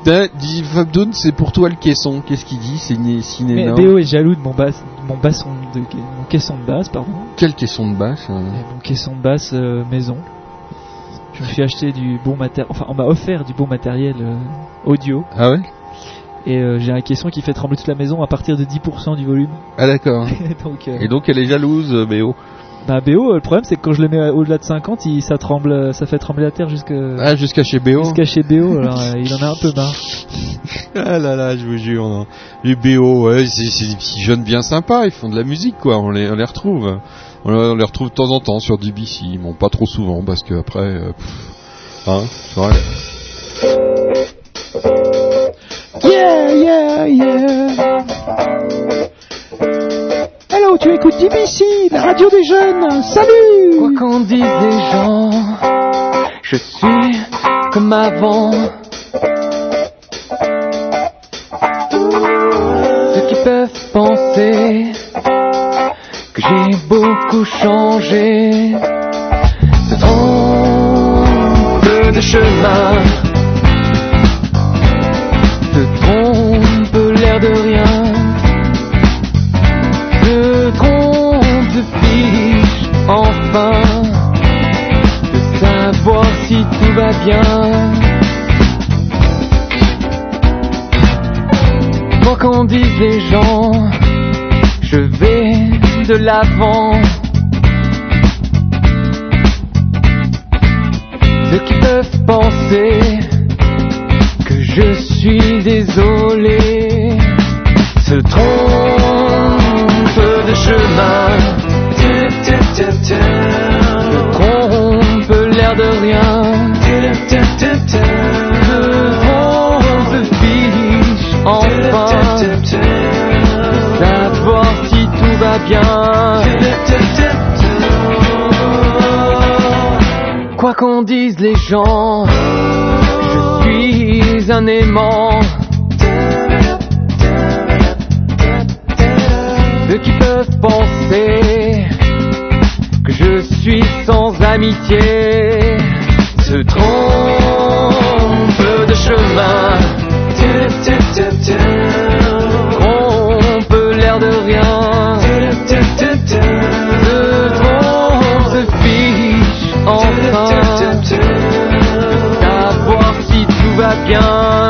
Dis Fabdoun, c'est pour toi le caisson. Qu'est-ce qu'il dit C'est né, Mais Béo est jaloux de mon, basse, mon basson de mon caisson de basse, pardon. Quel caisson de basse hein Et mon caisson de basse euh, maison. Je me suis acheté du bon matériel, enfin on m'a offert du bon matériel euh, audio. Ah ouais Et euh, j'ai un caisson qui fait trembler toute la maison à partir de 10% du volume. Ah d'accord. donc, euh, Et donc elle est jalouse, euh, Béo. Bah euh, le problème c'est que quand je le mets au-delà de 50, il, ça tremble, ça fait trembler la terre jusque Ah, jusqu'à chez Béo jusqu'à chez Béo. Alors euh, il en a un peu marre. Ah là là, je vous jure, non. les BO, ouais, c'est c'est des petits jeunes bien sympas, ils font de la musique, quoi. On les, on les retrouve. On les, on les retrouve de temps en temps sur DBC, bon, pas trop souvent, parce que après, euh, pff, hein, c'est vrai. Yeah, yeah, yeah. Tu écoutes DBC, la radio des jeunes. Salut. Quoi qu'en disent les gens, je suis comme avant. Ceux qui peuvent penser que j'ai beaucoup changé se trompent de chemin, se trompent l'air de rien, de savoir si tout va bien. Quoi qu'en disent les gens, je vais de l'avant. Ceux qui peuvent penser que je suis désolé se trompent de chemin. Bien. Quoi qu'en disent les gens, je suis un aimant. Ceux qui peuvent penser que Je suis sans amitié, se trompe de chemin. Trompe l'air de rien. Tout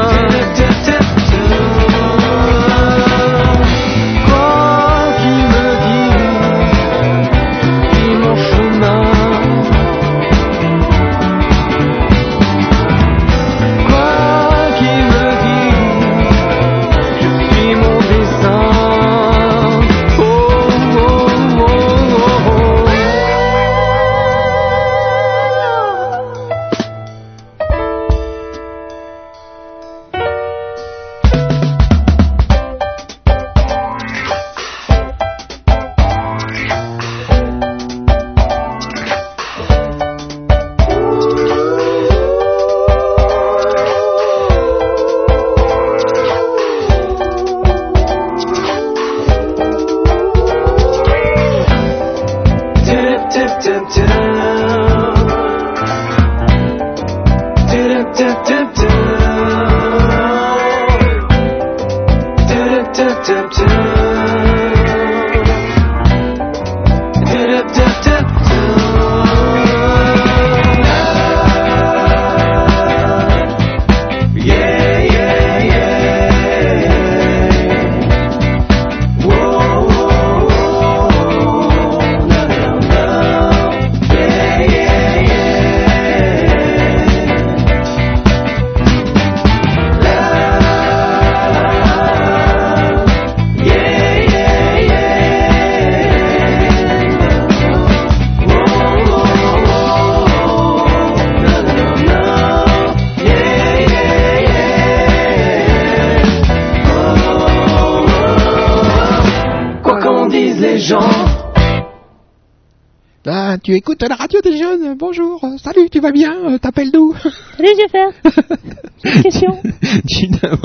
tu écoutes la radio des jeunes, bonjour, euh, salut, tu vas bien, euh, t'appelles d'où Salut J'ai une question. Gina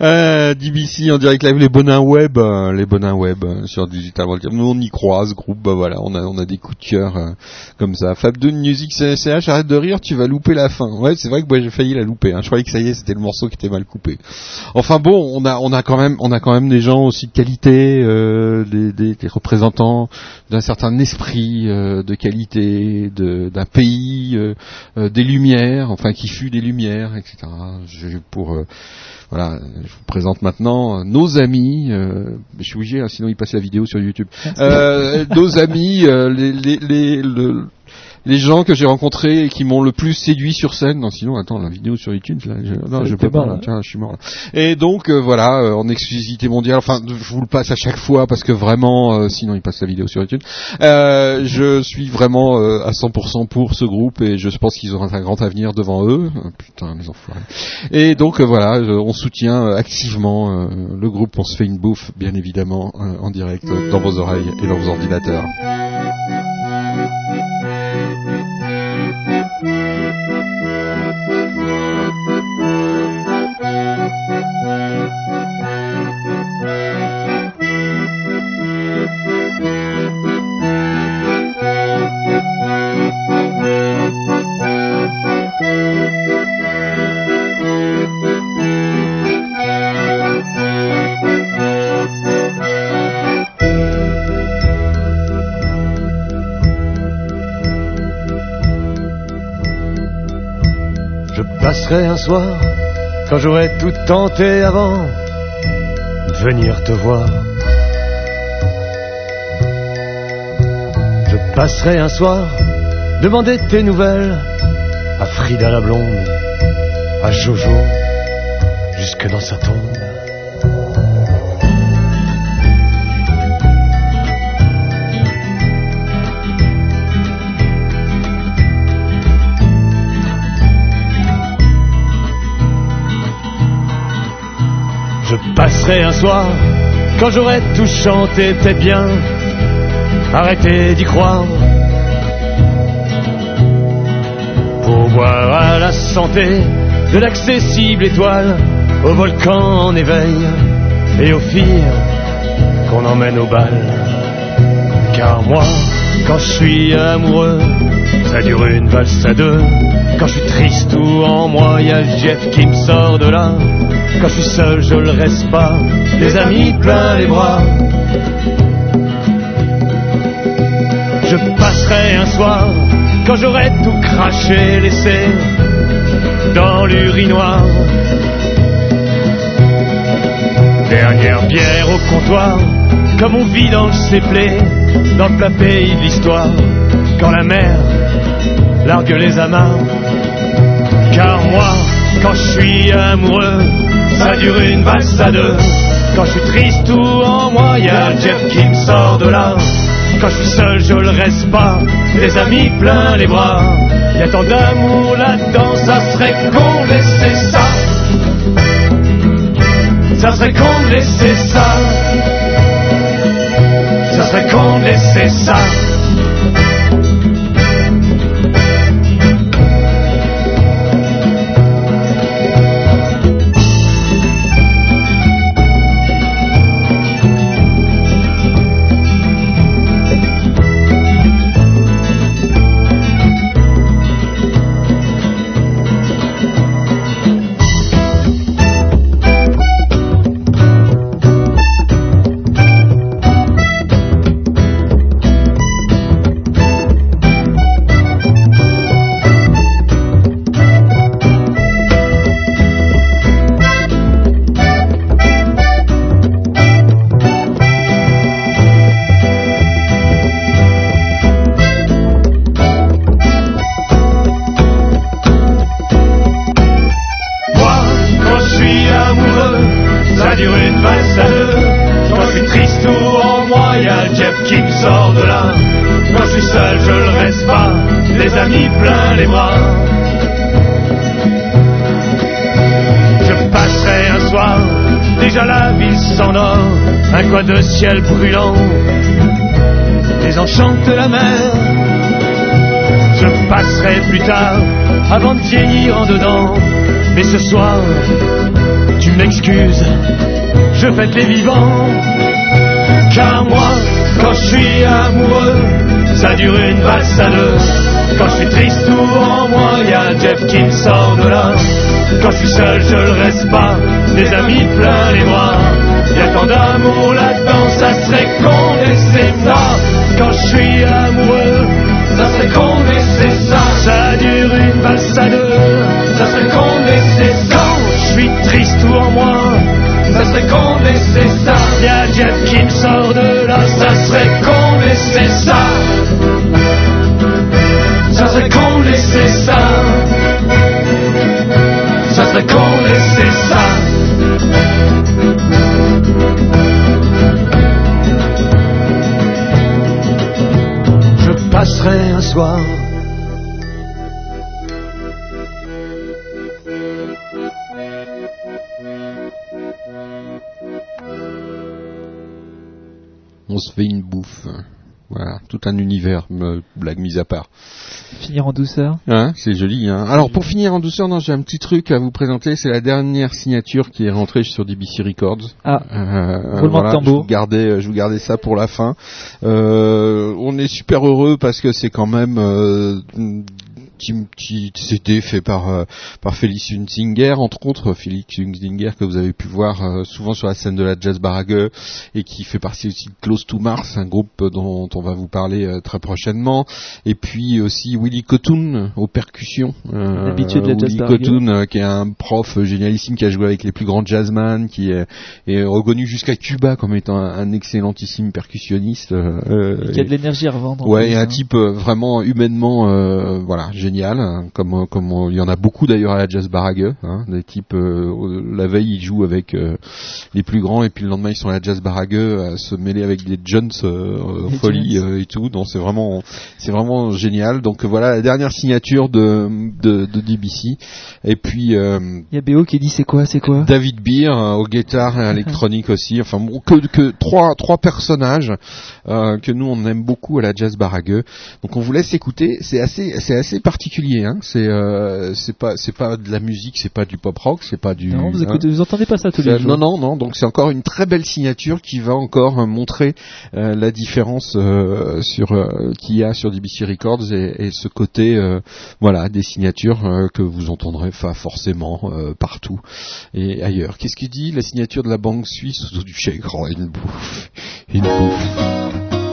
euh, En direct les bonins web, euh, les bonins web euh, sur Digital World. Nous on y croit, ce groupe, bah voilà, on a, des coups de cœur euh, comme ça. Fab Doom Music CCH, arrête de rire, tu vas louper la fin. Ouais, c'est vrai que moi j'ai failli la louper. Hein. Je croyais que ça y est, c'était le morceau qui était mal coupé. Enfin bon, on a, quand même, on a quand même des gens aussi de qualité, des, représentants d'un certain esprit de qualité, de- d'un pays, des lumières, enfin qui fut des lumières, etc. voilà, je vous présente maintenant euh, nos amis. euh, je suis obligé, hein, sinon il passe la vidéo sur YouTube. Euh, nos amis, euh, les, les, les, le- les gens que j'ai rencontrés et qui m'ont le plus séduit sur scène. Non, sinon, attends, la vidéo sur iTunes, là, je, non, je peux pas. là. Tiens, je suis mort. Là. Et donc, euh, voilà, euh, en exclusivité mondiale. Enfin, je vous le passe à chaque fois parce que vraiment, euh, sinon, il passe la vidéo sur iTunes. Euh, je suis vraiment à 100% pour ce groupe et je pense qu'ils auront un grand avenir devant eux. Euh, Putain, les enfoirés. Et donc voilà, on soutient activement le groupe. On se fait une bouffe, bien évidemment, en direct dans vos oreilles et dans vos ordinateurs. Je passerai un soir, quand j'aurai tout tenté avant, venir te voir. Je passerai un soir, demander tes nouvelles à Frida la blonde, à Jojo, jusque dans sa tombe. Je passerai un soir, quand j'aurai tout chanté, peut-être bien, arrêtez d'y croire. Pour boire à la santé de l'accessible étoile, au volcan en éveil et aux filles qu'on emmène au bal. Car moi, Quand je suis amoureux, ça dure une valse à deux. Quand je suis triste ou en moi, y a Jeff qui me sort de là. Quand je suis seul, je le reste pas. Les amis plein les bras. Je passerai un soir quand j'aurai tout craché, laissé dans l'urinoir. Dernière bière au comptoir, comme on vit dans le séplé, dans le plat pays de l'histoire, quand la mer largue les amarres. Car moi, quand je suis amoureux, ça dure une valse à deux. Quand je suis triste ou en moi, y a Jeff qui me sort de là. Quand je suis seul, je le reste pas, des amis plein les bras. Y a tant d'amour là-dedans, ça serait con laisser ça. Ça serait con laisser ça. Ça serait con laisser ça. De ciel brûlant, désenchante la mer. Je passerai plus tard, avant de vieillir en dedans. Mais ce soir, tu m'excuses, je fête les vivants. Car moi, quand je suis amoureux, ça dure une valse à. Quand je suis triste ou en moi, y a Jeff qui me sort de là. Quand je suis seul, je le reste pas, des amis plein les bras. Y a tant d'amour là-dedans, ça serait con laisser ça. Quand je suis amoureux, ça serait con laisser ça. Ça dure une valse à deux, ça serait con laisser ça. Je suis triste ou en moi, ça serait con laisser ça. Y a Jeff qui me sort de là, ça serait con laisser ça. Ça serait con. Ça soir. On se fait une bouffe. Voilà, tout un univers, blague mise à part. Finir en douceur. Hein, c'est joli. Hein. Alors pour finir en douceur, non, j'ai un petit truc à vous présenter. C'est la dernière signature qui est rentrée sur DBC Records. Ah. Euh, Roulement de voilà, tambour. Je vous gardais, je vous gardais ça pour la fin. Euh, on est super heureux parce que c'est quand même euh, petit, petit CD fait par euh, par Félix Hunzinger, entre autres Félix Hunzinger que vous avez pu voir euh, souvent sur la scène de la Jazz Barague et qui fait partie aussi de Close to Mars, un groupe dont on va vous parler euh, très prochainement. Et puis aussi Willy Cotton aux percussions. Euh, L'habitude de la Jazz Willy Barague. Cotton, qui est un prof génialissime qui a joué avec les plus grands jazzman, qui est, est reconnu jusqu'à Cuba comme étant un, un excellentissime percussionniste. euh, y a de l'énergie à revendre. en Ouais, et un hein. type euh, vraiment humainement, euh, voilà, génial. hein, comme euh, comme on- il y en a beaucoup d'ailleurs à la Jazz Barague. Hein, des types, euh, la veille ils jouent avec euh, les plus grands et puis le lendemain ils sont à la Jazz Barague à se mêler avec des Jones euh, Les folie euh, et tout. Donc c'est vraiment c'est vraiment génial. Donc voilà la dernière signature de de, de DBC. Et puis euh, Il y a BO qui dit c'est quoi, c'est quoi? David Beer euh, au guitare et à l'électronique aussi. Enfin bon, que, que trois trois personnages euh, que nous on aime beaucoup à la Jazz Barague. Donc on vous laisse écouter. C'est assez c'est assez particulier. Hein. C'est euh, c'est pas c'est pas de la musique, c'est pas du pop rock, c'est pas du. Non, vous, hein. vous entendez pas ça tous les jours. Non, non, non. Donc c'est encore une très belle signature qui va encore euh, montrer euh, la différence euh, sur qu'il y a sur DBC Records et, et ce côté, voilà, des signatures que vous entendrez pas forcément partout et ailleurs. Qu'est-ce qu'il dit? La signature de la banque suisse du chèque, une bouffe, une bouffe.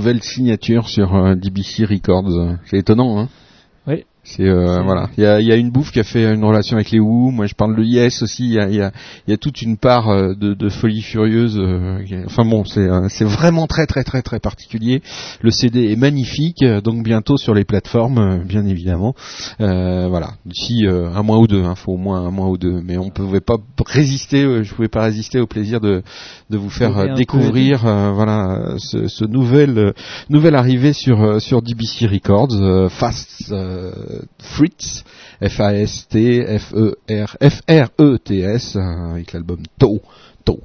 Nouvelle signature sur euh, DBC Records. C'est étonnant, hein Oui. C'est euh, voilà, il y a, il y a une bouffe qui a fait une relation avec les Who. Moi, je parle de Yes aussi. Il y a, il y a, il y a toute une part euh, de, de folie furieuse. euh, enfin bon, c'est vraiment très très très très particulier. Le CD est magnifique, donc bientôt sur les plateformes, bien évidemment. Voilà, d'ici un mois ou deux. Il faut au moins un mois ou deux. Mais on pouvait pas résister. je pouvais pas résister au plaisir de de vous faire euh, découvrir euh, voilà ce, ce nouvel euh, nouvelle arrivée sur euh, sur DBC Records euh, Fast euh, Fritz F A S T F E R F R E T S avec l'album To.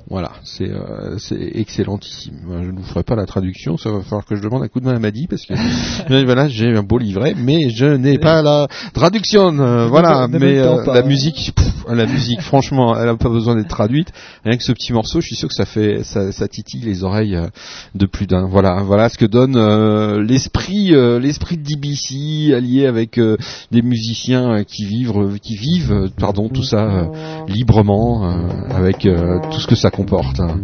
Voilà, c'est euh, c'est excellentissime. Je ne vous ferai pas la traduction, ça va falloir que je demande un coup de main à Madi parce que voilà, j'ai un beau livret, mais je n'ai pas la traduction. euh, voilà, mais euh, la musique, pff, la musique, franchement, elle a pas besoin d'être traduite. Rien que ce petit morceau, je suis sûr que ça fait, ça, ça titille les oreilles euh, de plus d'un. Voilà, voilà ce que donne euh, l'esprit, euh, l'esprit de DBC allié avec euh, des musiciens qui vivent, qui vivent, pardon, tout ça euh, librement, euh, avec euh, tout ce que ça comporte. hein.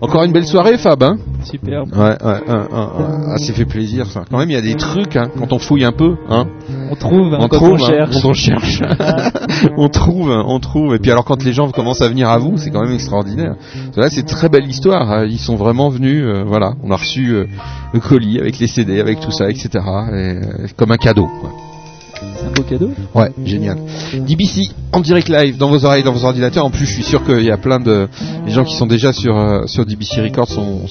Encore une belle soirée, Fab. Hein Superbe. Ouais, ouais. Ah, ça fait plaisir, ça. Quand même, il y a des trucs, hein, quand on fouille un peu, hein. On trouve, hein, on quand trouve, on hein, cherche. quand on cherche. on trouve, on trouve. Et puis alors, quand les gens commencent à venir à vous, c'est quand même extraordinaire. Là, c'est très belle histoire. Ils sont vraiment venus, euh, voilà. On a reçu euh, le colis avec les CD, avec tout ça, etc. Et, euh, comme un cadeau. quoi. C'est un beau cadeau. Ouais, génial. DBC en direct live dans vos oreilles, dans vos ordinateurs. En plus, je suis sûr qu'il y a plein de gens qui sont déjà sur euh, sur DBC Records sont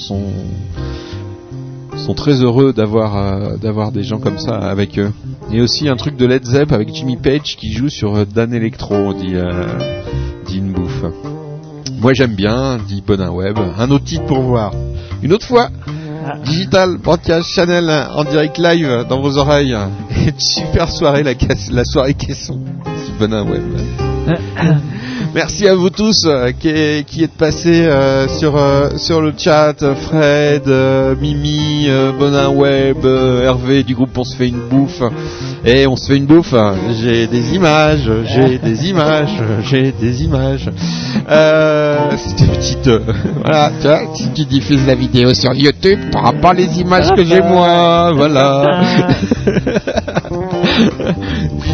sont très heureux d'avoir euh, d'avoir des gens comme ça avec eux. Et aussi un truc de Led Zepp avec Jimmy Page qui joue sur euh, Dan Electro, dit euh, dit une bouffe. Moi j'aime bien, dit Bonin Web. Un autre titre pour voir. Une autre fois. Digital Broadcast Channel en direct live dans vos oreilles. Et super soirée, la, soirée caisson. dit Bonin Web. Merci à vous tous euh, qui, qui êtes passés euh, sur euh, sur le chat, Fred, euh, Mimi, euh, Bonin Web, euh, Hervé du groupe On se fait une bouffe. Et on se fait une bouffe. hein. J'ai des images, j'ai des images, j'ai des images. Euh, une petite euh, voilà, tu vois, si tu diffuses la vidéo sur YouTube, tu n'auras pas les images que j'ai moi, voilà.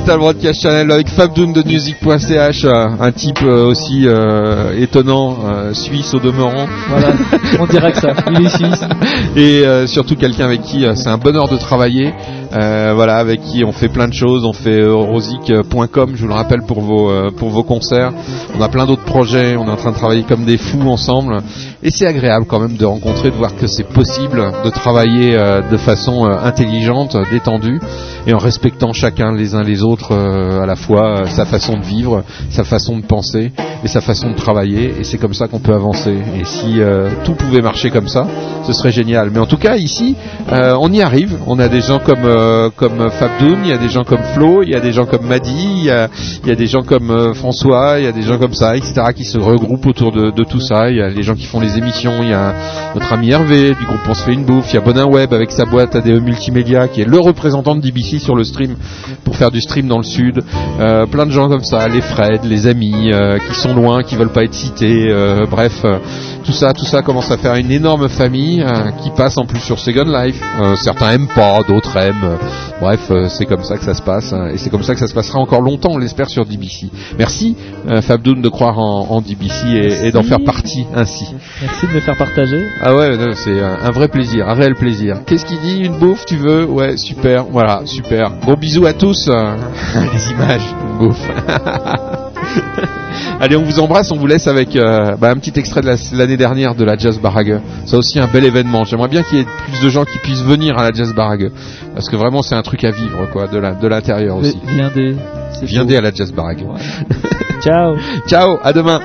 Digital Broadcast Channel avec Fabdoun de music.ch, euh, un type euh, aussi euh, étonnant, euh, suisse au demeurant. Voilà, on dirait que ça. Il est suisse. Et euh, surtout quelqu'un avec qui euh, c'est un bonheur de travailler. Euh, voilà, avec qui on fait plein de choses. On fait euh, rosic.com, je vous le rappelle pour vos euh, pour vos concerts. On a plein d'autres projets. On est en train de travailler comme des fous ensemble. Et c'est agréable quand même de rencontrer, de voir que c'est possible de travailler euh, de façon intelligente, détendue, et en respectant chacun les uns les autres à la fois sa façon de vivre, sa façon de penser et sa façon de travailler. Et c'est comme ça qu'on peut avancer. Et si tout pouvait marcher comme ça, ce serait génial. Mais en tout cas ici, on y arrive. On a des gens comme euh, comme Fabdoun, il y a des gens comme Flo, il y a des gens comme Madi, il y a, des gens comme euh, François, il y a des gens comme ça, etc. qui se regroupent autour de, tout ça. Il y a les gens qui font les émissions. Il y a notre ami Hervé du groupe On se fait une bouffe. Il y a Bonin Web avec sa boîte ADE Multimédia qui est le représentant de DBC sur le stream pour faire du stream dans le sud. Euh, plein de gens comme ça, les Fred, les amis qui sont loin, qui veulent pas être cités. bref, tout ça, tout ça commence à faire une énorme famille euh, qui passe en plus sur Second Life. Euh, certains aiment pas, d'autres aiment. Bref, euh, c'est comme ça que ça se passe hein, et c'est comme ça que ça se passera encore longtemps, on l'espère sur DBC. Merci Fabdoun de croire en, en DBC et, et d'en faire partie ainsi. Merci de me faire partager. Ah ouais, c'est un, vrai plaisir, un réel plaisir. Qu'est-ce qu'il dit Une bouffe, tu veux? Ouais, super, voilà, super. Gros bisous à tous. Les images, une bouffe. Allez, on vous embrasse, on vous laisse avec euh, bah, un petit extrait de la- l'année dernière de la Jazz Barague. C'est aussi un bel événement. J'aimerais bien qu'il y ait plus de gens qui puissent venir à la Jazz Barague. Parce que vraiment, c'est un truc à vivre, quoi, de l'intérieur aussi. Viendez beau. à la Jazz Barague. Ciao. Ciao, à demain.